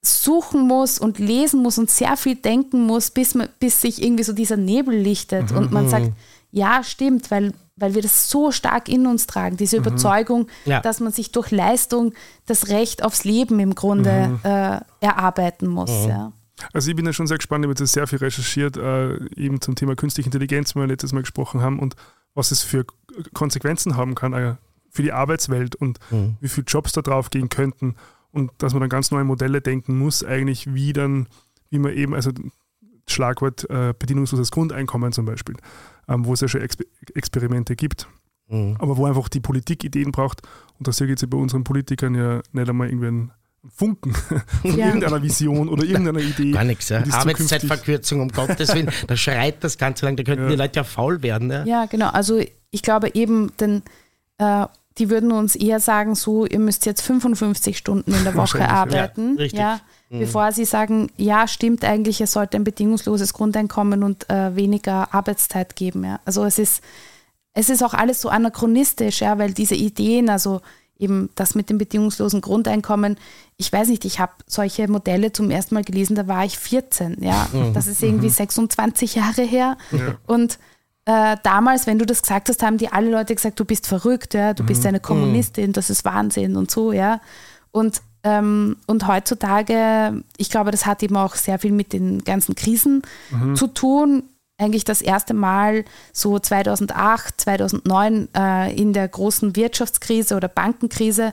suchen muss und lesen muss und sehr viel denken muss, bis, man, bis sich irgendwie so dieser Nebel lichtet mhm. und man sagt, ja, stimmt, weil weil wir das so stark in uns tragen, diese mhm. Überzeugung, ja. dass man sich durch Leistung das Recht aufs Leben im Grunde mhm. äh, erarbeiten muss. Mhm. Ja.
Also ich bin ja schon sehr gespannt, ich habe jetzt sehr viel recherchiert, äh, eben zum Thema künstliche Intelligenz, wo wir letztes Mal gesprochen haben und was es für Konsequenzen haben kann äh, für die Arbeitswelt und mhm. wie viele Jobs da drauf gehen könnten und dass man dann ganz neue Modelle denken muss, eigentlich wie dann, wie man eben, also Schlagwort äh, bedingungsloses Grundeinkommen zum Beispiel ähm, wo es ja schon Exper Experimente gibt. Mhm. Aber wo einfach die Politik Ideen braucht. Und da sehe ich jetzt bei unseren Politikern ja nicht einmal irgendwie einen Funken von ja. irgendeiner Vision oder irgendeiner Idee.
Gar nichts, ja. Arbeitszeitverkürzung, um Gottes Willen. Da schreit das Ganze lang, da könnten ja. die Leute ja faul werden. Ja,
ja genau. Also ich glaube eben, denn äh, die würden uns eher sagen, so, ihr müsst jetzt 55 Stunden in der Woche arbeiten. Ja, ja mhm. bevor sie sagen, ja, stimmt eigentlich, es sollte ein bedingungsloses Grundeinkommen und äh, weniger Arbeitszeit geben. Ja. Also es ist, es ist auch alles so anachronistisch, ja, weil diese Ideen, also eben das mit dem bedingungslosen Grundeinkommen, ich weiß nicht, ich habe solche Modelle zum ersten Mal gelesen, da war ich 14, ja. Mhm. Das ist irgendwie 26 mhm. Jahre her. Ja. Und äh, damals, wenn du das gesagt hast, haben die alle Leute gesagt, du bist verrückt, ja, du mhm. bist eine Kommunistin, das ist Wahnsinn und so, ja. Und, und heutzutage, ich glaube, das hat eben auch sehr viel mit den ganzen Krisen mhm. zu tun. Eigentlich das erste Mal so 2008, 2009 äh, in der großen Wirtschaftskrise oder Bankenkrise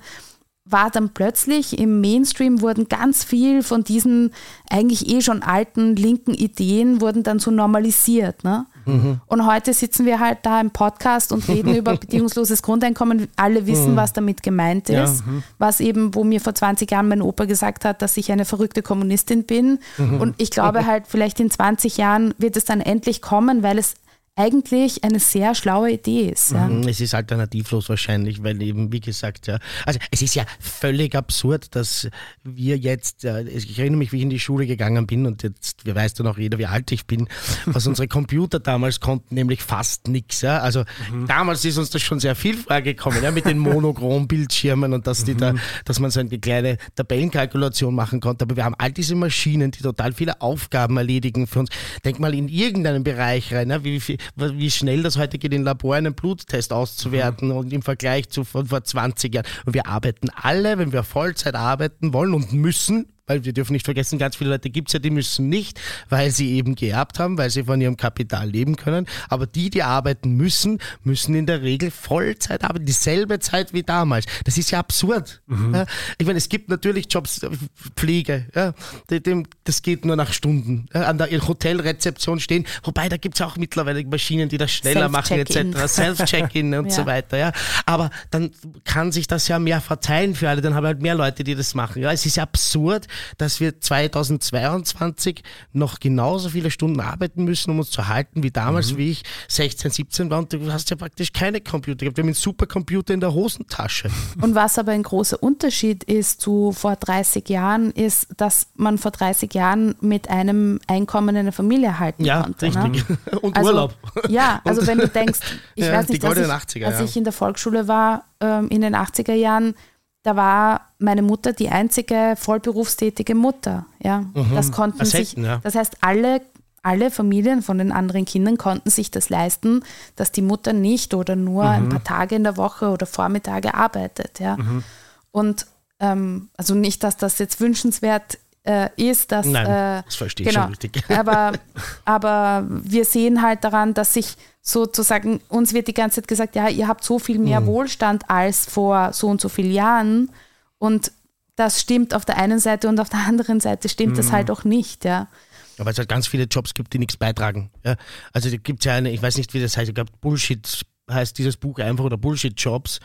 war dann plötzlich im Mainstream wurden ganz viel von diesen eigentlich eh schon alten linken Ideen wurden dann so normalisiert. Ne? Mhm. Und heute sitzen wir halt da im Podcast und reden über bedingungsloses Grundeinkommen. Alle wissen, mhm. was damit gemeint ist. Ja, mhm. was eben, wo mir vor 20 Jahren mein Opa gesagt hat, dass ich eine verrückte Kommunistin bin. Mhm. Und ich glaube halt, vielleicht in 20 Jahren wird es dann endlich kommen, weil es eigentlich eine sehr schlaue Idee ist. Ja.
Mhm, es ist alternativlos wahrscheinlich, weil eben, wie gesagt, ja, also es ist ja völlig absurd, dass wir jetzt, ich erinnere mich, wie ich in die Schule gegangen bin und jetzt wir weiß dann auch jeder, wie alt ich bin, was unsere Computer damals konnten, nämlich fast nichts. Ja. Also mhm. damals ist uns das schon sehr viel vorgekommen, ja, mit den Monochrom-Bildschirmen und dass, die mhm. da, dass man so eine kleine Tabellenkalkulation machen konnte. Aber wir haben all diese Maschinen, die total viele Aufgaben erledigen für uns. Denk mal in irgendeinen Bereich rein, ja, wie viel wie schnell das heute geht, in Labor einen Bluttest auszuwerten mhm. und im Vergleich zu vor 20 Jahren. Und wir arbeiten alle, wenn wir Vollzeit arbeiten wollen und müssen, weil wir dürfen nicht vergessen, ganz viele Leute gibt es ja, die müssen nicht, weil sie eben geerbt haben, weil sie von ihrem Kapital leben können. Aber die, die arbeiten müssen, müssen in der Regel Vollzeit arbeiten, dieselbe Zeit wie damals. Das ist ja absurd. Mhm. Ja, ich meine, es gibt natürlich Jobs, Pflege, ja, das geht nur nach Stunden. Ja, an der Hotelrezeption stehen, wobei da gibt es auch mittlerweile Maschinen, die das schneller machen etc. Self-Check-In und so weiter. Ja. Aber dann kann sich das ja mehr verteilen für alle, dann haben halt mehr Leute, die das machen. Ja, es ist ja absurd, dass wir 2022 noch genauso viele Stunden arbeiten müssen, um uns zu halten wie damals, mhm. wie ich 16, 17 war. Und du hast ja praktisch keine Computer gehabt. Wir haben einen Supercomputer in der Hosentasche.
Und was aber ein großer Unterschied ist zu vor 30 Jahren, ist, dass man vor 30 Jahren mit einem Einkommen eine Familie halten
ja,
konnte.
Richtig.
Ne?
Und also, Urlaub.
Ja, also Und, wenn du denkst, ich ja, weiß nicht, als, ich, 80er, als ja. ich in der Volksschule war, ähm, in den 80er Jahren, da war meine Mutter die einzige vollberufstätige Mutter. Ja, mhm. das konnten sich, ja. das heißt, alle, alle Familien von den anderen Kindern konnten sich das leisten, dass die Mutter nicht oder nur mhm. ein paar Tage in der Woche oder Vormittage arbeitet. Ja, mhm. und ähm, also nicht, dass das jetzt wünschenswert äh, ist, dass.
Nein,
äh,
das verstehe ich genau, schon richtig.
aber, aber wir sehen halt daran, dass sich sozusagen, uns wird die ganze Zeit gesagt, ja, ihr habt so viel mehr mhm. Wohlstand als vor so und so vielen Jahren. Und das stimmt auf der einen Seite und auf der anderen Seite stimmt mhm. das halt auch nicht, ja.
Weil es halt ganz viele Jobs gibt, die nichts beitragen. Ja? Also da gibt es ja eine, ich weiß nicht, wie das heißt, ich glaube Bullshit heißt dieses Buch einfach oder Bullshit-Jobs.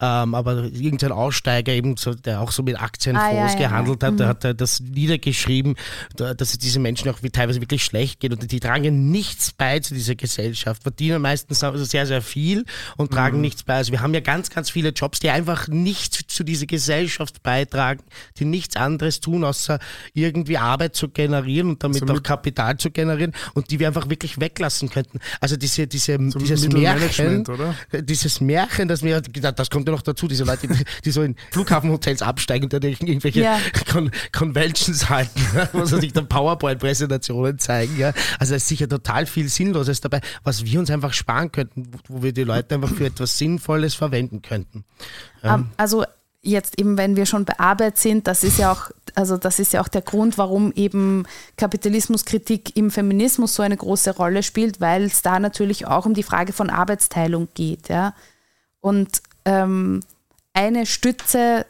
Ähm, aber irgendein Aussteiger eben, so, der auch so mit Aktienfonds ah, ja, gehandelt ja. hat, mhm. der hat das niedergeschrieben, dass es diesen Menschen auch teilweise wirklich schlecht geht und die tragen nichts bei zu dieser Gesellschaft, verdienen meistens also sehr, sehr viel und mhm. tragen nichts bei. Also wir haben ja ganz, ganz viele Jobs, die einfach nichts zu dieser Gesellschaft beitragen, die nichts anderes tun, außer irgendwie Arbeit zu generieren und damit so auch Kapital zu generieren und die wir einfach wirklich weglassen könnten. Also diese, diese, so dieses Märchen, Märchen, oder? Dieses Märchen, das mir, das kommt ja noch dazu, diese Leute, die so in Flughafenhotels absteigen und dann irgendwelche ja. Con Conventions halten, wo sie sich dann PowerPoint-Präsentationen zeigen. Ja. Also da ist sicher total viel Sinnloses dabei, was wir uns einfach sparen könnten, wo wir die Leute einfach für etwas Sinnvolles verwenden könnten.
Ähm. Also jetzt eben, wenn wir schon bei Arbeit sind, das ist ja auch, also das ist ja auch der Grund, warum eben Kapitalismuskritik im Feminismus so eine große Rolle spielt, weil es da natürlich auch um die Frage von Arbeitsteilung geht. Ja? Und ähm, eine Stütze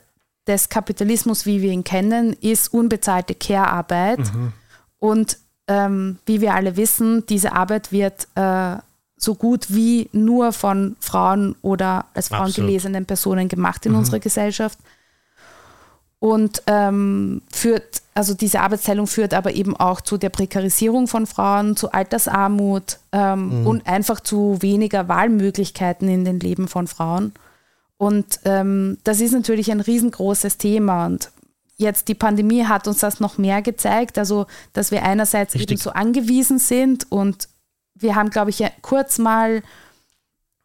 des Kapitalismus, wie wir ihn kennen, ist unbezahlte Care-Arbeit. Mhm. Und ähm, wie wir alle wissen, diese Arbeit wird äh, so gut wie nur von Frauen oder als Frauen Absolut. gelesenen Personen gemacht in mhm. unserer Gesellschaft. Und ähm, führt, also diese Arbeitsteilung führt aber eben auch zu der Prekarisierung von Frauen, zu Altersarmut ähm, mhm. und einfach zu weniger Wahlmöglichkeiten in den Leben von Frauen. Und ähm, das ist natürlich ein riesengroßes Thema. Und jetzt die Pandemie hat uns das noch mehr gezeigt, also dass wir einerseits Richtig. eben so angewiesen sind und wir haben, glaube ich, kurz mal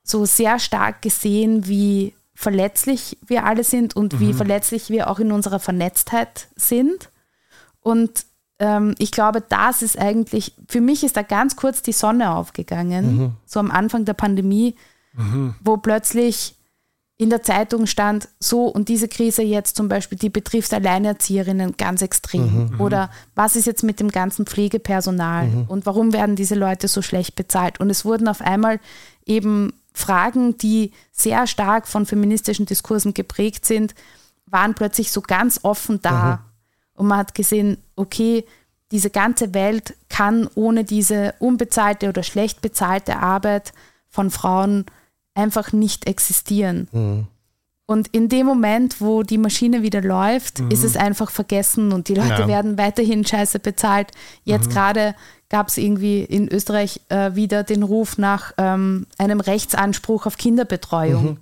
so sehr stark gesehen, wie verletzlich wir alle sind und mhm. wie verletzlich wir auch in unserer Vernetztheit sind. Und ähm, ich glaube, das ist eigentlich, für mich ist da ganz kurz die Sonne aufgegangen, mhm. so am Anfang der Pandemie, mhm. wo plötzlich in der Zeitung stand, so und diese Krise jetzt zum Beispiel, die betrifft Alleinerzieherinnen ganz extrem. Mhm, mhm, Oder was ist jetzt mit dem ganzen Pflegepersonal mhm. und warum werden diese Leute so schlecht bezahlt? Und es wurden auf einmal eben Fragen, die sehr stark von feministischen Diskursen geprägt sind, waren plötzlich so ganz offen da. Mhm. Und man hat gesehen, okay, diese ganze Welt kann ohne diese unbezahlte oder schlecht bezahlte Arbeit von Frauen einfach nicht existieren.
Mhm.
Und in dem Moment, wo die Maschine wieder läuft, ist es einfach vergessen und die Leute
Ja.
werden weiterhin scheiße bezahlt. Jetzt gerade gab es irgendwie in Österreich äh, wieder den Ruf nach ähm, einem Rechtsanspruch auf Kinderbetreuung.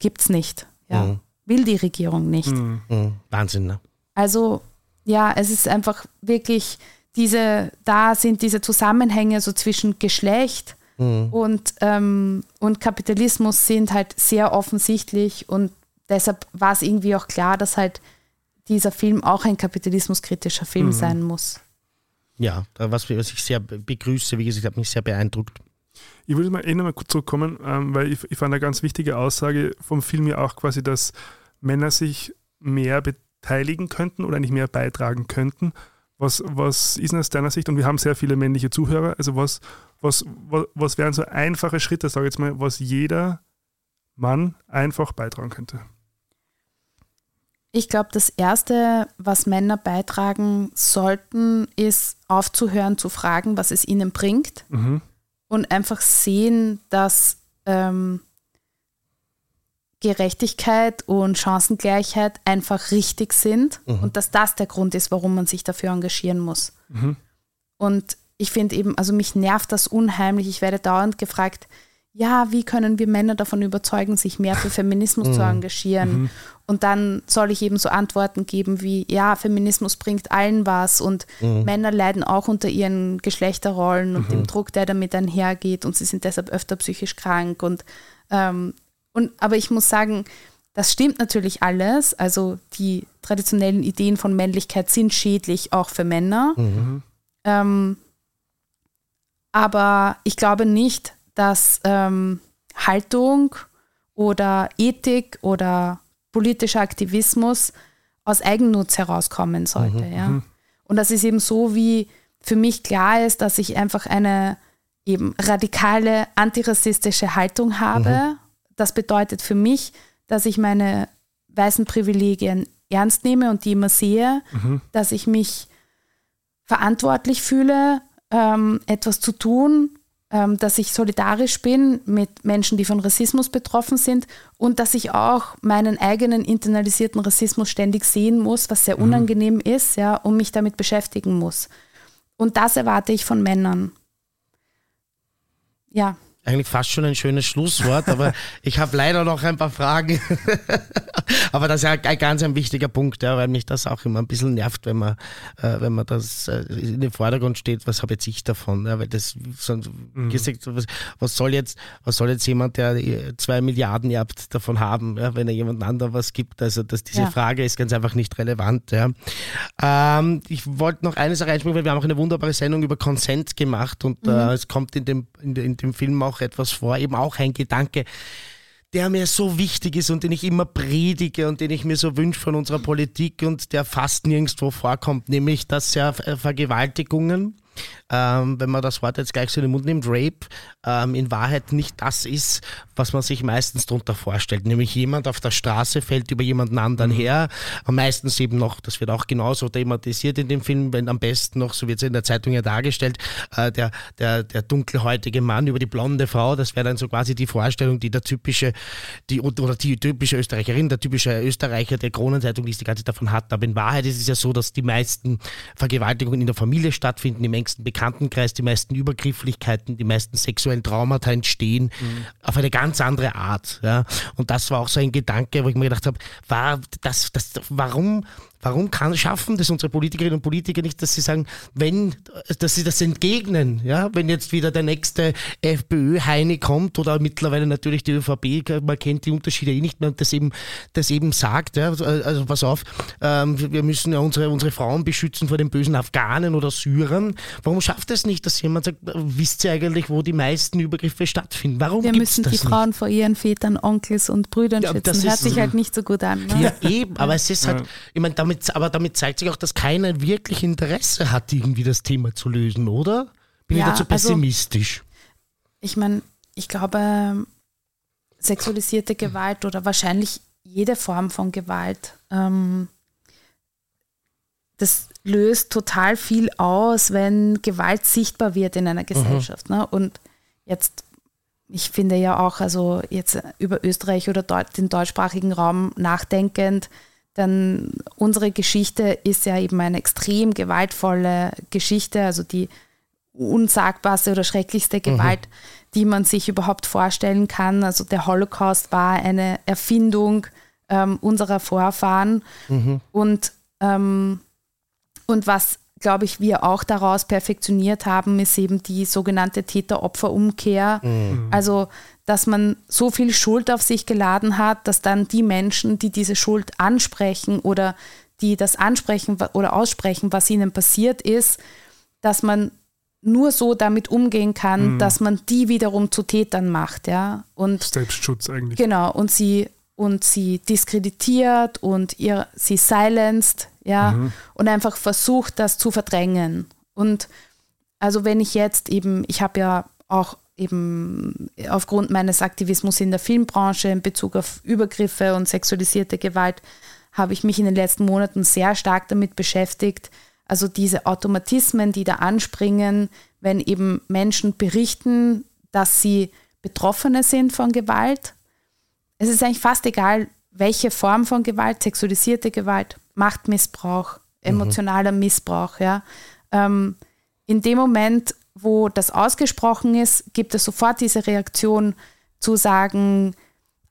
Gibt's nicht. Ja.
Mhm.
Will die Regierung nicht.
Mhm.
Mhm. Wahnsinn, ne?
Also ja, es ist einfach wirklich diese, da sind diese Zusammenhänge so zwischen Geschlecht und, ähm, und Kapitalismus sind halt sehr offensichtlich und deshalb war es irgendwie auch klar, dass halt dieser Film auch ein kapitalismuskritischer Film sein muss.
Ja, was, was ich sehr begrüße, wie gesagt, hat mich sehr beeindruckt.
Ich würde mal eh nochmal kurz zurückkommen, ähm, weil ich, ich fand eine ganz wichtige Aussage vom Film ja auch quasi, dass Männer sich mehr beteiligen könnten oder eigentlich mehr beitragen könnten. Was, was ist denn aus deiner Sicht? Und wir haben sehr viele männliche Zuhörer. Also was, was, was, was wären so einfache Schritte, sage ich jetzt mal, was jeder Mann einfach beitragen könnte?
Ich glaube, das Erste, was Männer beitragen sollten, ist aufzuhören zu fragen, was es ihnen bringt
Mhm.
und einfach sehen, dass ähm, Gerechtigkeit und Chancengleichheit einfach richtig sind und dass das der Grund ist, warum man sich dafür engagieren muss.
Mhm.
Und ich finde eben, also mich nervt das unheimlich. Ich werde dauernd gefragt, ja, wie können wir Männer davon überzeugen, sich mehr für Feminismus zu engagieren? Und dann soll ich eben so Antworten geben wie, ja, Feminismus bringt allen was und Männer leiden auch unter ihren Geschlechterrollen und dem Druck, der damit einhergeht und sie sind deshalb öfter psychisch krank und, ähm, und aber ich muss sagen, das stimmt natürlich alles. Also die traditionellen Ideen von Männlichkeit sind schädlich auch für Männer. Ähm, aber ich glaube nicht, dass ähm, Haltung oder Ethik oder politischer Aktivismus aus Eigennutz herauskommen sollte. ja. Und das ist eben so, wie für mich klar ist, dass ich einfach eine eben radikale antirassistische Haltung habe. Das bedeutet für mich, dass ich meine weißen Privilegien ernst nehme und die immer sehe, dass ich mich verantwortlich fühle, ähm, etwas zu tun, ähm, dass ich solidarisch bin mit Menschen, die von Rassismus betroffen sind und dass ich auch meinen eigenen internalisierten Rassismus ständig sehen muss, was sehr unangenehm ist, ja, und mich damit beschäftigen muss. Und das erwarte ich von Männern. Ja,
Eigentlich fast schon ein schönes Schlusswort, aber ich habe leider noch ein paar Fragen. aber das ist ja ein ganz ein wichtiger Punkt, ja, weil mich das auch immer ein bisschen nervt, wenn man, äh, wenn man das äh, in den Vordergrund steht, was habe jetzt ich davon? Ja, weil das sonst, gesagt, was, was soll jetzt, was soll jetzt jemand, der äh, zwei Milliarden erbt, davon haben, ja, wenn er jemand anderem was gibt? Also dass diese
Ja.
Frage ist ganz einfach nicht relevant. Ja. Ähm, ich wollte noch eine Sache weil wir haben auch eine wunderbare Sendung über Consent gemacht und äh, es kommt in dem, in, in dem Film auch etwas vor, eben auch ein Gedanke, der mir so wichtig ist und den ich immer predige und den ich mir so wünsche von unserer Politik und der fast nirgendwo vorkommt, nämlich dass ja Ver- Vergewaltigungen, ähm, wenn man das Wort jetzt gleich so in den Mund nimmt, Rape, ähm, in Wahrheit nicht das ist, was man sich meistens darunter vorstellt. Nämlich jemand auf der Straße fällt über jemanden anderen her, und meistens eben noch, das wird auch genauso thematisiert in dem Film, wenn am besten noch, so wird es in der Zeitung ja dargestellt, äh, der, der, der dunkelhäutige Mann über die blonde Frau, das wäre dann so quasi die Vorstellung, die der typische, die, oder die typische Österreicherin, der typische Österreicher, der Kronenzeitung liest, die ganze Zeit davon hat. Aber in Wahrheit ist es ja so, dass die meisten Vergewaltigungen in der Familie stattfinden, im engsten Bekanntenkreis, die meisten Übergrifflichkeiten, die meisten sexuellen Traumata entstehen auf eine ganz andere Art. Ja. Und das war auch so ein Gedanke, wo ich mir gedacht habe, war das, das, warum, warum kann, schaffen das unsere Politikerinnen und Politiker nicht, dass sie sagen, wenn, dass sie das entgegnen, ja, wenn jetzt wieder der nächste FPÖ-Heini kommt oder mittlerweile natürlich die ÖVP, man kennt die Unterschiede eh nicht mehr und das eben, das eben sagt, ja, also, also pass auf, ähm, wir müssen ja unsere, unsere Frauen beschützen vor den bösen Afghanen oder Syrern. Warum schafft es nicht, dass jemand sagt, wisst ihr eigentlich, wo die meisten Übergriffe stattfinden? Warum
wir müssen die
das nicht?
Frauen vor ihren Vätern, Onkels und Brüdern
Ja, das
schützen. Hört
ist-
sich halt nicht so gut an. Ne?
Ja, eben, aber es ist halt, ich meine, damit, aber damit zeigt sich auch, dass keiner wirklich Interesse hat, irgendwie das Thema zu lösen, oder? Bin
Ja,
ich dazu
also-
pessimistisch?
Ich meine, ich glaube, sexualisierte Gewalt oder wahrscheinlich jede Form von Gewalt ähm, das löst total viel aus, wenn Gewalt sichtbar wird in einer Gesellschaft. Mhm. Ne? Und jetzt, ich finde ja auch, also jetzt über Österreich oder den deutschsprachigen Raum nachdenkend, dann unsere Geschichte ist ja eben eine extrem gewaltvolle Geschichte, also die unsagbarste oder schrecklichste mhm. Gewalt, mhm. die man sich überhaupt vorstellen kann. Also der Holocaust war eine Erfindung ähm, unserer Vorfahren mhm. und ähm, und was, glaube ich, wir auch daraus perfektioniert haben, ist eben die sogenannte Täter-Opfer-Umkehr. Mhm. Also, dass man so viel Schuld auf sich geladen hat, dass dann die Menschen, die diese Schuld ansprechen oder die das ansprechen oder aussprechen, was ihnen passiert ist, dass man nur so damit umgehen kann, mhm. dass man die wiederum zu Tätern macht, ja. Und
Selbstschutz eigentlich.
Genau, und sie und sie diskreditiert und ihr, sie silenced, ja, mhm. und einfach versucht, das zu verdrängen. Und also wenn ich jetzt eben, ich habe ja auch eben aufgrund meines Aktivismus in der Filmbranche in Bezug auf Übergriffe und sexualisierte Gewalt, habe ich mich in den letzten Monaten sehr stark damit beschäftigt, also diese Automatismen, die da anspringen, wenn eben Menschen berichten, dass sie Betroffene sind von Gewalt. Es ist eigentlich fast egal, welche Form von Gewalt, sexualisierte Gewalt, Machtmissbrauch, emotionaler mhm. Missbrauch. Ja. Ähm, in dem Moment, wo das ausgesprochen ist, gibt es sofort diese Reaktion zu sagen,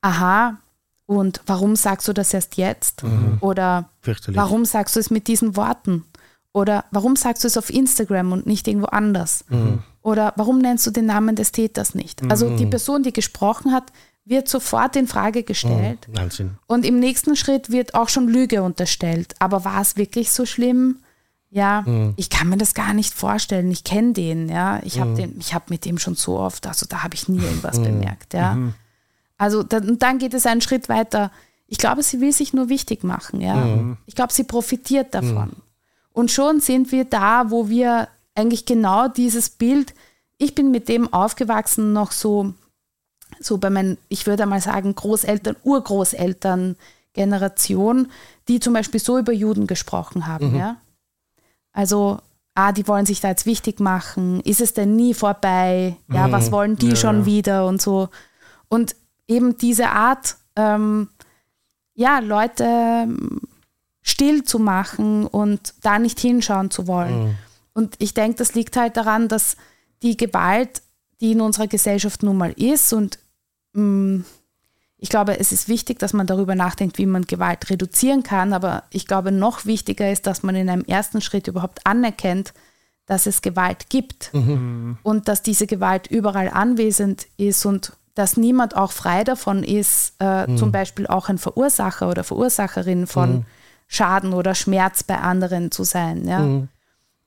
aha, und warum sagst du das erst jetzt? Mhm. Oder warum sagst du es mit diesen Worten? Oder warum sagst du es auf Instagram und nicht irgendwo anders? Mhm. Oder warum nennst du den Namen des Täters nicht? Also die mhm. Person, die gesprochen hat, wird sofort in Frage gestellt. Mhm, und im nächsten Schritt wird auch schon Lüge unterstellt. Aber war es wirklich so schlimm? Ja, mhm. ich kann mir das gar nicht vorstellen. Ich kenne den, ja. Ich habe mhm. hab mit dem schon so oft, also da habe ich nie irgendwas mhm. bemerkt, ja. Mhm. Also dann, dann geht es einen Schritt weiter. Ich glaube, sie will sich nur wichtig machen, ja. Mhm. Ich glaube, sie profitiert davon. Und schon sind wir da, wo wir eigentlich genau dieses Bild, ich bin mit dem aufgewachsen, noch so so bei meinen, ich würde mal sagen, Großeltern, Urgroßeltern Generation, die zum Beispiel so über Juden gesprochen haben, mhm. ja. Also, ah, die wollen sich da jetzt wichtig machen, ist es denn nie vorbei? Ja, mhm. was wollen die ja, schon ja. wieder und so. Und eben diese Art, ähm, ja, Leute ähm, still zu machen und da nicht hinschauen zu wollen. Mhm. Und ich denke, das liegt halt daran, dass die Gewalt, die in unserer Gesellschaft nun mal ist und ich glaube, es ist wichtig, dass man darüber nachdenkt, wie man Gewalt reduzieren kann. Aber ich glaube, noch wichtiger ist, dass man in einem ersten Schritt überhaupt anerkennt, dass es Gewalt gibt mhm. und dass diese Gewalt überall anwesend ist und dass niemand auch frei davon ist, äh, mhm. zum Beispiel auch ein Verursacher oder Verursacherin von mhm. Schaden oder Schmerz bei anderen zu sein. Ja?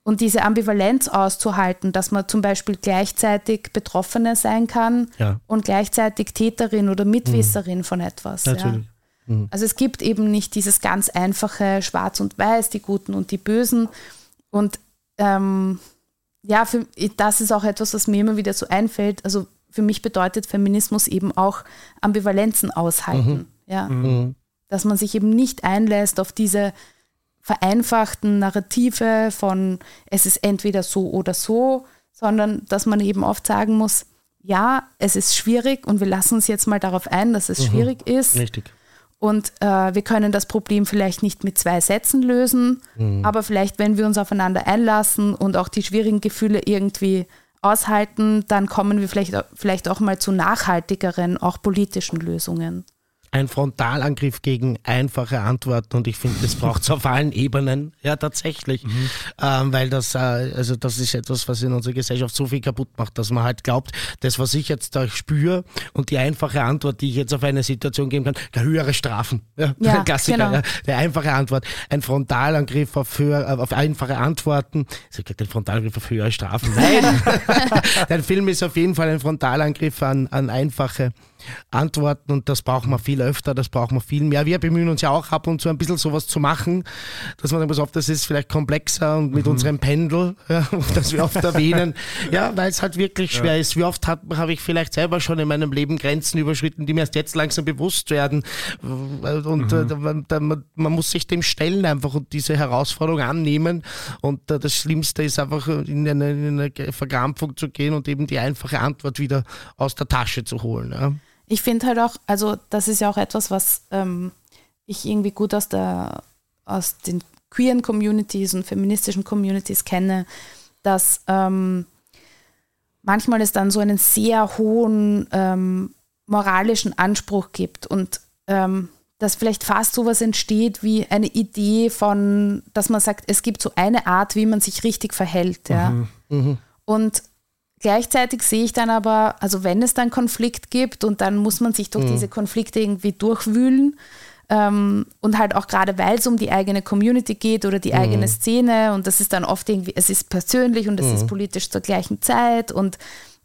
Und diese Ambivalenz auszuhalten, dass man zum Beispiel gleichzeitig Betroffene sein kann ja. und gleichzeitig Täterin oder Mitwisserin mhm. von etwas. Natürlich. Ja. Mhm. Also es gibt eben nicht dieses ganz einfache Schwarz und Weiß, die Guten und die Bösen. Und ähm, ja, für, das ist auch etwas, was mir immer wieder so einfällt. Also für mich bedeutet Feminismus eben auch Ambivalenzen aushalten. Mhm. Ja. Mhm. Dass man sich eben nicht einlässt auf diese vereinfachten Narrative von es ist entweder so oder so, sondern dass man eben oft sagen muss, ja, es ist schwierig und wir lassen uns jetzt mal darauf ein, dass es mhm. schwierig ist. Richtig. Und äh, wir können das Problem vielleicht nicht mit zwei Sätzen lösen, mhm. aber vielleicht, wenn wir uns aufeinander einlassen und auch die schwierigen Gefühle irgendwie aushalten, dann kommen wir vielleicht, vielleicht auch mal zu nachhaltigeren, auch politischen Lösungen
ein Frontalangriff gegen einfache Antworten und ich finde, das braucht es auf allen Ebenen, ja tatsächlich, mhm. ähm, weil das, äh, also das ist etwas, was in unserer Gesellschaft so viel kaputt macht, dass man halt glaubt, das, was ich jetzt da spüre und die einfache Antwort, die ich jetzt auf eine Situation geben kann, der höhere Strafen, ja, ja Klassiker, genau. ja, der einfache Antwort, ein Frontalangriff auf, höher, auf einfache Antworten, ich sage den Frontalangriff auf höhere Strafen, nein, der Film ist auf jeden Fall ein Frontalangriff an, an einfache antworten und das brauchen wir viel öfter, das brauchen wir viel mehr. Wir bemühen uns ja auch ab und zu ein bisschen sowas zu machen, dass man dann pass auf, das ist vielleicht komplexer und mit mhm. unserem Pendel, ja, das wir oft erwähnen, ja, weil es halt wirklich schwer ja. ist. Wie oft habe ich vielleicht selber schon in meinem Leben Grenzen überschritten, die mir erst jetzt langsam bewusst werden und mhm. äh, man, man, muss sich dem stellen einfach und diese Herausforderung annehmen und äh, das Schlimmste ist einfach in eine, in eine Verkrampfung zu gehen und eben die einfache Antwort wieder aus der Tasche zu holen. Ja.
Ich finde halt auch, also das ist ja auch etwas, was ähm, ich irgendwie gut aus, der, aus den queeren Communities und feministischen Communities kenne, dass ähm, manchmal es dann so einen sehr hohen ähm, moralischen Anspruch gibt und ähm, dass vielleicht fast sowas entsteht wie eine Idee von, dass man sagt, es gibt so eine Art, wie man sich richtig verhält. Ja? Mhm. Mhm. Und Gleichzeitig sehe ich dann aber, also wenn es dann Konflikt gibt und dann muss man sich durch mhm. diese Konflikte irgendwie durchwühlen ähm, und halt auch gerade, weil es um die eigene Community geht oder die mhm. eigene Szene und das ist dann oft irgendwie, es ist persönlich und es mhm. ist politisch zur gleichen Zeit und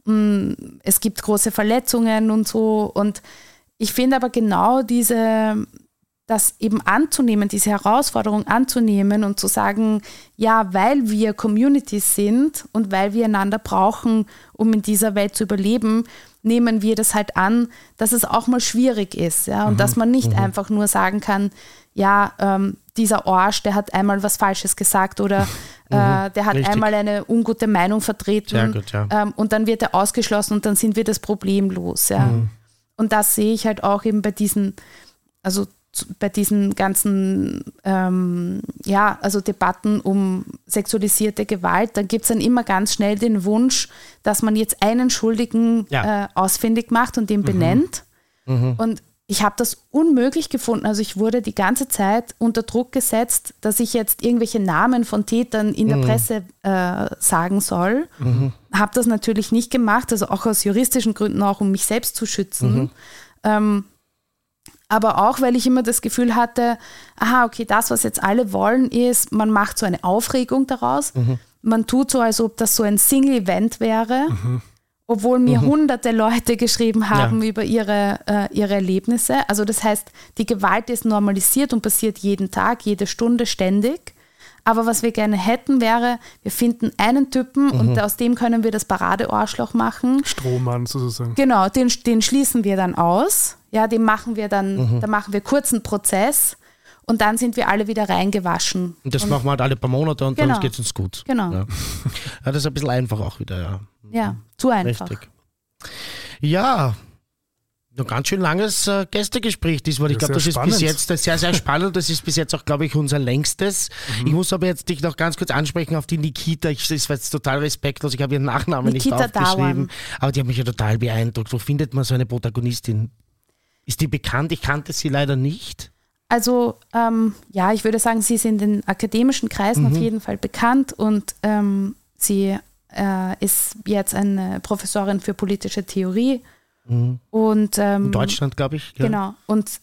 mh, mm, es gibt große Verletzungen und so und ich finde aber genau diese, das eben anzunehmen, diese Herausforderung anzunehmen und zu sagen, ja, weil wir Communities sind und weil wir einander brauchen, um in dieser Welt zu überleben, nehmen wir das halt an, dass es auch mal schwierig ist. Ja? Und mhm. dass man nicht mhm. einfach nur sagen kann, ja, ähm, dieser Orsch, der hat einmal was Falsches gesagt oder äh, mhm. der hat Richtig. einmal eine ungute Meinung vertreten gut, ja. ähm, und dann wird er ausgeschlossen und dann sind wir das Problem los. Ja? Mhm. Und das sehe ich halt auch eben bei diesen, also bei diesen ganzen ähm, ja, also Debatten um sexualisierte Gewalt, dann gibt es dann immer ganz schnell den Wunsch, dass man jetzt einen Schuldigen ja. äh, ausfindig macht und den mhm. benennt. Mhm. Und ich habe das unmöglich gefunden. Also ich wurde die ganze Zeit unter Druck gesetzt, dass ich jetzt irgendwelche Namen von Tätern in der mhm. Presse äh, sagen soll. Mhm. Habe das natürlich nicht gemacht, also auch aus juristischen Gründen, auch um mich selbst zu schützen. Mhm. Ähm, aber auch, weil ich immer das Gefühl hatte, aha, okay, das, was jetzt alle wollen, ist, man macht so eine Aufregung daraus. Mhm. Man tut so, als ob das so ein Single-Event wäre, mhm. obwohl mir mhm. hunderte Leute geschrieben haben ja. über ihre, äh, ihre Erlebnisse. Also das heißt, die Gewalt ist normalisiert und passiert jeden Tag, jede Stunde, ständig. Aber was wir gerne hätten, wäre, wir finden einen Typen mhm. und aus dem können wir das Paradeohrschloch machen.
Strohmann sozusagen.
Genau, den, den schließen wir dann aus. Ja, den machen wir dann, mhm. da machen wir kurzen Prozess und dann sind wir alle wieder reingewaschen.
Und das und machen wir halt alle paar Monate und genau. dann geht es uns gut.
Genau.
Ja. ja. das ist ein bisschen einfach auch wieder, ja.
Ja, zu einfach. Richtig.
Ja, ein ganz schön langes äh, Gästegespräch diesmal. Ich glaube, das ist bis jetzt sehr, sehr spannend. Das ist bis jetzt auch, glaube ich, unser längstes. Mhm. Ich muss aber jetzt dich noch ganz kurz ansprechen auf die Nikita. Ich, das war jetzt total respektlos. Ich habe ihren Nachnamen Nikita nicht aufgeschrieben. Dawan. Aber die hat mich ja total beeindruckt. Wo findet man so eine Protagonistin? Ist die bekannt? Ich kannte sie leider nicht.
Also ähm, ja, ich würde sagen, sie ist in den akademischen Kreisen mhm. auf jeden Fall bekannt und ähm, sie äh, ist jetzt eine Professorin für politische Theorie Mhm. Und, ähm,
In Deutschland, glaube ich.
Ja. Genau. Und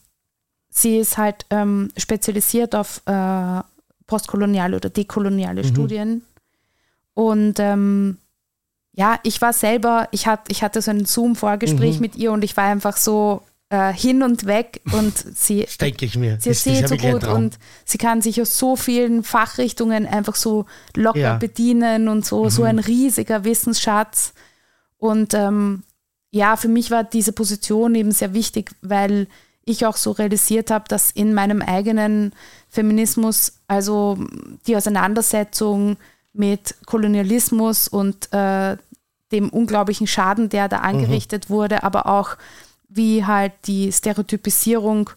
sie ist halt ähm, spezialisiert auf äh, postkoloniale oder dekoloniale mhm. Studien. Und ähm, ja, ich war selber, ich, hat, ich hatte so ein Zoom-Vorgespräch mhm. mit ihr und ich war einfach so äh, hin und weg und sie,
denke ich mir.
sie erzählt so gut und sie kann sich aus so vielen Fachrichtungen einfach so locker ja. bedienen und so, mhm. so ein riesiger Wissensschatz. Und ähm, ja, für mich war diese Position eben sehr wichtig, weil ich auch so realisiert habe, dass in meinem eigenen Feminismus, also die Auseinandersetzung mit Kolonialismus und äh, dem unglaublichen Schaden, der da angerichtet mhm. wurde, aber auch wie halt die Stereotypisierung,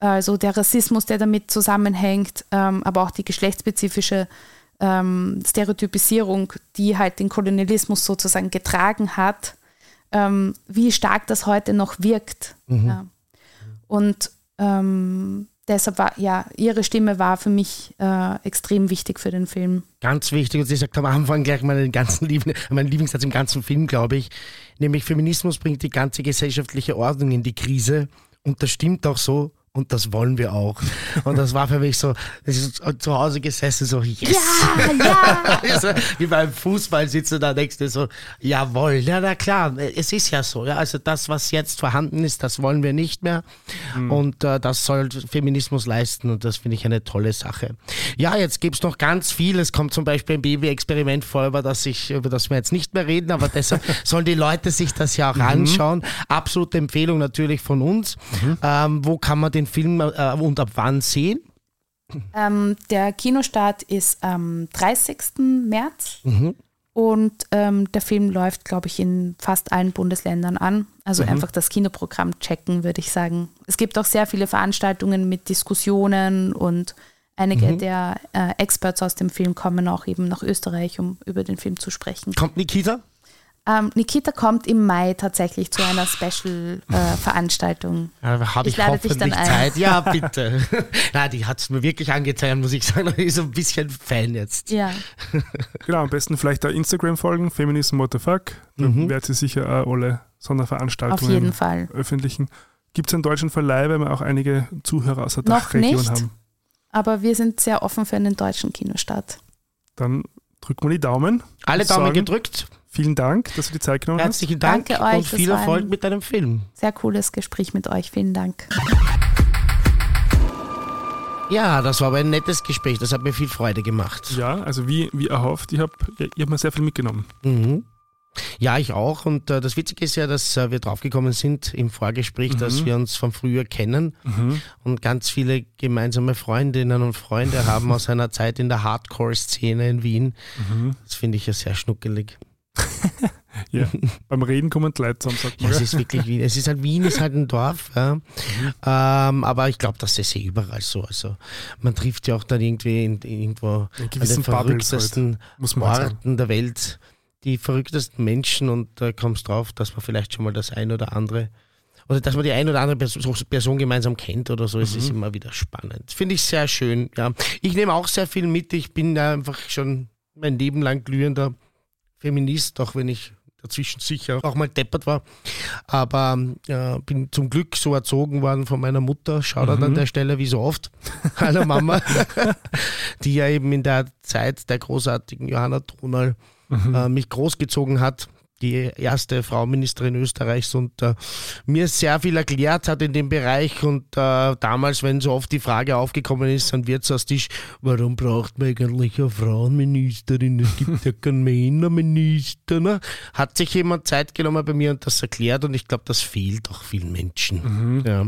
also der Rassismus, der damit zusammenhängt, ähm, aber auch die geschlechtsspezifische ähm, Stereotypisierung, die halt den Kolonialismus sozusagen getragen hat, ähm, wie stark das heute noch wirkt. Mhm. Ja. Und ähm, deshalb war, ja, ihre Stimme war für mich äh, extrem wichtig für den Film.
Ganz wichtig, und sie sagt am Anfang gleich meinen ganzen Lieben, meinen Lieblingssatz im ganzen Film, glaube ich, nämlich Feminismus bringt die ganze gesellschaftliche Ordnung in die Krise und das stimmt auch so und das wollen wir auch. Und das war für mich so, ich ist zu Hause gesessen, so, yes!
Ja, ja!
Wie beim Fußball sitzen da denkst du so, jawohl, ja, na klar, es ist ja so. Ja, also das, was jetzt vorhanden ist, das wollen wir nicht mehr. Und äh, das soll Feminismus leisten und das finde ich eine tolle Sache. Ja, jetzt gibt es noch ganz viel. Es kommt zum Beispiel ein Baby-Experiment vor, über das, ich, über das wir jetzt nicht mehr reden, aber deshalb sollen die Leute sich das ja auch anschauen. Absolute Empfehlung natürlich von uns. Ähm, wo kann man den Film äh, und ab wann sehen?
Ähm, der Kinostart ist am 30. März
Mhm.
und ähm, der Film läuft, glaube ich, in fast allen Bundesländern an. Also
Mhm.
einfach das Kinoprogramm checken, würde ich sagen. Es gibt auch sehr viele Veranstaltungen mit Diskussionen und einige
Mhm.
der äh, Experts aus dem Film kommen auch eben nach Österreich, um über den Film zu sprechen.
Kommt Nikita?
Ähm, Nikita kommt im Mai tatsächlich zu einer Special-Veranstaltung.
Ja, habe
Ich
ich,
lade dich
hoffentlich
dann ein.
Zeit. Ja, bitte. Na, die hat es mir wirklich angetan, muss ich sagen. Ich bin so ein bisschen Fan jetzt.
ja.
Genau, am besten vielleicht da Instagram folgen, Feminism What the Fuck. Da
Mhm.
werdet ihr sicher auch alle Sonderveranstaltungen
Auf jeden Fall.
veröffentlichen. Gibt es einen deutschen Verleih, weil wir auch einige Zuhörer aus der
Noch
Dachregion
nicht.
haben?
Aber wir sind sehr offen für einen deutschen Kinostart.
Dann drücken wir die Daumen.
Alle Daumen
sagen,
gedrückt.
Vielen Dank, dass du die Zeit genommen hast.
Herzlichen Dank
Danke euch,
und viel Erfolg mit deinem Film.
Sehr cooles Gespräch mit euch. Vielen Dank.
Ja, das war aber ein nettes Gespräch. Das hat mir viel Freude gemacht.
Ja, also wie, wie erhofft, ich habe ich hab mir sehr viel mitgenommen.
Mhm. Ja, ich auch. Und äh, das Witzige ist ja, dass äh, wir draufgekommen sind im Vorgespräch, dass wir uns von früher kennen und ganz viele gemeinsame Freundinnen und Freunde haben aus einer Zeit in der Hardcore-Szene in Wien. Das finde ich ja sehr schnuckelig.
Ja. Beim Reden kommen die Leute zusammen, sagt
Ja,
man.
es ist wirklich Wien. Es ist halt Wien, ist halt ein Dorf. Ja. Ähm, aber ich glaube, das ist eh überall so. Also man trifft ja auch dann irgendwie in, irgendwo
In
an den
Bubbles
verrücktesten
halt, halt.
Orten der Welt die verrücktesten Menschen und da kommst drauf, dass man vielleicht schon mal das ein oder andere oder dass man die ein oder andere Person, Person gemeinsam kennt oder so, es
Mhm.
ist immer wieder spannend. Finde ich sehr schön. Ja. Ich nehme auch sehr viel mit. Ich bin einfach schon mein Leben lang glühender Feminist, auch wenn ich dazwischen sicher auch mal deppert war. Aber äh, bin zum Glück so erzogen worden von meiner Mutter. Shoutout an der Stelle, wie so oft. Hallo Mama. die ja eben in der Zeit der großartigen Johanna Tronal äh, mich großgezogen hat. Die erste Frau Ministerin Österreichs und äh, mir sehr viel erklärt hat in dem Bereich. Und äh, damals, wenn so oft die Frage aufgekommen ist, am Wirtshaustisch, warum braucht man eigentlich eine Frauenministerin? Es gibt ja keinen Männerminister. Ne? Hat sich jemand Zeit genommen bei mir und das erklärt und ich glaube, das fehlt auch vielen Menschen. Ja.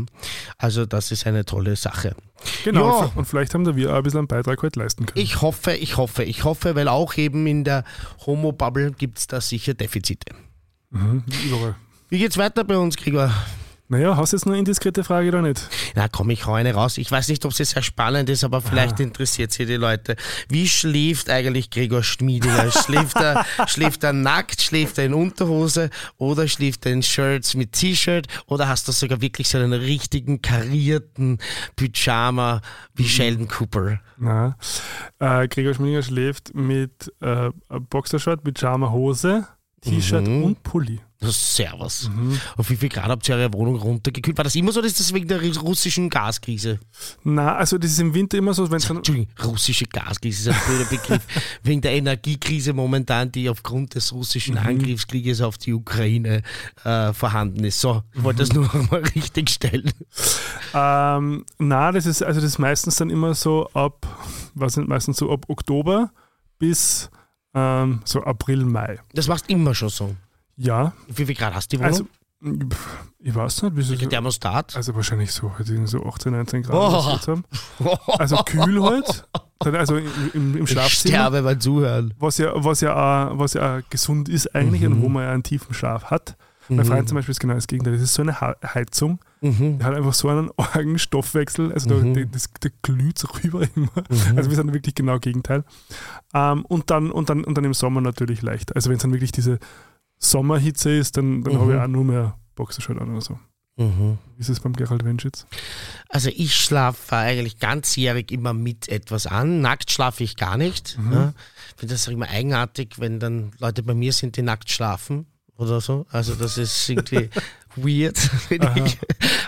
Also das ist eine tolle Sache.
Genau,
Ja.
und- vielleicht haben da wir auch ein bisschen einen Beitrag heute leisten können.
Ich hoffe, ich hoffe, ich hoffe, weil auch eben in der Homo-Bubble gibt es da sicher Defizite.
Mhm, überall.
Wie geht's weiter bei uns, Gregor?
Naja, hast du jetzt eine indiskrete Frage oder nicht?
Na komm, ich hau eine raus. Ich weiß nicht, ob sie sehr spannend ist, aber vielleicht interessiert sie die Leute. Wie schläft eigentlich Gregor Schmiedinger? Schläft er, schläft er nackt, schläft er in Unterhose oder schläft er in Shirts mit T-Shirt oder hast du sogar wirklich so einen richtigen karierten Pyjama wie Sheldon Cooper?
Na, äh, Gregor Schmidinger schläft mit äh, Boxershort, Pyjama, Hose, T-Shirt
Mhm.
und Pulli.
Servus. Auf wie viel Grad habt ihr eure Wohnung runtergekühlt? War das immer so oder ist das wegen der russischen Gaskrise?
Na, also das ist im Winter immer so, wenn es dann
Entschuldigung, russische Gaskrise ist ein blöder Begriff. wegen der Energiekrise momentan, die aufgrund des russischen Angriffskrieges auf die Ukraine äh, vorhanden ist. So, ich wollte das nur noch mal richtig stellen.
Ähm, na, das ist also das ist meistens dann immer so ab, was sind meistens so ab Oktober bis ähm, so April, Mai.
Das machst du immer schon so.
Ja,
Wie viel Grad hast du die Wohnung?
also ich weiß nicht, wie
Welcher
so,
Thermostat?
also wahrscheinlich so, halt so 18, 19 Grad.
Oh.
haben. Also kühl halt, also im, im, im
ich
Schlafzimmer.
sterbe beim Zuhören.
Was ja, was ja, auch, was ja auch gesund ist eigentlich und wo man ja einen tiefen Schlaf hat. Mein Freund zum Beispiel ist genau das Gegenteil. Das ist so eine Heizung,
Mhm.
der hat einfach so einen argen Stoffwechsel, also
Mhm.
der, der, das, der glüht so rüber immer. Also wir sind wirklich genau Gegenteil. Ähm, und, dann, und, dann, und dann im Sommer natürlich leicht. Also wenn es dann wirklich diese Sommerhitze ist, dann, dann
Mhm.
habe ich auch nur mehr Boxershort an oder so.
Mhm.
Wie ist es beim Gerald Wenschitz?
Also ich schlafe eigentlich ganzjährig immer mit etwas an. Nackt schlafe ich gar nicht.
Mhm.
Ja. Ich finde das auch immer eigenartig, wenn dann Leute bei mir sind, die nackt schlafen. Oder so. Also das ist irgendwie weird, finde ich.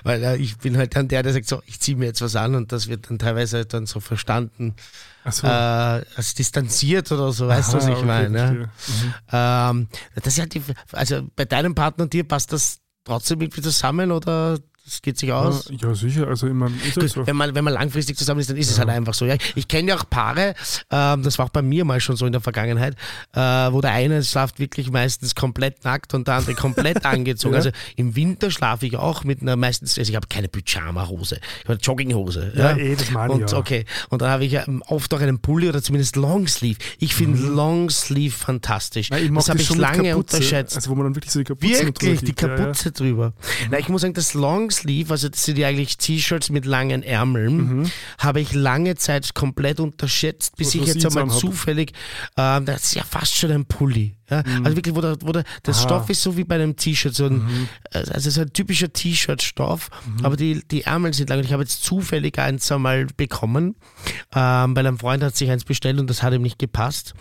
Weil äh, ich bin halt dann der, der sagt so, ich ziehe mir jetzt was an und das wird dann teilweise halt dann so verstanden
so.
äh, als distanziert oder so, weißt du, was
Aha,
ich
okay,
meine? Ja?
verstehe. Mhm.
Ähm, das ist halt die, also bei deinem Partner und dir passt das trotzdem irgendwie zusammen oder das geht sich aus?
Ja, ja, sicher. Also, ich halt
Gut,
so.
wenn, man, wenn man langfristig zusammen ist, dann ist es halt einfach so. Ja, ich kenne ja auch Paare, ähm, das war auch bei mir mal schon so in der Vergangenheit, äh, wo der eine schlaft wirklich meistens komplett nackt und der andere komplett angezogen.
Ja.
Also im Winter schlafe ich auch mit einer meistens, also ich habe keine Pyjama-Hose, ich habe eine Jogginghose.
Ja, eh, das meine ich
und,
ja.
Okay, und dann habe ich ja oft auch einen Pulli oder zumindest Longsleeve. Ich finde Longsleeve fantastisch.
Nein, Mhm.
das habe ich lange
Kapuze,
unterschätzt.
Also, wo man dann wirklich so die Kapuze
Wirklich, die.
Ja, ja.
Kapuze drüber. Na, ich muss sagen, das Longsleeve, also das sind ja eigentlich T-Shirts mit langen Ärmeln, habe ich lange Zeit komplett unterschätzt, bis
Was-
ich
was
jetzt
ich
einmal zufällig, ähm, das ist ja fast schon ein Pulli. Ja? Also wirklich, wo der, wo der,
Aha.
Stoff ist so wie bei einem T-Shirt, so ein, also so ein typischer T-Shirt-Stoff, aber die, die Ärmel sind lang und ich habe jetzt zufällig eins einmal bekommen, ähm, weil ein Freund hat sich eins bestellt und das hat ihm nicht gepasst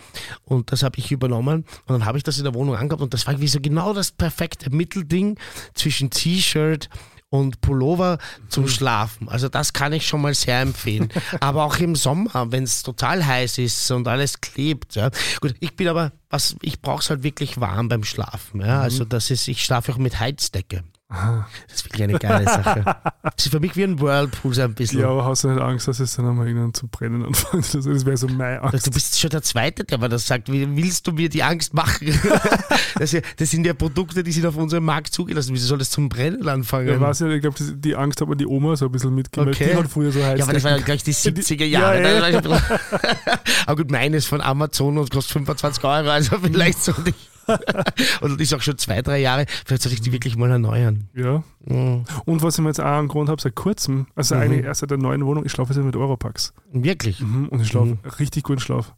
und das habe ich übernommen und dann habe ich das in der Wohnung angehabt und das war irgendwie so genau das perfekte Mittelding zwischen T-Shirt und Pullover zum Schlafen. Also das kann ich schon mal sehr empfehlen. aber auch im Sommer, wenn es total heiß ist und alles klebt. Ja. Gut, ich bin aber, was ich brauche es halt wirklich warm beim Schlafen. Ja. Also das ist, ich schlafe auch mit Heizdecke. Das ist wirklich eine geile Sache. Das ist für mich wie ein Whirlpool so ein bisschen.
Ja, aber hast du nicht Angst, dass es dann einmal irgendwann zu brennen anfängt? Also, das wäre so meine Angst.
Du bist schon der Zweite, der mir das sagt. Wie willst du mir die Angst machen? Das, ja- sind ja Produkte, die sind auf unserem Markt zugelassen. Wieso soll das zum Brennen anfangen?
Ja, weiß nicht, ich glaube, die Angst hat mir die Oma so ein bisschen mitgemacht.
Okay.
Die hat früher so heiß.
Ja, aber das war ja gleich die 70er
Ja,
Jahre. ein bisschen- aber gut, meines von Amazon und kostet 25 Euro, also vielleicht sollte ich. und ist auch schon zwei, drei Jahre. Vielleicht sollte ich die wirklich mal erneuern.
Ja.
Mhm.
Und was ich mir jetzt auch angewohnt habe, seit kurzem, also eigentlich erst seit der neuen Wohnung, ich schlafe jetzt mit Europax.
Wirklich.
Mhm. Und ich schlafe richtig guten Schlaf.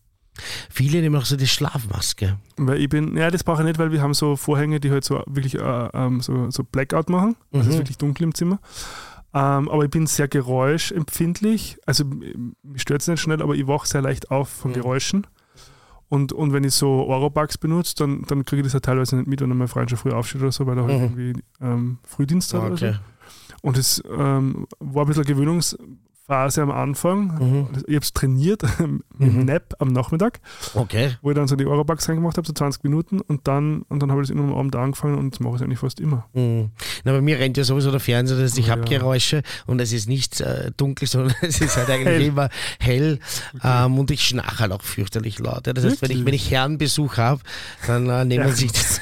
Viele nehmen auch so die Schlafmaske.
Weil ich bin, ja, das brauche ich nicht, weil wir haben so Vorhänge, die halt so wirklich äh, ähm, so, so Blackout machen. Also es ist
Mhm.
wirklich dunkel im Zimmer. Ähm, aber ich bin sehr geräuschempfindlich. Also mich stört es nicht schnell, aber ich wache sehr leicht auf von
Mhm.
Geräuschen. Und, und wenn ich so Oropax benutze, dann, dann kriege ich das ja teilweise nicht mit, wenn mein Freund schon früh aufsteht oder so, weil er halt
Mhm.
irgendwie ähm, Frühdienst hat oder so.
Okay.
Und es ähm, war ein bisschen eine Gewöhnungsphase am Anfang.
Mhm.
Ich habe es trainiert mit
Mhm.
Nap am Nachmittag,
Okay.
wo ich dann so die Eurobucks reingemacht habe, so 20 Minuten und dann, und dann habe ich das immer am Abend angefangen und das mache ich eigentlich fast immer.
Mhm. Na, bei mir rennt ja sowieso der Fernseher, das heißt, ich
Oh,
habe
ja.
Geräusche und es ist nicht äh, dunkel, sondern es ist halt eigentlich
Hell.
immer hell ähm, und ich schnarche halt auch fürchterlich laut. Ja. Das heißt, wenn ich, wenn ich Herrenbesuch habe, dann äh, nehmen
Ja.
sich das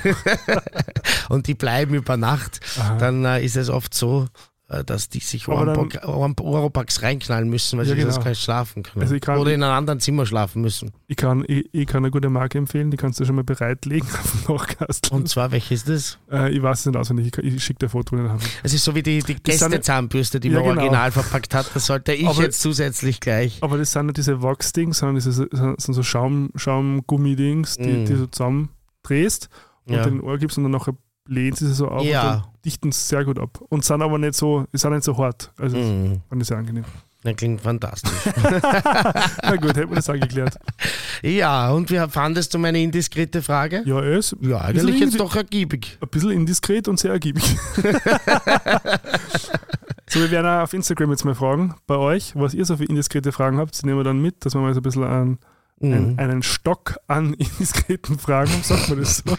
und die bleiben über Nacht,
Aha.
dann äh, ist es oft so, dass die sich Oropax reinknallen müssen, weil
Ja,
sie sonst
genau.
gar nicht schlafen können.
Also kann-
Oder in einem anderen Zimmer schlafen müssen.
Ich kann, ich, ich kann eine gute Marke empfehlen, die kannst du schon mal bereitlegen auf dem Nachkastel.
Und zwar, welches ist das?
Äh, ich weiß es nicht auswendig, ich, ich schicke dir ein Foto.
Es ist so wie die, die Gästezahnbürste, die
Ja,
man
genau.
original verpackt hat. Das sollte ich
Aber-
jetzt zusätzlich gleich.
Aber das sind nicht diese Wachs-Dings, sondern das sind so Schaum, Schaumgummi-Dings, die,
Mm.
die du zusammen drehst und
Ja.
den Ohr gibst und dann nachher blähen sie so auf
Ja.
Dichten sehr gut ab. Und sind aber nicht so, sind nicht so hart. Also
Mhm.
fand ich sehr angenehm.
Das klingt fantastisch.
Na gut, hätten wir das auch geklärt.
ja, und wie fandest du meine indiskrete Frage?
Ja, ist
Ja, eigentlich jetzt doch ergiebig.
ein bisschen indiskret und sehr ergiebig. so, wir werden auch auf Instagram jetzt mal fragen, bei euch, was ihr so für indiskrete Fragen habt. Die nehmen wir dann mit, dass wir mal so ein bisschen einen, einen,
Mhm.
einen Stock an indiskreten Fragen haben. Sagt man das so?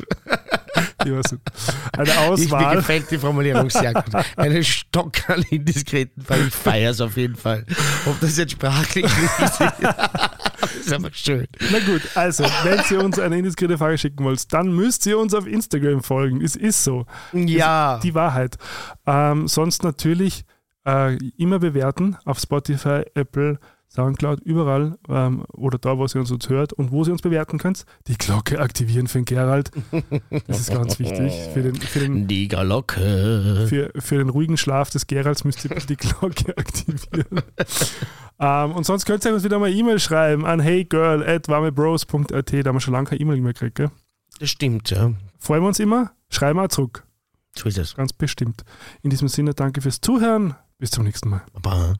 Eine
Ich, mir
Auswahl.
gefällt die Formulierung sehr gut. Einen Stock an indiskreten Fragen. Ich feiere es auf jeden Fall. Ob das jetzt sprachlich ist, ist aber schön.
Na gut, also, wenn ihr uns eine indiskrete Frage schicken wollt, dann müsst ihr uns auf Instagram folgen. Es ist so.
Ja.
Die Wahrheit. Ähm, sonst natürlich äh, immer bewerten auf Spotify, Apple, Soundcloud, überall ähm, oder da, wo ihr uns, uns hört und wo ihr uns bewerten könnt. Die Glocke aktivieren für den Gerald. Das ist ganz wichtig. Für den, für den,
Die Galocke.
für, für den ruhigen Schlaf des Geralds müsst ihr die Glocke aktivieren. ähm, und sonst könnt ihr uns wieder mal E-Mail schreiben an heygirl at warmebros.at. Da haben wir schon lange keine E-Mail mehr gekriegt. Gell?
Das stimmt, ja.
Freuen wir uns immer. Schreiben wir auch zurück.
So ist es.
Ganz bestimmt. In diesem Sinne, danke fürs Zuhören. Bis zum nächsten Mal.
Aber